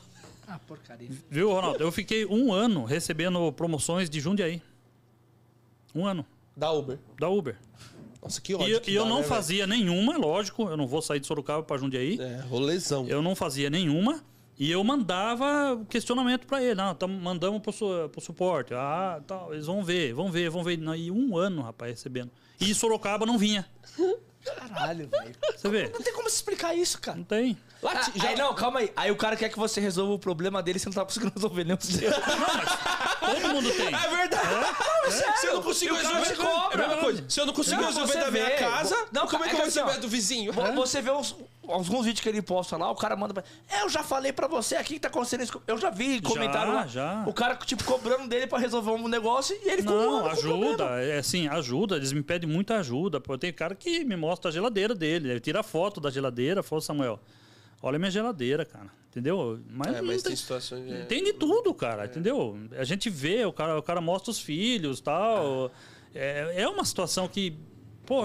Ah, porcaria. Viu, Ronaldo? Eu fiquei um ano recebendo promoções de Jundiaí. Um ano. Da Uber. Da Uber. Nossa, que E, ódio eu- que e eu dá, não né, fazia nenhuma, lógico. Eu não vou sair de Sorocaba pra Jundiaí. É, rolezão. Eu não fazia nenhuma. E eu mandava questionamento pra ele. Não, tamo, mandamos pro, su- pro suporte. Ah, tal. Eles vão ver, vão ver, vão ver. Não, E um ano, rapaz, recebendo. E Sorocaba não vinha. Caralho, velho. Você vê? Não tem como se explicar isso, cara. Não tem. Lá, Ah, já- Aí não, calma aí. Aí o cara quer que você resolva o problema dele e você não tá conseguindo resolver nenhum seu. Todo mundo tem. É verdade. Se eu não consigo resolver... cobra. É a mesma coisa. Se eu não consigo Não, resolver da minha vê. casa, Não, como é é que eu vou assim, do vizinho? Vo- Você vê uns, alguns vídeos que ele posta lá, o cara manda pra... É, eu já falei pra você aqui que tá acontecendo isso. Eu já vi comentário lá. já. O cara, tipo, cobrando dele pra resolver um negócio e ele Não, ajuda. É assim, ajuda. Eles me pedem muita ajuda. Pô, tem cara que me mostra a geladeira dele. Ele tira foto da geladeira. Fala, Samuel, olha minha geladeira, cara. Entendeu? Mas, É, mas tem, tem situações... é. tem de tudo, cara. Entendeu? A gente vê, o cara, o cara mostra os filhos tal. É, é uma situação que. Pô,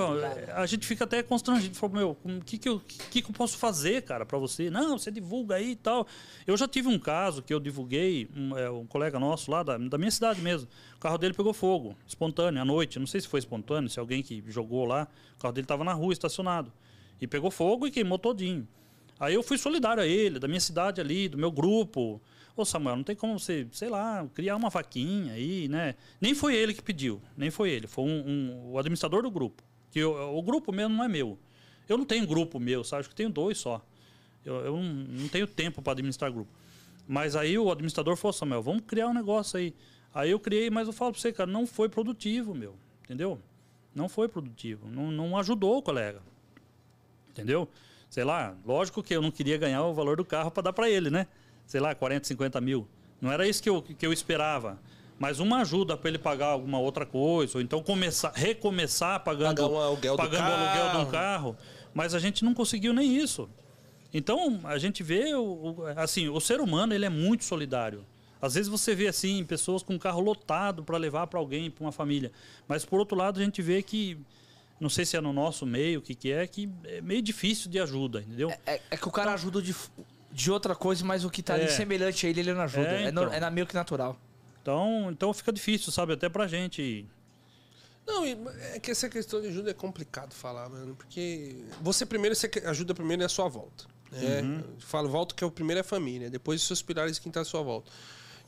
a gente fica até constrangido. Fala, meu, o que que eu, que que eu posso fazer, cara, pra você? Não, você divulga aí e tal. Eu já tive um caso que eu divulguei, um, é, um colega nosso lá, da, da minha cidade mesmo. O carro dele pegou fogo, espontâneo, à noite. Não sei se foi espontâneo, se alguém que jogou lá. O carro dele estava na rua, estacionado. E pegou fogo e queimou todinho. Aí eu fui solidário a ele, da minha cidade ali, do meu grupo. Ô Samuel, não tem como você, sei lá, criar uma vaquinha aí, né? Nem foi ele que pediu, nem foi ele. Foi um, um- o administrador do grupo. Que eu- o grupo mesmo não é meu. Eu não tenho grupo meu, sabe? Acho que tenho dois só. Eu, eu não, tenho tempo para administrar grupo. Mas aí o administrador falou, Samuel, vamos criar um negócio aí. Aí eu criei, mas eu falo para você, cara, não foi produtivo, meu. Entendeu? Não foi produtivo. Não, não ajudou o colega. Entendeu? Sei lá, lógico que eu não queria ganhar o valor do carro para dar para ele, né? Sei lá, 40, 50 mil. Não era isso que eu, que eu esperava. Mas uma ajuda para ele pagar alguma outra coisa, ou então começar, recomeçar pagando, Pagar um aluguel do pagando o aluguel de um carro. Mas a gente não conseguiu nem isso. Então, a gente vê, o, assim, o ser humano, ele é muito solidário. Às vezes você vê, assim, pessoas com carro lotado para levar para alguém, para uma família. Mas, por outro lado, a gente vê que, não sei se é no nosso meio, o que que é, que é meio difícil de ajuda, entendeu? É, é que o cara ajuda de, de outra coisa, mas o que tá ali É. semelhante a ele, ele não ajuda. É, É, no- então. é na meio que natural. Então, então fica difícil, sabe? Até pra gente. Não, é que essa questão de ajuda é complicado falar, mano. Porque você primeiro, você ajuda primeiro é a sua volta. Né? Uhum. Falo volta que é o primeiro é a família, depois os seus pilares que estão à sua volta.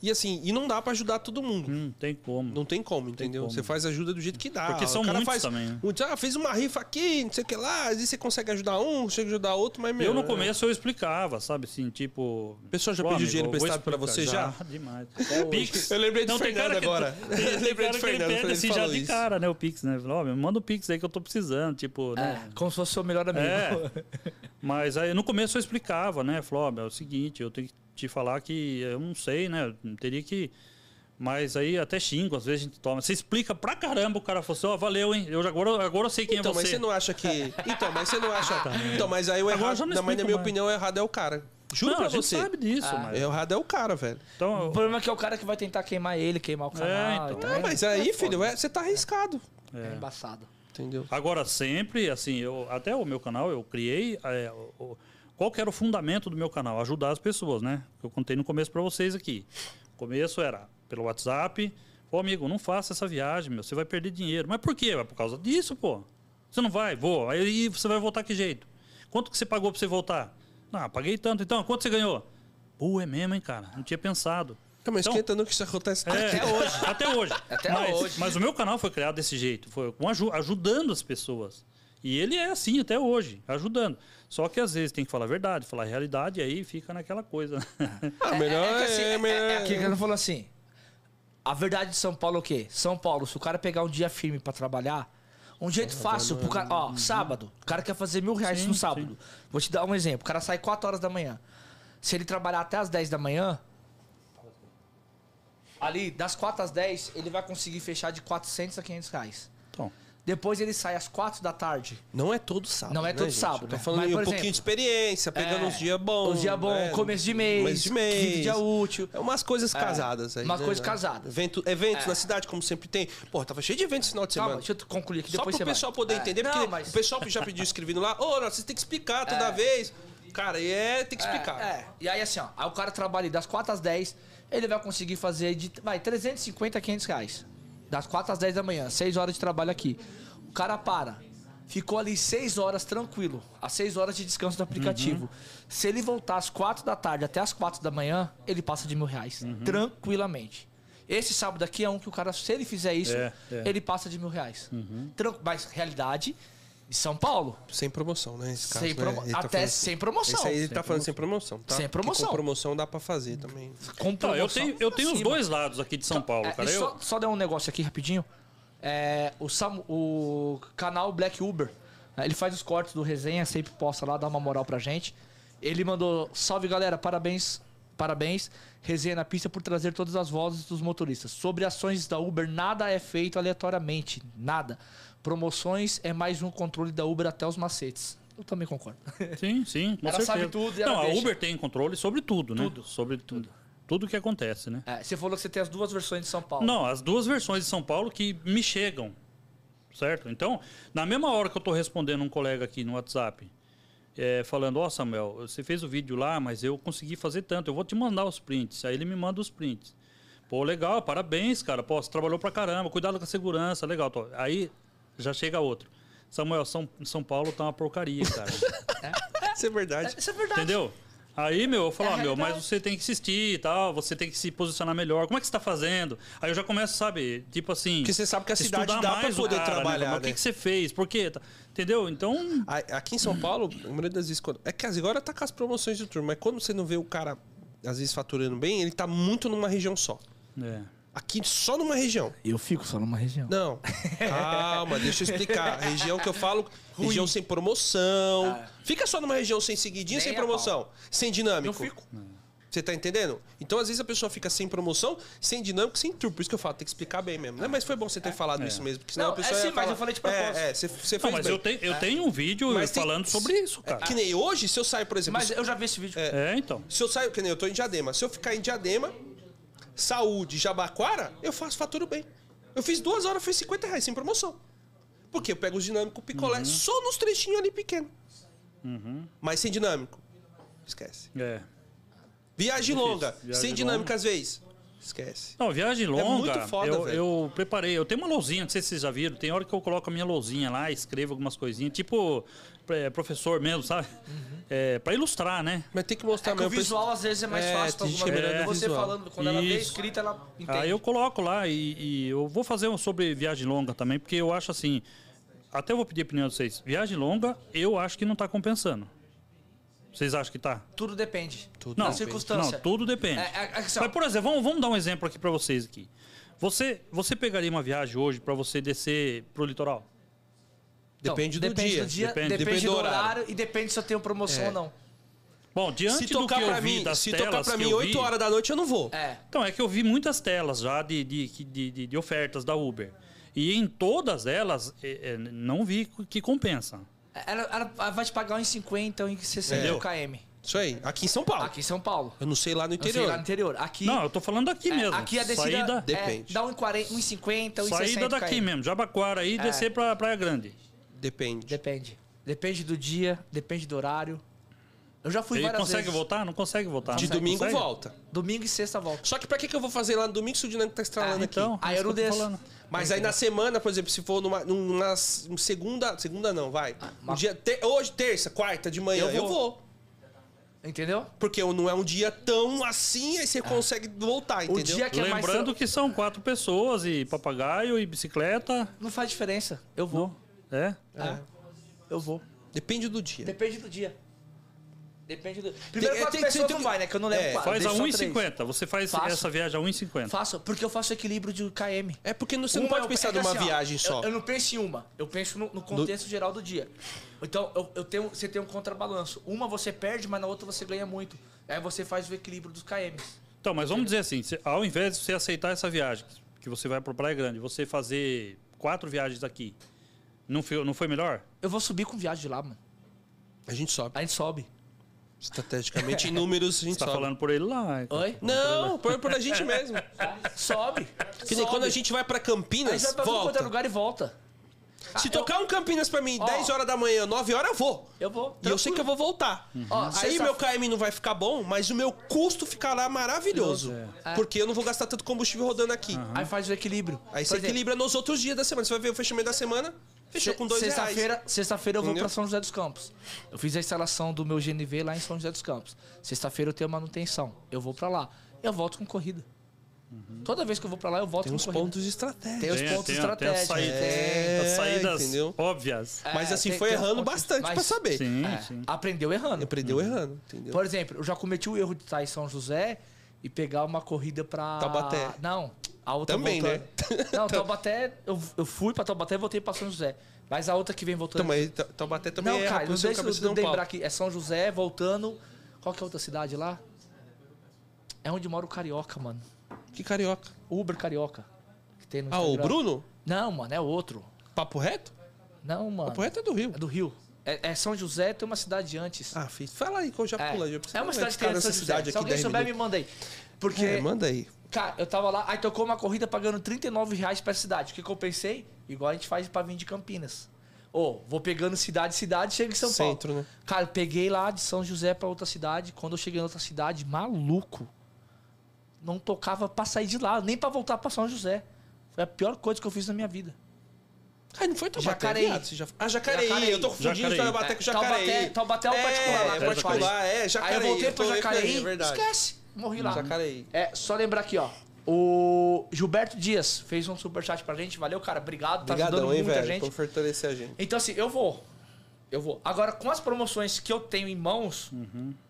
E assim, e não dá pra ajudar todo mundo. Não tem como. Não tem como, entendeu? como. Você faz ajuda do jeito que dá. Porque são o cara muitos faz, também, né? muitos, ah, fez uma rifa aqui, não sei o que lá, às vezes você consegue ajudar um, consegue ajudar outro, mas meu. Eu no é- começo eu explicava, sabe, assim, tipo... A pessoa já "Ó, pediu dinheiro emprestado pra explicar." você já? Demais. Pix. Eu lembrei Não, tem Fernando agora. Tem, tem Lembrei cara do que ele Fernando, pede assim já de cara, né, o Pix, né? Falou, Ó, me manda o Pix aí que eu tô precisando, tipo, né? É, como se fosse seu melhor amigo. É. Mas aí no começo eu explicava, né? Falou, ó, meu, é o seguinte, eu tenho que te falar que eu não sei, né? Teria que. Mas aí até xingo, às vezes a gente toma. Você explica pra caramba, o cara falou assim, ó, valeu, hein? Eu já, agora, agora eu sei quem Então, é mas você. você não acha que. Então, mas você não acha. Então, mas aí o errado. já não mas na minha mais. opinião, o errado é o cara. Juro não, pra a gente você. sabe disso, mas. É, O errado é o cara, velho. O Então, problema é que é o cara que vai tentar queimar ele, queimar o canal. então. e tal. Ah, mas aí, filho, é- você tá arriscado. É embaçado. Entendeu? Agora, sempre, assim, eu, até o meu canal, eu criei. é, o- o- qual que era o fundamento do meu canal? Ajudar as pessoas, né? Eu contei no começo pra vocês aqui. O começo era pelo WhatsApp. Ô, amigo, não faça essa viagem, meu. Você vai perder dinheiro. Mas por quê? É por causa disso, pô. Você não vai? Vou. Aí você vai voltar que jeito? Quanto que você pagou pra você voltar? Ah, paguei tanto. Então, quanto você ganhou? Pô, é mesmo, hein, cara? Não tinha pensado. Não, mas Então- esquentando que isso acontece É, Até hoje. Até hoje. Até mas, hoje. mas o meu canal foi criado desse jeito, foi ajudando as pessoas. E ele é assim até hoje, ajudando. Só que às vezes tem que falar a verdade, falar a realidade, e aí fica naquela coisa. Ah, melhor é, é, que assim, é, melhor é, é aquilo que ele falou assim. A verdade de São Paulo é o quê? São Paulo, se o cara pegar um dia firme pra trabalhar, um jeito fácil pro cara. Ó, sábado, o cara quer fazer mil reais Sim, no sábado. sim. Vou te dar um exemplo. O cara sai 4 horas da manhã. Se ele trabalhar até as 10 da manhã. Ali, das 4 às 10, ele vai conseguir fechar de 400 a 500 reais. Depois ele sai às 4 da tarde. Não é todo sábado. Não é né, todo gente? sábado, Tô né? falando Mas, aí um por pouquinho exemplo, de experiência, pegando é, uns dias bons. Os dias bons, né? começo de mês, Começo de mês. dia útil. É umas coisas casadas aí. umas né? coisas casadas. Evento, eventos na cidade, como sempre tem. Pô, tava cheio de eventos esse final de semana. Calma, deixa eu concluir aqui, Só pro você pessoal vai. poder É. entender, Não, porque mas- o pessoal que já pediu escrevendo lá, ô, vocês tem que explicar toda É. vez. Cara, e é, tem que explicar. É, é. E aí, assim, ó, aí o cara trabalha das 4 às 10, ele vai conseguir fazer de, vai, 350 a 500 reais. Das 4 às 10 da manhã, 6 horas de trabalho aqui. O cara para. Ficou ali 6 horas tranquilo. As 6 horas de descanso do aplicativo. Uhum. Se ele voltar às 4 da tarde até às 4 da manhã, ele passa de mil reais. Uhum. Tranquilamente. Esse sábado aqui é um que o cara, se ele fizer isso, É, é. ele passa de mil reais. Uhum. Mas realidade de São Paulo. Sem promoção, né? Esse caso, Sem né? promo- Ele tá até falando- sem promoção. Esse aí ele tá falando sem promoção, tá? Sem promoção. Com promoção dá pra fazer também. Com Então, eu promoção, tenho, eu tenho os dois lados aqui de São Paulo, É, cara. Eu, só, só dar um negócio aqui rapidinho. É, o, Sam- o canal Black Uber, né, ele faz os cortes do resenha, sempre posta lá, dá uma moral pra gente. Ele mandou, salve galera, parabéns, parabéns, resenha na pista por trazer todas as vozes dos motoristas. Sobre ações da Uber, nada é feito aleatoriamente, nada. Promoções é mais um controle da Uber até os macetes. Eu também concordo. sim, sim, com Ela certeza. sabe tudo e ela Não, a deixa. Uber tem controle sobre tudo, né? Tudo. Sobre tudo. Tudo que acontece, né? É, você falou que você tem as duas versões de São Paulo. Não, as duas versões de São Paulo que me chegam, certo? Então, na mesma hora que eu estou respondendo um colega aqui no WhatsApp, é, falando, ó Samuel, você fez o vídeo lá, mas eu consegui fazer tanto, eu vou te mandar os prints. Aí ele me manda os prints. Pô, legal, parabéns, cara. Pô, você trabalhou pra caramba, cuidado com a segurança, legal. Tô. Aí já chega outro. Samuel, São, São Paulo tá uma porcaria, cara. Isso é verdade. Isso é verdade. Entendeu? Aí, meu, eu falo, É ah, meu, mas você tem que assistir e tal, você tem que se posicionar melhor. Como é que você tá fazendo? Aí eu já começo, sabe, tipo assim. Porque você sabe que a cidade dá pra mais o poder cara, né? trabalhar, Mas O né? que, que você fez? Por quê? Tá- Entendeu? Então. Aqui em São Paulo, a maioria das vezes. Quando... É que agora tá com as promoções de turno, mas quando você não vê o cara, às vezes, faturando bem, ele tá muito numa região só. É. Aqui só numa região. Eu fico só numa região. Não. Calma, deixa eu explicar. Região que eu falo, região sem promoção. Fica só numa região sem seguidinha, Nem sem a promoção. Sem dinâmico. Eu fico. Você tá entendendo? Então, às vezes, a pessoa fica sem promoção, sem dinâmico, sem tour. Por isso que eu falo, tem que explicar bem mesmo. Né? Mas foi bom você ter falado isso mesmo. Porque senão Não, a pessoa é sim, mas falar- eu falei de propósito. É, é, você, você Não, fez mas bem. eu tenho, eu tenho um vídeo Mas tem- falando sobre isso, cara. Que nem hoje, se eu sair, por exemplo... Mas eu já vi esse vídeo. É, então. Se eu saio, que nem eu tô em Diadema. Se eu ficar em Diadema, saúde, Jabaquara, eu faço faturo bem. Eu fiz duas horas, foi 50 reais, sem promoção. Porque eu pego os dinâmicos picolé Uhum. só nos trechinhos ali pequeno. Mas sem dinâmico. Esquece. É. Viagem Difícil, longa, viagem sem dinâmica longa. às vezes. Esquece. Não, viagem longa, muito foda, eu, velho. eu preparei. Eu tenho uma lousinha, não sei se vocês já viram. Tem hora que eu coloco a minha lousinha lá, escrevo algumas coisinhas, tipo é, professor mesmo, sabe? É, pra ilustrar, né? Mas tem que mostrar É que o mesmo. visual às vezes é mais É, fácil pra alguma que é Você visual. falando, quando ela vê Isso. escrita, ela entende. Aí eu coloco lá e, e eu vou fazer um sobre viagem longa também, porque eu acho assim. Até eu vou pedir a opinião de vocês. Viagem longa, eu acho que não tá compensando. Vocês acham que tá? Tudo depende. Tudo da Não, depende. circunstância. Não, tudo depende. É, é, é assim, Mas, por exemplo, vamos, vamos dar um exemplo aqui pra vocês aqui. Você, você pegaria uma viagem hoje pra você descer pro litoral? Então, Depende do depende dia. Do dia Depende- depende, depende do do horário. e depende se eu tenho promoção É. ou não. Bom, diante Se do tocar que eu vi mim, das se telas tocar pra mim eu 8 vi- horas da noite, eu não vou. É. Então, é que eu vi muitas telas já de, de, de, de- de ofertas da Uber. E em todas elas, é, é, não vi que compensa. Ela, ela vai te pagar uns 50 ou uns 60 Entendeu? km. Isso aí. Aqui em São Paulo. Aqui em São Paulo. Eu não sei lá no Eu sei interior. lá no interior. Aqui, Não, eu tô falando daqui é, mesmo. aqui a descida Saída, é, Depende. dá uns 40, uns 50, uns 60 saída daqui km. mesmo, Jabaquara aí e descer pra Praia Grande. Depende. Depende. Depende do dia, depende do horário. Eu já fui Ele várias consegue vezes. voltar? Não consegue voltar. De Não domingo consegue? volta. Domingo e sexta volta. Só que pra que, que eu vou fazer lá no domingo se o dinâmico tá estralando Ah, aqui? Então, Aí é eu não desço. falando. Mas aí na semana, por exemplo, se for numa, numa segunda. Segunda não, vai. Um mas- dia, te- hoje, terça, quarta de manhã, Eu eu vou. vou. Entendeu? Porque não é um dia tão assim, aí você consegue voltar, entendeu? dia que é mais Lembrando tran- que são quatro pessoas e papagaio e bicicleta. Não faz diferença. Eu vou. É. É. Eu vou. Depende do dia. Depende do dia. Depende do. Primeiro Tem- quatro tem- pessoas tem- não vai, né? Que eu não levo É, quatro. Faz a deixo só três. 1,50. Você faz Faço. essa viagem a 1,50. Faço, porque eu faço equilíbrio de KM. É porque não- você não Uma pode eu- pensar é que numa assim, ó, viagem só. Eu, eu não penso em uma, eu penso no, no contexto geral do dia. Então, eu, eu tenho, você tem um contrabalanço. Uma você perde, mas na outra você ganha muito. Aí você faz o equilíbrio dos KMs. Então, mas vamos dizer assim, se- ao invés de você aceitar essa viagem, que você vai para Praia Grande, você fazer quatro viagens aqui, não foi, não foi melhor? Eu vou subir com viagem de lá, mano. A gente sobe. A gente sobe. Estrategicamente, em números, a gente Você tá sobe. falando por ele lá. Oi? Não, por, por a gente mesmo. Sobe. Que nem Sobe. quando a gente vai pra A Campinas, gente vai pra é volta. lugar e volta. Se Ah, tocar um Campinas pra mim Ó. 10 horas da manhã, 9 horas, eu vou. Eu vou. E eu sei que eu vou voltar. Ó, Aí sexta- meu KM não vai ficar bom, mas o meu custo ficará maravilhoso. É. Porque eu não vou gastar tanto combustível rodando aqui. Aí faz o equilíbrio. Aí você equilibra nos outros dias da semana. Você vai ver o fechamento da semana, fechou com dois reais. Sexta-feira, sexta-feira eu vou Entendeu? pra São José dos Campos. Eu fiz a instalação do meu GNV lá em São José dos Campos. Sexta-feira eu tenho manutenção. Eu vou pra lá. Eu volto com corrida. Toda vez que eu vou pra lá, eu volto Tem com uns corrida. pontos estratégicos. Tem os Tem- pontos tem a- tem estratégicos. saída- É, As saídas entendeu? óbvias. É, Mas assim, tem- foi errando pontos- bastante mas- pra saber. Sim, É, sim. Aprendeu errando. Aprendeu errando, entendeu? Por exemplo, eu já cometi o erro de estar em São José e pegar uma corrida pra. Taubaté. Não, a outra Também, né? Não, Taubaté, eu, eu fui pra Taubaté e voltei pra São José. Mas a outra que vem voltando. Então, mas Ta- Taubaté também não, é cara, não deixa cabeça eu lembrar aqui. É São José voltando. Qual que é a outra cidade lá? É onde mora o Carioca, mano. Que carioca. Uber Carioca. Que tem no Ah, o. Bruno? Não, mano, é outro. Papo reto? Não, mano. Papo reto é do Rio. É do Rio. É, é São José, tem uma cidade antes. Ah, fiz. Fala aí que eu já é. preciso é uma cidade que tem José. cidade Se aqui alguém 10 souber, me manda aí. Porque, É, manda aí. Cara, eu tava lá, aí tocou uma corrida pagando 39 reais pra cidade. O que, que eu pensei? Igual a gente faz pra vir de Campinas. Ô, vou pegando cidade, cidade, chego em São Centro, Paulo. né? Cara, eu peguei lá de São José pra outra cidade. Quando eu cheguei na outra cidade, maluco. Não tocava pra sair de lá, nem pra voltar pra São José. Foi a pior coisa que eu fiz na minha vida. Ah, não foi Taubaté, Jacareí. viado? Você já... Ah, Jacareí. Jacareí. Eu tô confundindo Jacareí. Taubaté com Jacareí. Taubaté, Taubaté é o particular lá. É, é particular, é, Jacareí. Aí eu voltei tô pra Jacareí, É verdade. esquece. Morri lá. Jacareí. É, só lembrar aqui, ó. O Gilberto Dias fez um superchat pra gente. Valeu, cara. Obrigado. Tá Obrigadão, ajudando hein, muita velho, gente. por fortalecer a gente. Então, assim, eu vou. Eu vou. Agora, com as promoções que eu tenho em mãos,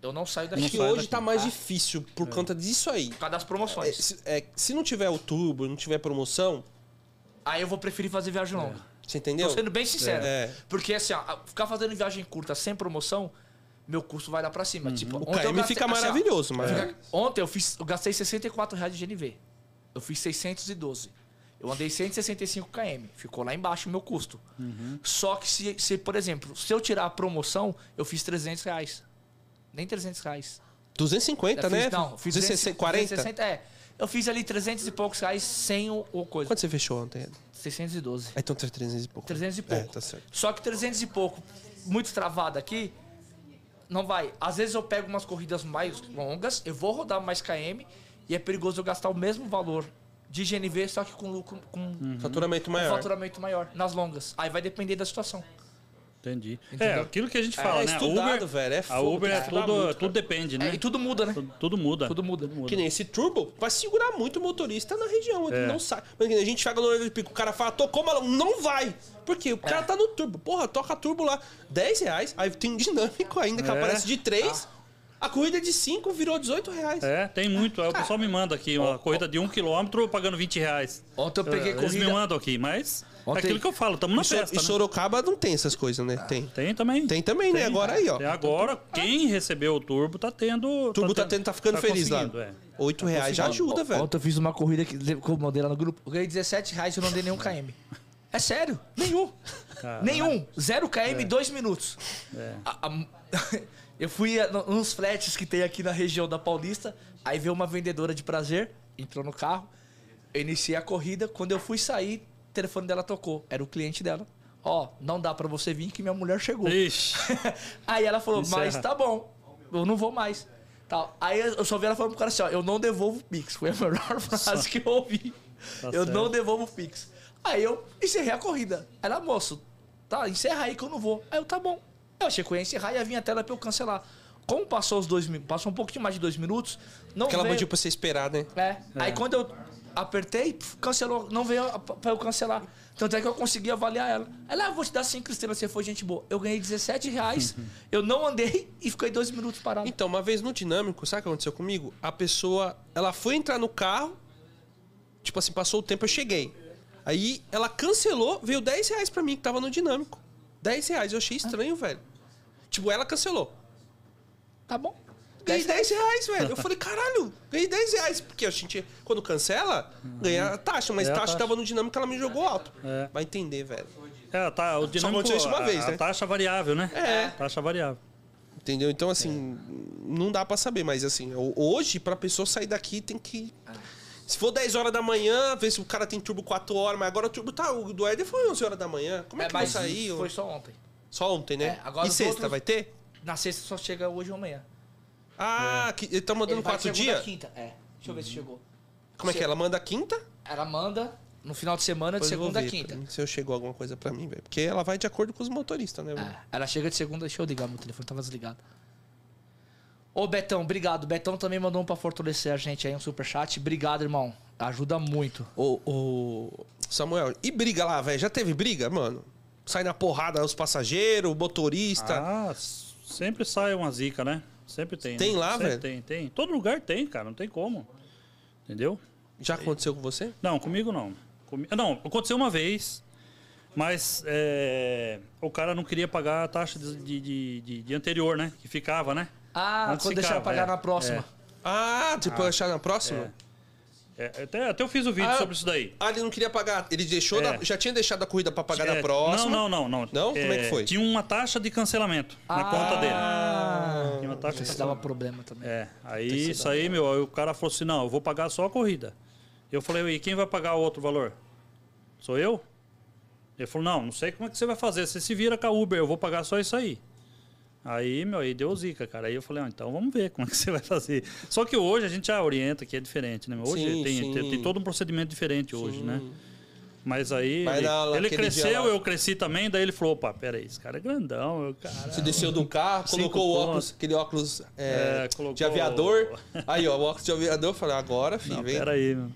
eu não saio daqui. Acho que hoje daqui. tá mais difícil por É. conta disso aí. Por causa das É, promoções. se, é, se não tiver outubro, não tiver promoção, Aí eu vou preferir fazer viagem longa. você entendeu? Tô sendo bem sincero. É. Porque, assim, ó, ficar fazendo viagem curta sem promoção, meu custo vai lá pra cima. Tipo, O KM gastei- fica assim, ó, maravilhoso, mas... Fica- Ontem eu, fiz, eu gastei 64 reais de GNV. Eu fiz 612. Eu andei 165 km. Ficou lá embaixo o meu custo. Só que se, se, por exemplo, se eu tirar a promoção, eu fiz 300 reais. Nem 300 reais. 250, Eu né? fiz, não, fiz 260, 40? 260, é. Eu fiz ali 300 e poucos reais sem o, o coisa. Quanto você fechou ontem? 612. Ah, então 300 e pouco. 300 e É, pouco. tá certo. Só que 300 e pouco, muito travado aqui, não vai. Às vezes eu pego umas corridas mais longas, eu vou rodar mais KM E é perigoso eu gastar o mesmo valor de GNV, só que com lucro, com Uhum. Faturamento com maior. faturamento maior, nas longas. Aí vai depender da situação. Entendi. Entendeu? É, aquilo que a gente fala, é né? A estudado, Uber, velho. É a fogo, Uber é tudo, muito, tudo depende, né? É, e tudo muda, né? Tudo, tudo muda. Tudo muda. Que nem esse turbo vai segurar muito o motorista na região. Ele É. não sai. Porque a gente chega no horário de pico, o cara fala, tocou maluco. Não vai. Porque o É. cara tá no turbo. Porra, toca turbo lá. 10 reais. Aí tem um dinâmico ainda que É. aparece de 3. A corrida é de 5 virou 18 reais. É, tem muito. Aí o pessoal me manda aqui uma corrida de um quilômetro pagando 20 reais. Ontem eu peguei Eles me corrida. mandam aqui, mas é Ontem- aquilo que eu falo, estamos na E, festa, e né? Sorocaba não tem essas coisas, né? Tem. Tem também. Tem também, né? Agora aí, ó. Tem agora, quem recebeu o turbo tá tendo. O turbo tá, tendo, tá ficando feliz lá. é. 8 reais já ajuda, velho. Ontem eu fiz uma corrida que eu mandei lá no grupo. Eu ganhei 17 reais e eu não dei nenhum KM. É sério, nenhum. Caralho. Nenhum. Zero KM em dois minutos. É. A- a- eu fui a- no- nos fretes que tem aqui na região da Paulista. Aí veio uma vendedora de prazer, entrou no carro. Eu iniciei a corrida. Quando eu fui sair, o telefone dela tocou. Era o cliente dela. Ó, não dá pra você vir que minha mulher chegou. Ixi. Aí ela falou, Encerra. mas tá bom, eu não vou mais. Tal. Aí eu só vi ela falando pro cara assim, ó, eu não devolvo o Pix. Foi a melhor frase que eu ouvi. Tá eu certo. não devolvo o Pix. Aí eu encerrei a corrida. Ela, moço, tá, encerra aí que eu não vou. Aí eu, tá bom. Eu achei que eu ia encerrar e ia vir a tela pra eu cancelar. Como passou os dois minutos, passou um de mais de dois minutos, não Porque ela veio... pediu pra você esperar, né? É. Aí quando eu apertei, cancelou, não veio a- pra eu cancelar. Tanto é que eu consegui avaliar ela. Ela, ah, vou te dar cinco estrelas, você foi gente boa. Eu ganhei 17 reais, eu não andei e fiquei dois minutos parado. Então, uma vez no dinâmico, sabe o que aconteceu comigo? A pessoa, ela foi entrar no carro, tipo assim, passou o tempo, eu cheguei. Aí ela cancelou, veio 10 reais pra mim, que tava no dinâmico. 10 reais, eu achei estranho, velho. Tipo, ela cancelou. Tá bom. Ganhei 10 reais, velho. Eu falei, caralho, ganhei 10 reais. Porque a gente, quando cancela, ganha a taxa. Mas É a taxa taxa. tava no dinâmico, ela me jogou alto. É. Vai entender, velho. É, tá, o dinâmico, aconteceu isso uma a, vez, a né? taxa variável, né? É. Taxa variável. Entendeu? Então, assim, não dá pra saber. Mas, assim, ho- hoje, pra pessoa sair daqui, tem que... Se for 10 horas da manhã, ver se o cara tem turbo 4 horas. Mas agora o turbo tá... O do Éder foi 11 horas da manhã. Como é, que vai sair? Foi só ontem. Só ontem, né? É, agora e sexta, outros- vai ter? Na sexta só chega hoje ou amanhã. Ah, que, ele tá mandando Ele vai 4 segunda, dias? quinta. É. Deixa eu ver se chegou. Como é que é? Ela manda quinta? Ela manda no final de semana de Depois eu vou segunda a quinta. mim Se eu chegou alguma coisa pra mim, velho. Porque ela vai de acordo com os motoristas, né, velho? É, ela chega de segunda, deixa eu ligar, meu telefone tava desligado. Ô Betão, obrigado. Betão também mandou um pra fortalecer a gente aí, um superchat. Obrigado, irmão. Ajuda muito. Ô, ô, Samuel, e briga lá, velho? Já teve briga, mano? Sai na porrada os passageiros, o motorista. Ah, sempre sai uma zica, né? Sempre tem. Tem né? lá, Sempre velho? Tem, tem. Todo lugar tem, cara, não tem como. Entendeu? Já aconteceu com você? Não, comigo não. Comi- Não, aconteceu uma vez, mas é, o cara não queria pagar a taxa de, de, de- de- anterior, né? Que ficava, né? Ah, Antes quando deixar ficava, pagar é, na próxima. Ah, tipo, achar na próxima? É, até, até eu fiz o vídeo Ah, sobre isso daí. Ah, ele não queria pagar. Ele deixou É. da- já tinha deixado a corrida pra pagar na É, próxima. Não, não, não, não. Não? Como é que foi? Tinha uma taxa de cancelamento na conta dele. Ah, Tinha uma taxa de isso dava problema também. É, aí isso aí, meu, aí o cara falou assim, não, eu vou pagar só a corrida. Eu falei, e quem vai pagar o outro valor? Sou eu? Ele falou, não, não sei como é que você vai fazer, você se vira com a Uber, eu vou pagar só isso aí. Aí, meu, aí deu zica, cara. Aí eu falei, ah, então vamos ver como é que você vai fazer. Só que hoje a gente já orienta que é diferente, né? meu? Hoje Sim, tem, sim. tem, tem todo um procedimento diferente hoje, né? Mas aí Vai ele, cresceu, eu cresci também, daí ele falou, opa, peraí, esse cara é grandão, eu, cara... Você desceu do carro, colocou o óculos, aquele óculos é, É, colocou- de aviador. Aí, ó, o óculos de aviador, eu falei, agora, filho, Não, vem. peraí, meu.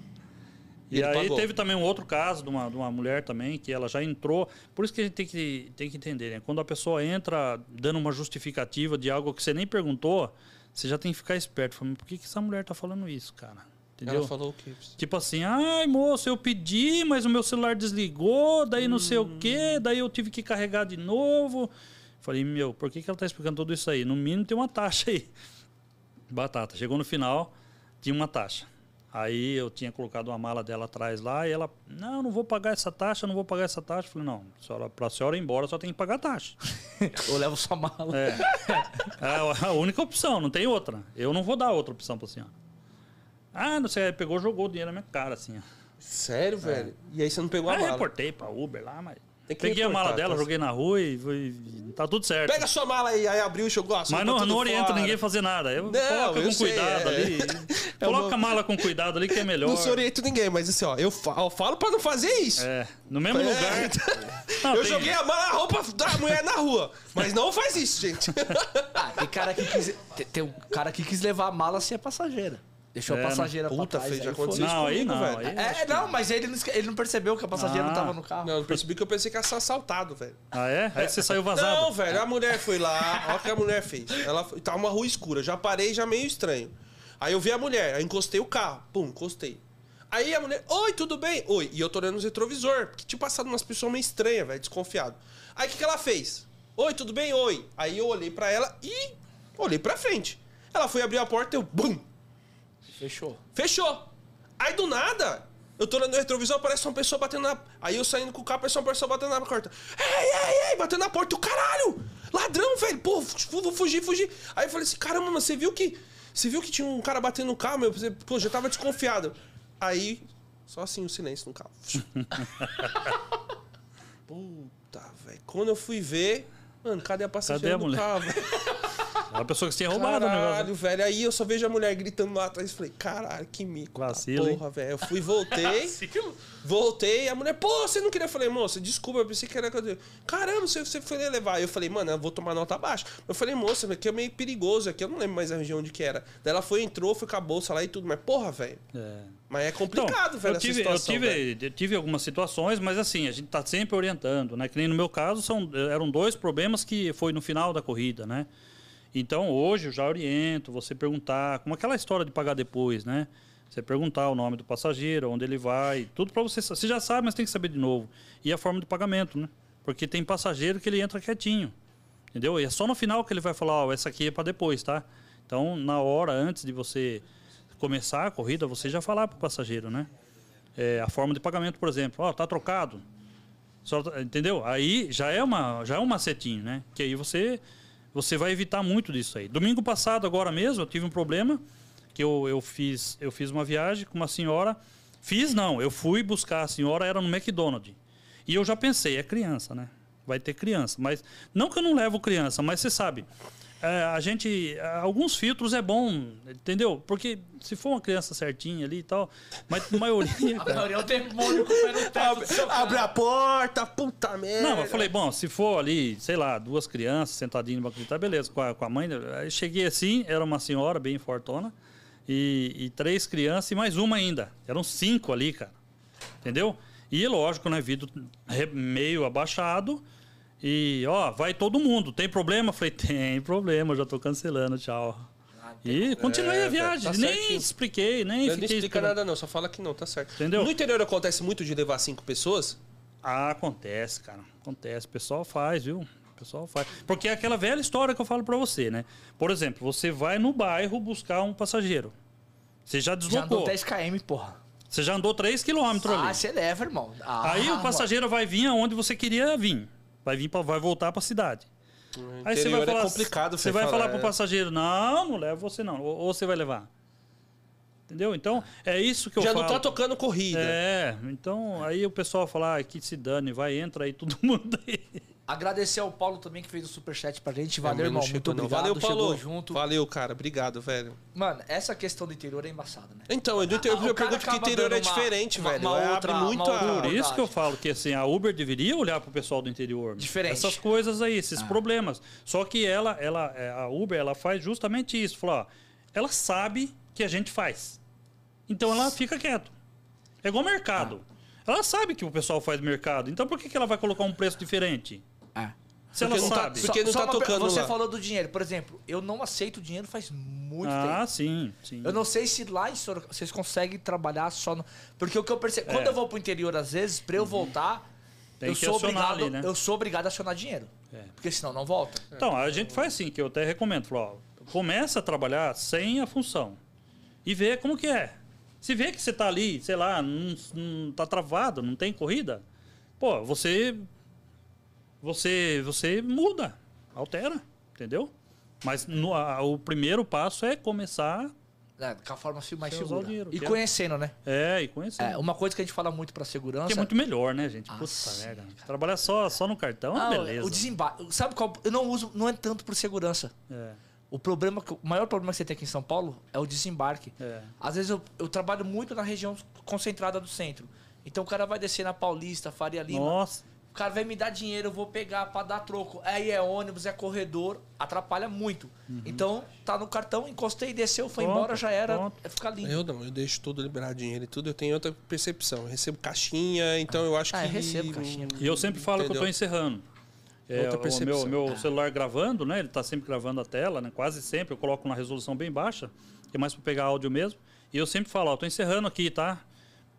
E ele aí pagou. teve também um outro caso de uma, de uma mulher também, que ela já entrou. Por isso que a gente tem que, tem que entender, né? Quando a pessoa entra dando uma justificativa de algo que você nem perguntou, você já tem que ficar esperto. Falando, por que, que essa mulher tá falando isso, cara? Entendeu? Ela falou o quê? Tipo assim, ai moço, eu pedi, mas o meu celular desligou, daí não sei o Hum. quê, daí eu tive que carregar de novo. Falei, meu, por que, que ela tá explicando tudo isso aí? No mínimo tem uma taxa aí. Batata. Chegou no final, tinha uma taxa. Aí eu tinha colocado uma mala dela atrás lá e ela, não, não vou pagar essa taxa, não vou pagar essa taxa. Falei, não, senhora, pra senhora ir embora só tem que pagar a taxa. Eu levo sua mala. É. É a única opção, não tem outra. Eu não vou dar outra opção pra senhora. Ah, não sei, pegou jogou o dinheiro na minha cara, assim. Sério, velho? E aí você não pegou a Aí eu mala? reportei pra Uber lá, mas Tem que Peguei a mala dela, tá? joguei na rua e, foi- tá tudo certo. Pega sua mala aí, aí abriu e jogou a Mas não, não oriento fora. ninguém a fazer nada. Eu Não, coloca eu com sei, cuidado é. ali. É Coloca uma- a mala com cuidado ali que é melhor. Não se oriento ninguém, mas assim, ó, eu falo, eu falo pra não fazer isso. É, no mesmo É. lugar. Não, eu tem- joguei a mala, a roupa da mulher na rua. Mas não faz isso, gente. Ah, tem cara que quis. Tem, tem um cara que quis levar a mala sem a passageira. Deixou É, a passageira puta, pra trás. foi. aconteceu isso Não, comigo, não, velho. É, não, mas ele não, ele não percebeu que a passageira não Ah. tava no carro. Não, eu percebi que eu pensei que ia ser assaltado, velho. Ah, é? Aí você saiu vazado. Não, velho, a mulher foi lá, olha o que a mulher fez. Ela foi- tá uma rua escura, já parei, já meio estranho. Aí eu vi a mulher, aí encostei o carro, pum, encostei. Aí a mulher, oi, tudo bem? Oi. E eu tô olhando nos retrovisor, porque tinha passado umas pessoas meio estranhas, velho, desconfiado. Aí o que, que ela fez? Oi, tudo bem? Oi. Aí eu olhei pra ela e olhei pra frente. Ela foi abrir a porta e eu, bum, Fechou. Fechou. Aí do nada, eu tô olhando no retrovisor, parece uma pessoa batendo na. Aí eu saindo com o carro, parece uma pessoa batendo na porta. Ei, ei, ei, batendo na porta. O caralho! Ladrão, velho. Pô, vou fugir, fugir. Aí eu falei assim: caramba, mas você viu que. Você viu que tinha um cara batendo no carro, meu? Você- Pô, já tava desconfiado. Aí, só assim o silêncio no carro. Puta, velho. Quando eu fui ver. Mano, cadê a passageira Cadê a do mulher? carro? velho? É uma pessoa que você tinha roubado o negócio. Caralho, velho. Aí eu só vejo a mulher gritando lá atrás. Falei, caralho, que mico. da Vacilo, hein? porra, velho. Eu fui, voltei. voltei. A mulher, pô, você não queria? Eu falei, moça, desculpa, eu pensei que era. Caramba, você, você foi levar. Eu falei, mano, eu vou tomar nota baixa. Eu falei, moça, aqui é meio perigoso. Aqui eu não lembro mais a região onde que era. Daí ela foi, entrou, foi com a bolsa lá e tudo. Mas, porra, velho. É. Mas é Então, complicado, velho, eu essa tive, eu, situação. velho. tive, eu tive algumas situações, mas assim, a gente tá sempre orientando, né? Que nem no meu caso, são, eram dois problemas que foi no final da corrida, né? Então, hoje eu já oriento, você perguntar, como aquela história de pagar depois, né? Você perguntar o nome do passageiro, onde ele vai, tudo para você. Você já sabe, mas tem que saber de novo. E a forma de pagamento, né? Porque tem passageiro que ele entra quietinho, entendeu? E é só no final que ele vai falar, ó, essa aqui é para depois, tá? Então, na hora antes de você começar a corrida, você já falar para o passageiro, né? É, a forma de pagamento, por exemplo, ó, tá trocado. Só- entendeu? Aí já é uma já é um macetinho, né? Que aí você você vai evitar muito disso aí. Domingo passado agora mesmo eu tive um problema que eu, eu fiz eu fiz uma viagem com uma senhora, fiz não, eu fui buscar a senhora era no McDonald's. E eu já pensei, é criança, né? Vai ter criança, mas não que eu não levo criança, mas você sabe, a gente alguns filtros é bom, entendeu? Porque se for uma criança certinha ali e tal, mas a maioria A maioria é o demônio com o pé Abre carro. a porta, puta merda. Não, eu falei, bom, se for ali, sei lá, duas crianças sentadinhas no banco de trás, beleza, com a, com a mãe. Aí cheguei assim, era uma senhora bem fortona, e, e três crianças e mais uma ainda. Eram cinco ali, cara. Entendeu? E lógico, né, vidro meio abaixado. E, ó, vai todo mundo. Tem problema? Falei, tem problema, já tô cancelando, tchau. E continuei É, a viagem. tá nem certinho. expliquei, nem Não, não explica nada, não. Só fala que não, tá certo. Entendeu? No interior acontece muito de levar cinco pessoas? Ah, acontece, cara. Acontece. O pessoal faz, viu? O pessoal faz. Porque é aquela velha história que eu falo pra você, né? Por exemplo, você vai no bairro buscar um passageiro. Você já Já andou deslocou. 10 km, porra. Você já andou 3 quilômetros Ah, ali. você leva, irmão. Ah, Aí o mano. passageiro vai vir aonde você queria vir. Vai vir pra, vai voltar pra cidade. Aí você vai é falar, complicado Você vai falar, falar pro é. passageiro, não, não levo você não. Ou, ou você vai levar. Entendeu? Então, é isso que eu Já falo. não tá tocando corrida. É, então aí o pessoal fala, ah, que se dane, vai, entra aí todo mundo aí. Agradecer ao Paulo também que fez o superchat pra gente. É, Valeu, irmão. Muito obrigado. Valeu, Paulo. Chegou junto. Valeu, cara. Obrigado, velho. Mano, essa questão do interior é embaçada, né? Então, do interior, Ah, eu pergunto que interior é uma- diferente, uma- velho. uma É, outra- abre muito uma a... outra- Por isso que eu falo que assim, a Uber deveria olhar pro pessoal do interior. Diferente. Essas coisas aí, esses problemas. Só que ela, ela, é, a Uber, ela faz justamente isso. Falou, ó, ela sabe que a gente faz. Então ela fica quieto. É igual mercado. Ela sabe que o pessoal faz mercado. Então por que, que ela vai colocar um preço diferente? É. Se Porque ela não tá- sabe. porque não tá uma per- tocando Você lá. falou do dinheiro. Por exemplo, eu não aceito dinheiro faz muito Ah, tempo. sim, sim. Eu não sei se lá em Sorocaba vocês conseguem trabalhar só no. Porque o que eu percebo. Quando É. eu vou pro interior, às vezes, pra eu voltar, Uhum. Tem eu que sou obrigado. ali, né? Eu sou obrigado a acionar dinheiro. É. Porque senão não volta. Então, a gente faz assim, que eu até recomendo. Falou, ó, começa a trabalhar sem a função. E vê como que é. Se vê que você tá ali, sei lá, não, não tá travado, não tem corrida, pô, você. Você, você muda, altera, entendeu? Mas no- a- o primeiro passo é começar É, com a forma assim mais usar segura. dinheiro, e que conhecendo, né? É, e conhecer. É, uma coisa que a gente fala muito pra segurança. Que é muito melhor, né, gente? Puta Nossa, merda. Trabalhar só, só no cartão é Ah, beleza. O desembarque. Sabe qual? Eu não uso, não é tanto por segurança. É, O problema, o maior problema que você tem aqui em São Paulo é o desembarque. é. Às vezes eu, eu trabalho muito na região concentrada do centro. Então o cara vai descer na Paulista, Faria Lima. Nossa. O cara vai me dar dinheiro, eu vou pegar pra dar troco. Aí é ônibus, é corredor, atrapalha muito. Então, tá no cartão, encostei, desceu, foi Pronto, embora, já era. pronto. É ficar lindo. Eu não, eu deixo tudo liberar dinheiro e tudo. Eu tenho outra percepção. Eu recebo caixinha, então eu acho Ah, que. eu recebo caixinha. E eu sempre falo que eu tô Entendeu? encerrando. É, Outra o percepção. meu, meu celular gravando, né? Ele tá sempre gravando a tela, né? Quase sempre. Eu coloco uma resolução bem baixa, que é mais para pegar áudio mesmo. E eu sempre falo, ó, tô encerrando aqui, tá?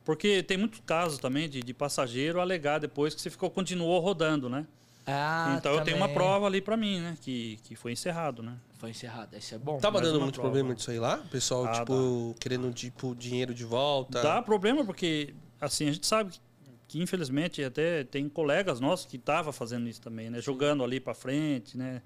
Porque tem muitos casos também de, de passageiro alegar depois que você ficou, continuou rodando, né? Ah, então eu tenho uma também. prova ali para mim, né? Que, que foi encerrado, né? Foi encerrado, isso é bom. Tava dando muito prova. problema disso aí lá? O pessoal, Ah, tipo, querendo, tipo, dinheiro de volta. Dá problema porque, assim, a gente sabe que, que, infelizmente até tem colegas nossos que estavam fazendo isso também, né? Jogando ali para frente, né?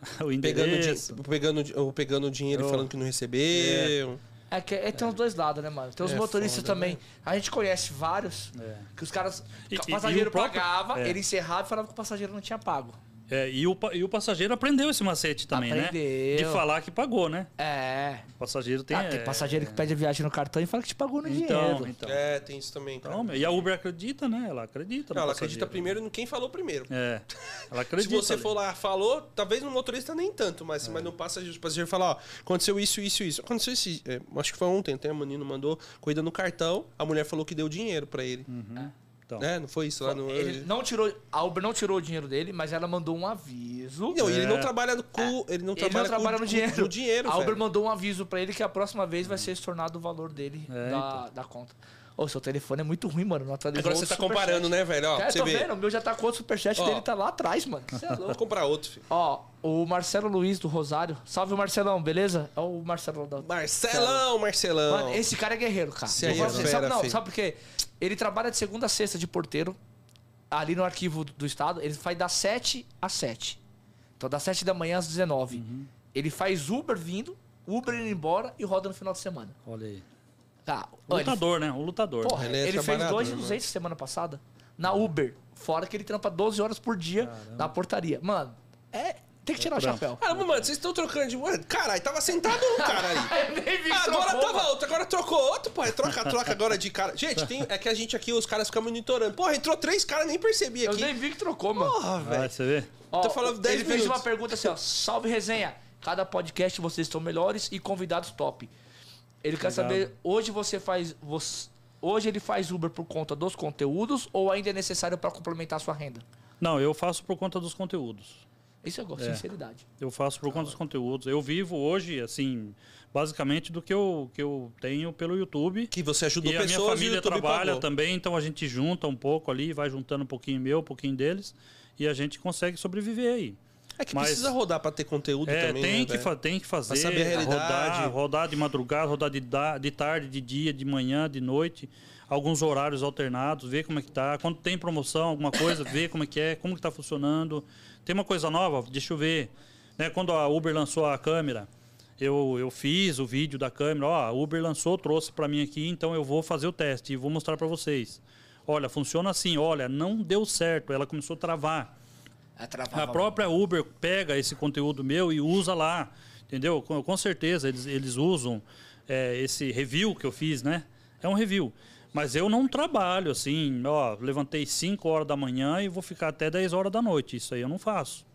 O Pegando, endereço. pegando, ou pegando dinheiro e falando que não recebeu. É que é, tem os dois lados, né, mano? Tem os É motoristas foda, também. A gente conhece vários É. que os caras. E- o passageiro e o próprio- pagava, é. ele encerrava e falava que o passageiro não tinha pago. É, e, o, e o passageiro aprendeu esse macete também, né? Aprendeu. De falar que pagou, né? É. O passageiro tem. Ah, tem é, passageiro que pede a viagem no cartão e fala que te pagou no Então, dinheiro. então. É, tem isso também, cara. Então, e a Uber acredita, né? Ela acredita. no Não, ela acredita primeiro em quem falou primeiro. É. Ela Se acredita. você ali. for lá, falou, talvez no motorista nem tanto, mas, mas no passageiro, o passageiro fala, ó, aconteceu isso, isso, isso. Aconteceu esse, é, acho que foi ontem, até a menino mandou corrida no cartão, a mulher falou que deu dinheiro pra ele. Então, É, não foi isso lá no... Ele não tirou, a Uber não tirou o dinheiro dele, mas ela mandou um aviso. Não, e ele É. não trabalha no cu, ele não ele trabalha, não trabalha com, no dinheiro. Com, no dinheiro, a Uber velho. mandou um aviso pra ele que a próxima vez vai ser estornado o valor dele É, da, da conta. Ô, seu telefone é muito ruim, mano. Não atualizou Agora você tá comparando, né, velho? Ó, É, você tô vê. vendo, o meu já tá com outro superchat Ó. dele tá lá atrás, mano. Você é Vou louco. comprar outro, filho. Ó, o Marcelo Luiz do Rosário. Salve, Marcelão, beleza? É o Marcelão da. Marcelão, Marcelão. Mano, esse cara é guerreiro, cara. É você, fera, sabe, não, sabe por quê? Ele trabalha de segunda a sexta de porteiro, ali no arquivo do estado. Ele faz das 7 às 7. Então, das 7 da manhã às 19. Uhum. Ele faz Uber vindo, Uber indo embora e roda no final de semana. olha aí. Tá. O ó, ele- lutador, né? O lutador. Porra, Ele ele, é fez trabalhador, 2,200 semana passada na Uber. Fora que ele trampa 12 horas por dia na portaria. Mano, é. Tem que tirar o chapéu. Caramba, mano, vocês estão trocando de... Mano, Caralho, tava sentado um cara ali. Eu nem vi que Agora tava outro, agora trocou outro, pô. Troca, troca agora de cara. Gente, tem, é que a gente aqui, os caras ficam monitorando. Porra, entrou três caras, nem percebi Eu aqui. nem vi que trocou, mano. Porra, Ah, velho. você vê? Ó, Tô falando 10 ele fez uma pergunta assim, ó. Salve resenha. Cada podcast vocês estão melhores e convidados top. Ele quer saber, hoje você faz. você- hoje ele faz Uber por conta dos conteúdos ou ainda é necessário para complementar a sua renda? Não, eu faço por conta dos conteúdos. Isso eu gosto, É. sinceridade. Eu faço por conta dos conteúdos. Eu vivo hoje, assim, basicamente do que eu, que eu tenho pelo YouTube. Que você ajudou E a pessoas minha e o família trabalha pagou. também, então a gente junta um pouco ali, vai juntando um pouquinho meu, um pouquinho deles, e a gente consegue sobreviver aí. É que Mas- precisa rodar pra ter conteúdo É, também, tem, né, que tem que fazer, saber a realidade. rodar, rodar de madrugada, rodar de, de tarde, de dia, de manhã, de noite, alguns horários alternados, ver como é que tá, quando tem promoção, alguma coisa, ver como é que é, como que tá funcionando. Tem uma coisa nova, deixa eu ver. Né, quando a Uber lançou a câmera, eu, eu fiz o vídeo da câmera, ó, a Uber lançou, trouxe para mim aqui, então eu vou fazer o teste e vou mostrar para vocês. Olha, funciona assim, olha, não deu certo, ela começou a travar. A travava. própria Uber pega esse conteúdo meu e usa lá, entendeu? Com, com certeza eles, eles usam é, esse review que eu fiz, né? É um review. Mas eu não trabalho assim, ó, levantei 5 horas da manhã e vou ficar até 10 horas da noite. Isso aí eu não faço.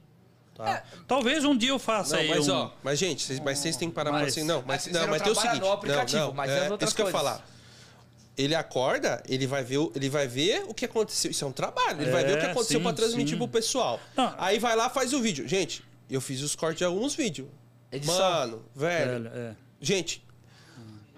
Tá? Talvez um dia eu faça Não, aí mas um... ó, mas gente, vocês, mas vocês têm que parar pra Mas- assim, não, mas, Mas não, mas tem o seguinte, não, não, mas é, isso que eu falar. Ele acorda, ele vai ver, o- ele vai ver o que aconteceu. Isso é um trabalho. Ele vai ver o que É, aconteceu sim, pra transmitir sim. pro pessoal. Não. Aí vai lá, faz o vídeo. Gente, eu fiz os cortes de alguns vídeos. Edição. Mano, velho. Velho, é. Gente,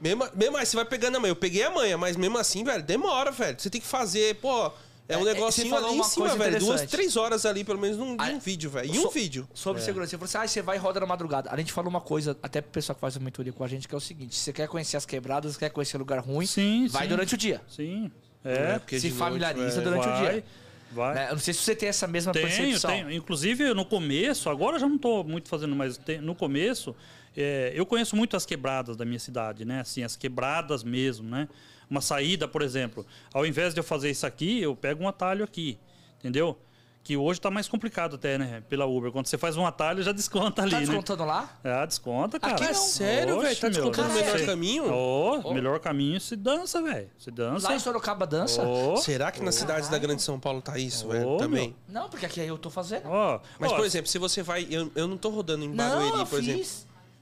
mesmo, mesmo assim, você vai pegando a manha. Eu peguei a manha, mas mesmo assim, velho, demora, velho. Você tem que fazer, pô. É um É, é, negocinho falou ali em cima, velho. Duas, três horas ali, pelo menos, num, num vídeo, velho. Em so- um vídeo. Sobre segurança. Você falou assim, ah, você vai e roda na madrugada. A gente falou uma coisa, até pro pessoal que faz a mentoria com a gente, que é o seguinte: se você quer conhecer as quebradas, quer conhecer lugar ruim, Sim, vai sim. durante o dia. Sim. É, É. porque se de noite, familiariza velho, durante o vai. dia. Vai. né? Eu não sei se você tem essa mesma Tenho, percepção. tenho. Inclusive, no começo, agora eu já não estou muito fazendo, mas tem- no começo, é, eu conheço muito as quebradas da minha cidade, né? Assim, as quebradas mesmo, né? Uma saída, por exemplo. Ao invés de eu fazer isso aqui, eu pego um atalho aqui, entendeu? Que hoje está mais complicado até, né? Pela Uber. Quando você faz um atalho, já desconta ali, Tá né? descontando lá? Ah, desconta, cara. Aqui não. É sério, velho? Tá meu, descontando o não melhor caminho? Ô, melhor caminho se dança, velho. Se dança. Lá em Sorocaba dança? Ô, Será que nas cidades da Grande São Paulo tá isso, velho? meu. Também. Não, porque aqui eu tô fazendo. ó. Mas, por exemplo, se você vai. Eu, eu não tô rodando em Não, Barueri, eu por exemplo.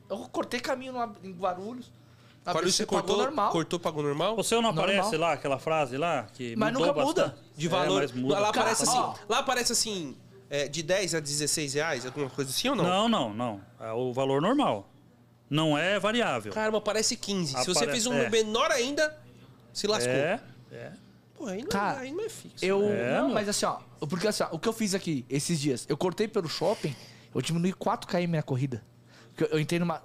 Eu cortei caminho no- em Guarulhos. A Barueri você pagou cortou, normal. cortou, pagou normal? Seu não Normal. aparece lá, aquela frase lá? Que Mas mudou nunca muda. bastante? De É, valor. mas muda. lá aparece Cara, assim. Lá aparece assim. é, de 10 a 16 reais, alguma coisa assim ou não? Não, não, não. É o valor normal. Não é variável. Caramba, aparece 15. Se você fez um é. menor ainda, se lascou. É, é. Pô, aí não, Cara, aí não é fixo. Eu. É, não, mas assim, ó. Porque assim, ó, o que eu fiz aqui esses dias, eu cortei pelo shopping, eu diminui 4 km na corrida. Eu, entrei numa.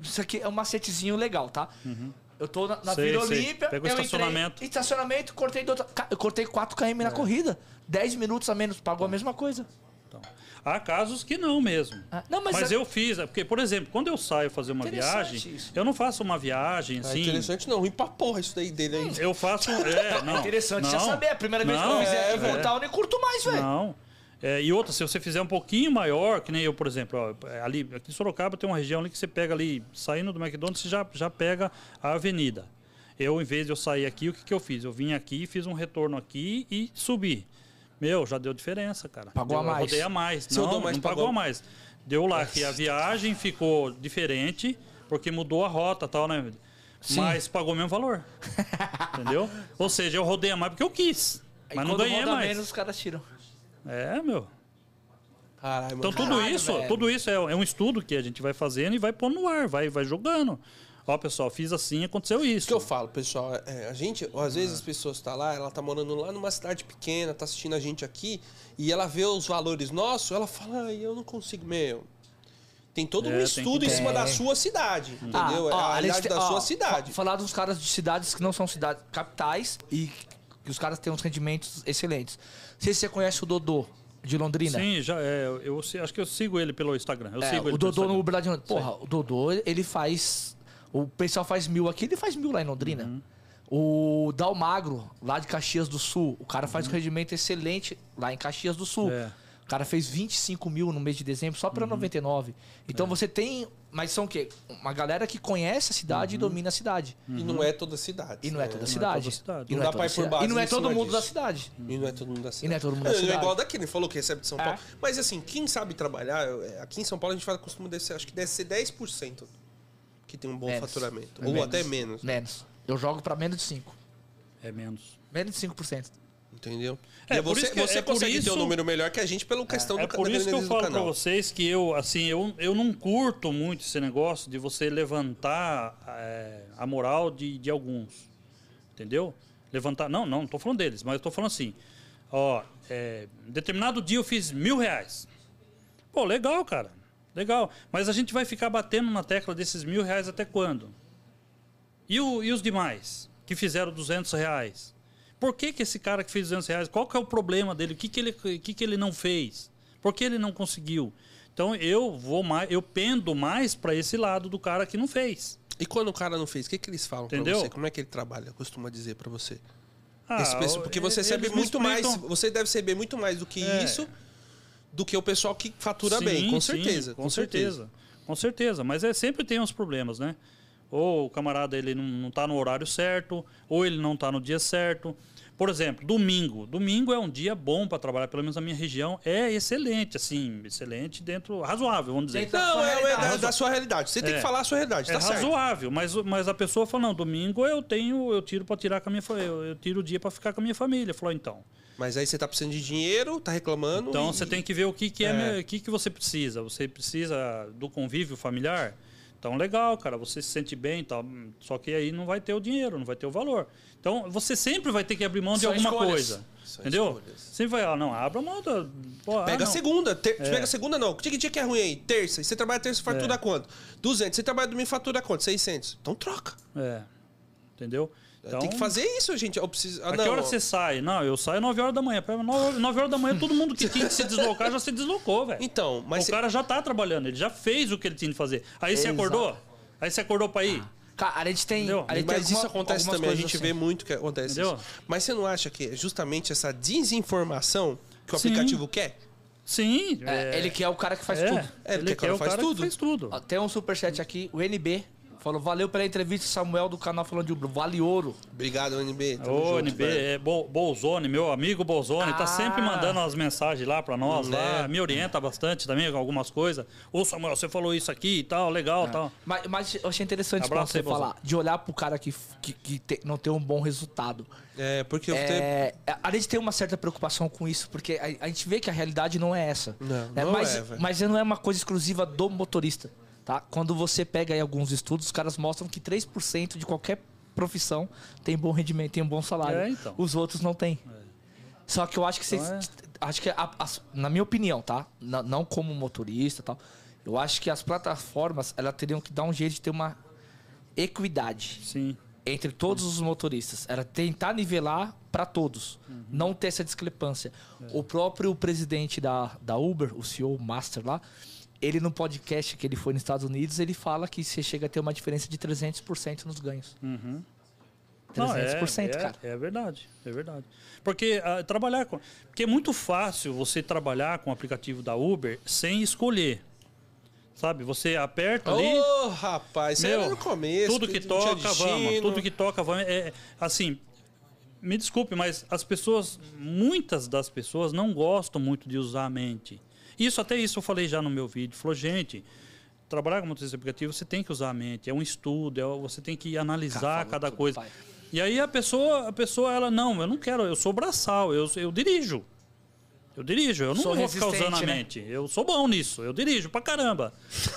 Isso aqui é um macetezinho legal, tá? Eu tô na, na Uhum. Sei, Vila sei. Olímpia. Pega o eu estacionamento. Entrei, estacionamento, cortei do Eu cortei 4 km É. na corrida. 10 minutos a menos, pagou a mesma coisa. Então, há casos que não mesmo. Ah, não, mas mas é- eu fiz, é porque, por exemplo, quando eu saio fazer uma viagem, isso. eu não faço uma viagem É assim. interessante não, ruim pra porra isso daí dele aí. Eu faço. É, não. É interessante já não, saber. A primeira vez que não, eu fizer é, Town, eu nem curto mais, velho. Não. É, e outra, se você fizer um pouquinho maior, que nem eu, por exemplo, ó, é, ali aqui em Sorocaba tem uma região ali que você pega ali, saindo do McDonald's, você já, já pega a avenida. Eu, em vez de eu sair aqui, o que, que eu fiz? Eu vim aqui, fiz um retorno aqui e subi. Meu, já deu diferença, cara. Pagou Deu, a mais. Eu rodei a mais. Se não, mais, não pagou pagou- a mais. Deu lá que a viagem ficou diferente, porque mudou a rota e tal, né? Mas pagou o mesmo valor. Entendeu? Ou seja, eu rodei a mais porque eu quis. Aí Mas não ganhei mais. menos, os caras tiram. É, meu. Caralho, Então tudo Caralho, isso, velho. tudo isso é, é um estudo que a gente vai fazendo e vai pondo no ar, vai, vai jogando. Ó, pessoal, fiz assim, aconteceu Isso isso. que eu falo, pessoal, é, a gente, às vezes as pessoas tá lá, ela tá morando lá numa cidade pequena, tá assistindo a gente aqui, e ela vê os valores nossos, ela fala, ai, eu não consigo, meu. Tem todo É, um estudo em cima da Tem. sua cidade, entendeu? Ah, é ó, a realidade da ó, sua cidade. fa- Falar dos caras de cidades que não são cidades capitais e que os caras têm uns rendimentos excelentes. Não sei se você conhece o Dodô, de Londrina. Sim, já, é, eu, acho que eu sigo ele pelo Instagram. Eu É, sigo o Dodô no. Uber lá de Londrina. Porra, o Dodô, ele faz. O pessoal faz mil aqui, ele faz mil lá em Londrina. Uhum. O Dalmagro, lá de Caxias do Sul, o cara faz um rendimento excelente lá em Caxias do Sul. Uhum. É. Uhum. O cara fez 25 mil no mês de dezembro só pra 99. É. Então você tem. Mas são o quê? Uma galera que conhece a cidade Uhum. e domina a cidade. E não é toda cidade. E não é toda é cidade. cidade. E Não é pra toda ir por cidade. base E não é todo mundo da cidade. E não é todo mundo da cidade. E não é todo mundo da Não é cidade. igual daqui, ele falou que recebe de São É. Paulo. Mas assim, quem sabe trabalhar, é, aqui em São Paulo a gente fala, costuma descer, acho que deve ser 10% que tem um bom Menos. faturamento. É Ou menos. até menos. Menos. Eu jogo pra menos de 5. É menos. Menos de 5%. Entendeu? É, E por você que- você é por consegue ter isso- um número melhor que a gente pela questão É do por da isso que eu falo pra canal. vocês que eu, assim, eu, eu não curto muito esse negócio de você levantar é, a moral de, de alguns. Entendeu? Levantar. Não, não, não tô falando deles, mas eu tô falando assim. Ó, é, determinado dia eu fiz mil reais. Pô, legal, cara. Legal. Mas a gente vai ficar batendo na tecla desses mil reais até quando? E, o- e os demais que fizeram 200 reais? Por que, que esse cara que fez 200 reais, qual que é o problema dele? O que, que, ele, que, que ele não fez? Por que ele não conseguiu? Então eu vou mais, eu pendo mais para esse lado do cara que não fez. E quando o cara não fez, o que, que eles falam pra você? Como é que ele trabalha? Costuma dizer pra você. Ah, Esse porque você recebe muito mais. Você deve receber muito mais do que É. isso do que o pessoal que fatura Sim, bem, com sim, certeza. com, certeza. Com certeza. Mas é, sempre tem uns problemas, né? Ou o camarada ele não, não tá no horário certo, ou ele não tá no dia certo. Por exemplo, domingo. Domingo é um dia bom para trabalhar, pelo menos na minha região. É excelente, assim, excelente dentro. razoável, vamos dizer. Não, sua é, é realidade. da, da sua realidade. Você tem É. que falar a sua realidade, É tá certo. razoável, mas, mas a pessoa fala, não, domingo eu tenho, eu tiro para tirar com a minha eu, eu tiro o dia para ficar com a minha família. Falou, então. Mas aí você tá precisando de dinheiro, tá reclamando. Então e- você tem que ver o que, que, é, É. o que, que você precisa. Você precisa do convívio familiar? Então, legal, cara, você se sente bem e tal. Só que aí não vai ter o dinheiro, não vai ter o valor. Então, você sempre vai ter que abrir mão de São alguma escolhas. coisa. São entendeu? escolhas. Sempre vai, ah, não, abra mão da. Pô, ah, Pega não. segunda. Ter... É. Pega segunda não. Que dia que é ruim aí? Terça. E você trabalha terça, fatura É. quanto? 200. Você trabalha domingo, fatura quanto? 600. Então troca. É. Entendeu? Então, Tem que fazer isso, gente. Eu preciso. Ah, A não, que hora você sai? Não, eu saio 9 horas da manhã. 9, 9 horas da manhã, todo mundo que tinha que se deslocar já se deslocou, velho. Então, mas o cara já tá trabalhando, ele já fez o que ele tinha de fazer. Aí você acordou? Aí você acordou pra ir? Cara, a gente tem. A gente tem Mas isso alguma- acontece algumas também, a gente assim. vê muito que acontece Entendeu? isso. Mas você não acha que é justamente essa desinformação que o Sim. aplicativo quer? Sim. É, Ele que é o cara que faz é, tudo. É, ele porque quer o cara o faz cara tudo. que faz tudo. Ó, Tem um superchat aqui, o NB. Falou, valeu pela entrevista, Samuel do canal falando de Uber. Vale ouro. Obrigado, NB. Tamo Ô, junto, NB, velho. é Bo- Bolzone, meu amigo Bolzone, Ah. tá sempre mandando as mensagens lá pra nós, lá, É. me orienta bastante também com algumas coisas. Ô, Samuel, você falou isso aqui e tal, legal, tal. Mas, mas eu achei interessante Abraço você aí, falar, de olhar pro cara que, que, que te- não tem um bom resultado. É, porque eu tenho. É, a gente tem uma certa preocupação com isso, porque a, a gente vê que a realidade não é essa. Não, né? não mas, é, velho. mas não é uma coisa exclusiva do motorista. Tá? Quando você pega aí alguns estudos, os caras mostram que 3% de qualquer profissão tem bom rendimento, tem um bom salário. É, então. Os outros não têm. Só que eu acho que vocês. Então Acho que, a- as- na minha opinião, tá? N- não como motorista tal. Eu acho que as plataformas elas teriam que dar um jeito de ter uma equidade Sim. entre todos os motoristas. Era tentar nivelar para todos. Não ter essa discrepância. O próprio presidente da, da Uber, o CEO Master lá, ele no podcast que ele foi nos Estados Unidos, ele fala que você chega a ter uma diferença de 300% nos ganhos. Uhum. Não, 300%, é, é, cara. É verdade, é verdade. Porque ah, trabalhar com. Porque é muito fácil você trabalhar com o aplicativo da Uber sem escolher. Sabe? Você aperta ali. Ô, rapaz, isso Meu, era no começo. tudo que não tinha toca, vamos. Tudo que toca, vamos. É, assim, me desculpe, mas as pessoas, muitas das pessoas não gostam muito de usar a mente. Isso, até isso eu falei já no meu vídeo. Falou, gente, trabalhar com motorista aplicativo, você tem que usar a mente. É um estudo, é, você tem que analisar Cara, cada tudo, coisa. pai. E aí a pessoa, a pessoa, ela, não, eu não quero, eu sou braçal, eu, eu dirijo. Eu dirijo, eu não Sou vou ficar usando a né? mente. Eu sou bom nisso, eu dirijo pra caramba.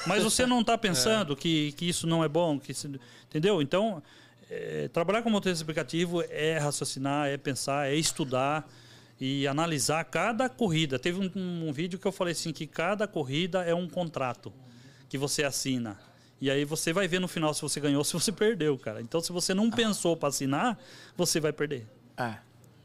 Mas você não tá pensando que, que isso não é bom, que isso- entendeu? Então, é, trabalhar com motorista aplicativo é raciocinar, é pensar, é estudar e analisar cada corrida. Teve um, um vídeo que eu falei assim que cada corrida é um contrato que você assina. E aí você vai ver no final se você ganhou ou se você perdeu, cara. Então, se você não pensou para assinar, você vai perder. É.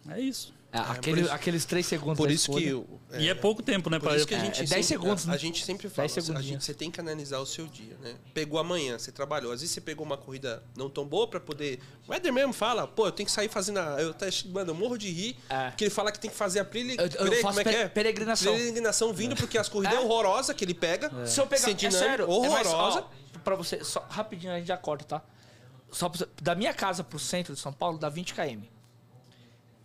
É isso. É, aquele- por isso- aqueles três segundos Por isso que. eu- E é pouco tempo, né? Por pra- isso que a É, gente é 10 sempre, segundos, a, né? a gente sempre fala, 10 a gente, você tem que analisar o seu dia, né? Pegou amanhã, você trabalhou. Às vezes você pegou uma corrida não tão boa pra poder... O Éder mesmo fala, pô, eu tenho que sair fazendo... A... Eu, até- mano, eu morro de rir, É. porque ele fala que tem que fazer a pele... Eu- eu pere- como é que é? peregrinação. Peregrinação vindo, porque as corridas É. é horrorosa que ele pega. Se eu pegar. É sério, é mais- horrorosa. ó, pra você, só, rapidinho a gente já corta, tá? Só pra você- da minha casa pro centro de São Paulo dá 20 km.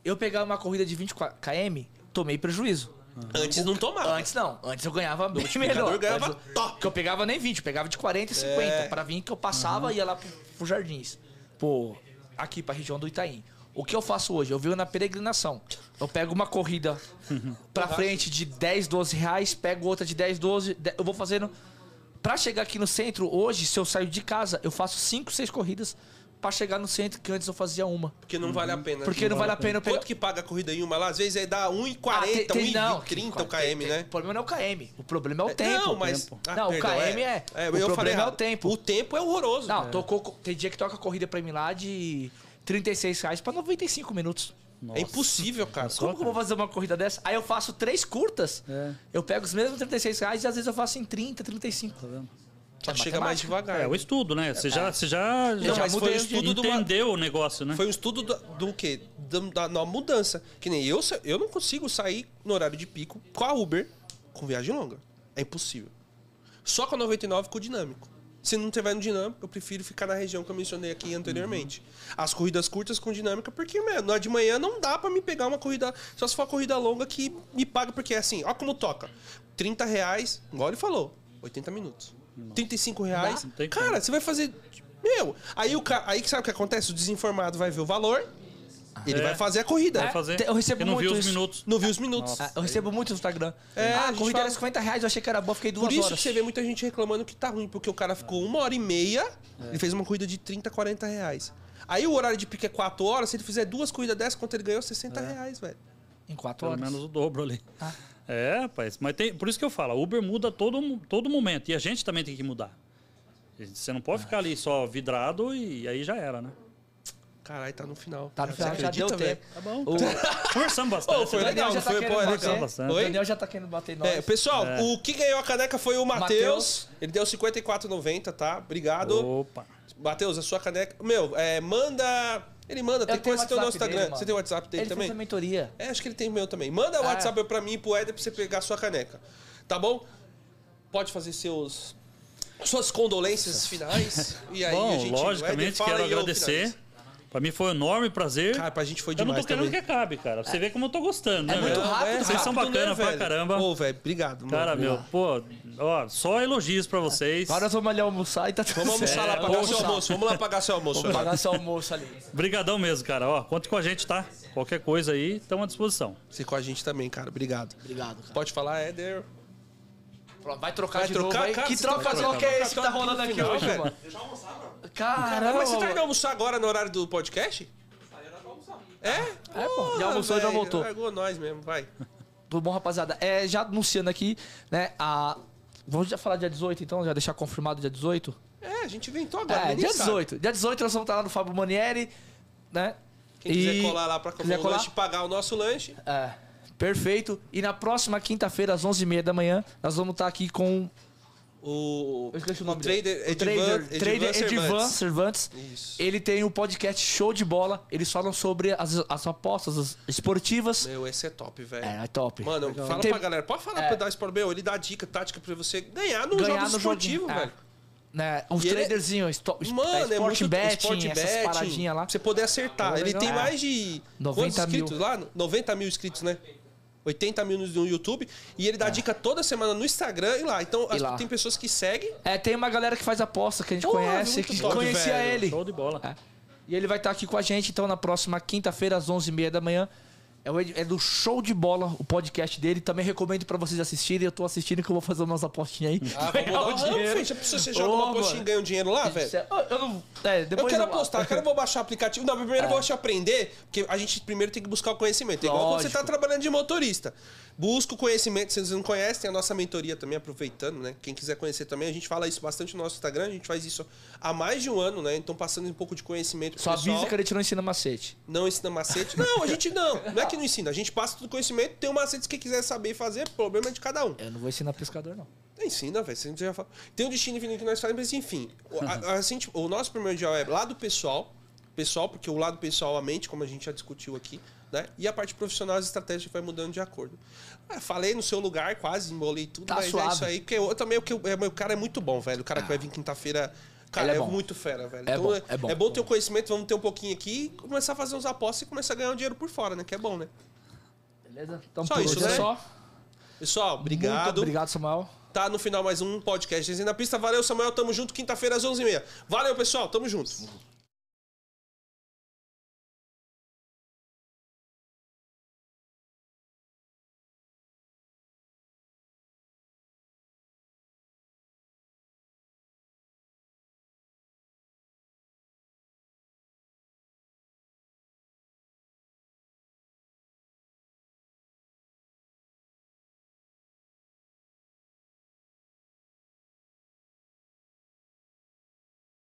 Eu pegar uma corrida de 20 km, tomei prejuízo. Antes não tomava. Antes não, antes eu ganhava bem melhor. ganhava Antes eu- top. Que eu pegava nem 20, eu pegava de 40 e 50. É. Pra vir que eu passava e ia lá pro, pro Jardins. Pô, aqui pra região do Itaim. O que eu faço hoje? Eu venho na peregrinação. Eu pego uma corrida pra frente de 10, 12 reais, pego outra de 10, 12. de- Eu vou fazendo. Pra chegar aqui no centro, hoje, se eu saio de casa, eu faço 5, 6 corridas pra chegar no centro, que antes eu fazia uma. Porque não vale a pena. Porque não vale a pena. Quanto que paga a corrida em uma lá? Às vezes é dá 1,40, Ah, tem- tem- não, 1,30 o KM, tem- né? O problema não é o KM. O problema é o tempo. Não, mas. Ah, Não, o perdão, KM é- o eu problema falei é o tempo. O tempo é horroroso. Não, tocou, tem dia que toca corrida pra mim lá de 36 reais pra 95 minutos. É impossível, cara. Como que eu vou fazer uma corrida dessa? Aí eu faço três curtas, É. eu pego os mesmos 36 reais e às vezes eu faço em 30, 35. Tá vendo? Só É chega mais devagar. É, o estudo, né? Você já, você já, Não, já mas foi o mudei o estudo do entendeu o negócio, né? Foi um estudo do, do quê? Da, da, da mudança. Que nem eu, eu não consigo sair no horário de pico com a Uber com viagem longa. É impossível. Só com a 99 com o dinâmico. Se não tiver no dinâmico, eu prefiro ficar na região que eu mencionei aqui anteriormente. As corridas curtas com dinâmica, porque, meu, na de manhã não dá pra me pegar uma corrida. Só se for uma corrida longa que me paga, porque é assim, ó como toca. 30 reais, igual ele falou, 80 minutos. 35 reais. Cara, você vai fazer. Meu, aí o cara. Aí que sabe o que acontece? O desinformado vai ver o valor, ele É. vai fazer a corrida. Vai fazer. eu recebo Porque não viu muito os isso. minutos. Não viu os minutos. Ah, Eu recebo muito no Instagram. É, a ah, a corrida fala- era 50 reais, eu achei que era boa, fiquei duas Por isso horas. que você vê muita gente reclamando que tá ruim, porque o cara ficou uma hora e meia, ele fez uma corrida de 30, 40 reais. Aí o horário de pique é 4 horas, se ele fizer duas corridas dessas, quanto ele ganhou? 60 reais, velho. Em quatro Pelo horas. menos o dobro ali. Ah. É, rapaz. Mas tem, por isso que eu falo, a Uber muda todo, todo momento. E a gente também tem que mudar. Você não pode ficar ali só vidrado e aí já era, né? Caralho, tá no final. Tá no final, já deu tempo. Tá bom. O, Conversamos bastante. Ô, foi né? legal, Daniel já não tá foi? querendo Pô, é bater. legal. bastante. O Oi? Daniel já tá querendo bater em nós. É, pessoal, É. o que ganhou a caneca foi o Matheus. Matheus. Ele deu 54,90, tá? Obrigado. Opa. Matheus, a sua caneca. Meu, é, manda. Ele manda, tem o que tem no WhatsApp Instagram. dele, você tem o WhatsApp dele Ele também? fez a mentoria. É, acho que ele tem o meu também. Manda o Ah. WhatsApp pra mim e pro Éder pra você pegar a sua caneca. Tá bom? Pode fazer seus. Suas condolências finais. E aí, a Bom, gente. o Éder logicamente quero agradecer. Pra mim foi um enorme prazer. Cara, pra gente foi eu não demais tô querendo também. que acabe, cara. Você vê como eu tô gostando, né, É muito rápido, Vocês são rápido, bacana né, pra velho? caramba. Ô, velho, obrigado. mano. Cara, meu, pô, ó, só elogios pra vocês. Agora nós vamos ali almoçar e tá tudo Vamos almoçar certo. lá, Vamos pagar seu almoçar. almoço. Vamos lá pagar seu almoço. Vamos pagar seu almoço ali. Brigadão mesmo, cara. Ó, conte com a gente, tá? Qualquer coisa aí, estamos à disposição. Você com a gente também, cara. Obrigado. Obrigado, cara. Pode falar, Éder. Pronto, Vai trocar Vai de trocar, novo cara, Que troca tá louca trocando é esse que tá rolando aqui hoje, mano? Deixa eu almoçar, mano. Caramba, Mas você tá indo almoçar agora no horário do podcast? Almoçar. É? É, pô. Já Porra, almoçou e já voltou. Largou nós mesmo, vai. Tudo bom, rapaziada? É, já anunciando aqui, né, a... Vamos já falar dia 18, então? Já deixar confirmado dia 18? É, a gente inventou agora. É, dia sabe. 18. Dia 18 nós vamos estar lá no Fábio Manieri, né? Quem quiser E- colar lá pra comer quiser o colar? lanche pagar o nosso lanche. É, perfeito. E na próxima quinta-feira, às 11h30 da manhã, nós vamos estar aqui com O, Eu esqueci o nome trader dele. O Edivan, trader, trader Edivan Cervantes. Cervantes. Isso. Ele tem um podcast show de bola. Eles falam sobre as, as apostas as esportivas. Meu, esse é top, velho. É, é top. Mano, fala Tem- pra galera. Pode falar É. pra dar spoiler. Meu, ele dá dica, tática pra você ganhar no Ganhar jogo esportivo, joguinho. velho. É. Né, uns E ele é- Mano, é Sport muito betting, sport essas betting, paradinhas lá. Pra você poder acertar. É Ele legal. tem É. mais de 90 quantos mil. inscritos lá? 90 mil inscritos, né? 80 mil no YouTube. E ele dá dica toda semana no Instagram e lá. Então, É. lá. tem pessoas que seguem. É, tem uma galera que faz aposta que a gente Porra, conhece, que top, conhecia velho. ele. Show de bola. É. E ele vai estar aqui com a gente, então, na próxima quinta-feira, às 11h30 da manhã. É, é do Show de Bola, o podcast dele. Também recomendo pra vocês assistirem. Eu tô assistindo que eu vou fazer umas apostinhas aí. Ah, vamos dar o dinheiro. precisa você joga uma postinha mano. e ganha um dinheiro lá, velho? Eu, eu não. É, Eu depois quero apostar, eu quero vou baixar o aplicativo. Não, primeiro É. eu vou te aprender, porque a gente primeiro tem que buscar o conhecimento. Igual quando você tá trabalhando de motorista. Busca o conhecimento, se vocês não conhecem, tem a nossa mentoria também, aproveitando, né? Quem quiser conhecer também, a gente fala isso bastante no nosso Instagram, a gente faz isso há mais de um ano, né? Então passando um pouco de conhecimento Só pessoal. avisa que a gente não ensina macete. Não ensina macete. Não, a gente não. Não é que não ensina. A gente passa todo o conhecimento, tem um macete que quiser saber fazer, o problema é de cada um. Eu não vou ensinar pescador, não. Ensina, velho. Já fala. Tem um destino infinito que nós fazemos, mas enfim. O, a- a gente- o nosso primordial é lado pessoal. Pessoal, porque o lado pessoal, a mente, como a gente já discutiu aqui, né? E a parte profissional, as estratégias vai mudando de acordo. Ah, falei no seu lugar, quase embolei tudo, Tá mas é suave. isso aí. Porque eu também, o eu- é, cara é muito bom, velho. O cara que vai vir quinta-feira. Cara, Ele é é, muito fera, velho. É então bom, é, é bom. é bom ter o conhecimento, vamos ter um pouquinho aqui, começar a fazer uns apostas e começar a ganhar um dinheiro por fora, né? Que é bom, né? Beleza? Então, Só por isso, hoje é né? só. Pessoal, Muito obrigado. obrigado, Samuel. Tá no final mais um podcast. Desenho na pista. Valeu, Samuel. Tamo junto. Quinta-feira às 11h30. Valeu, pessoal. Tamo junto.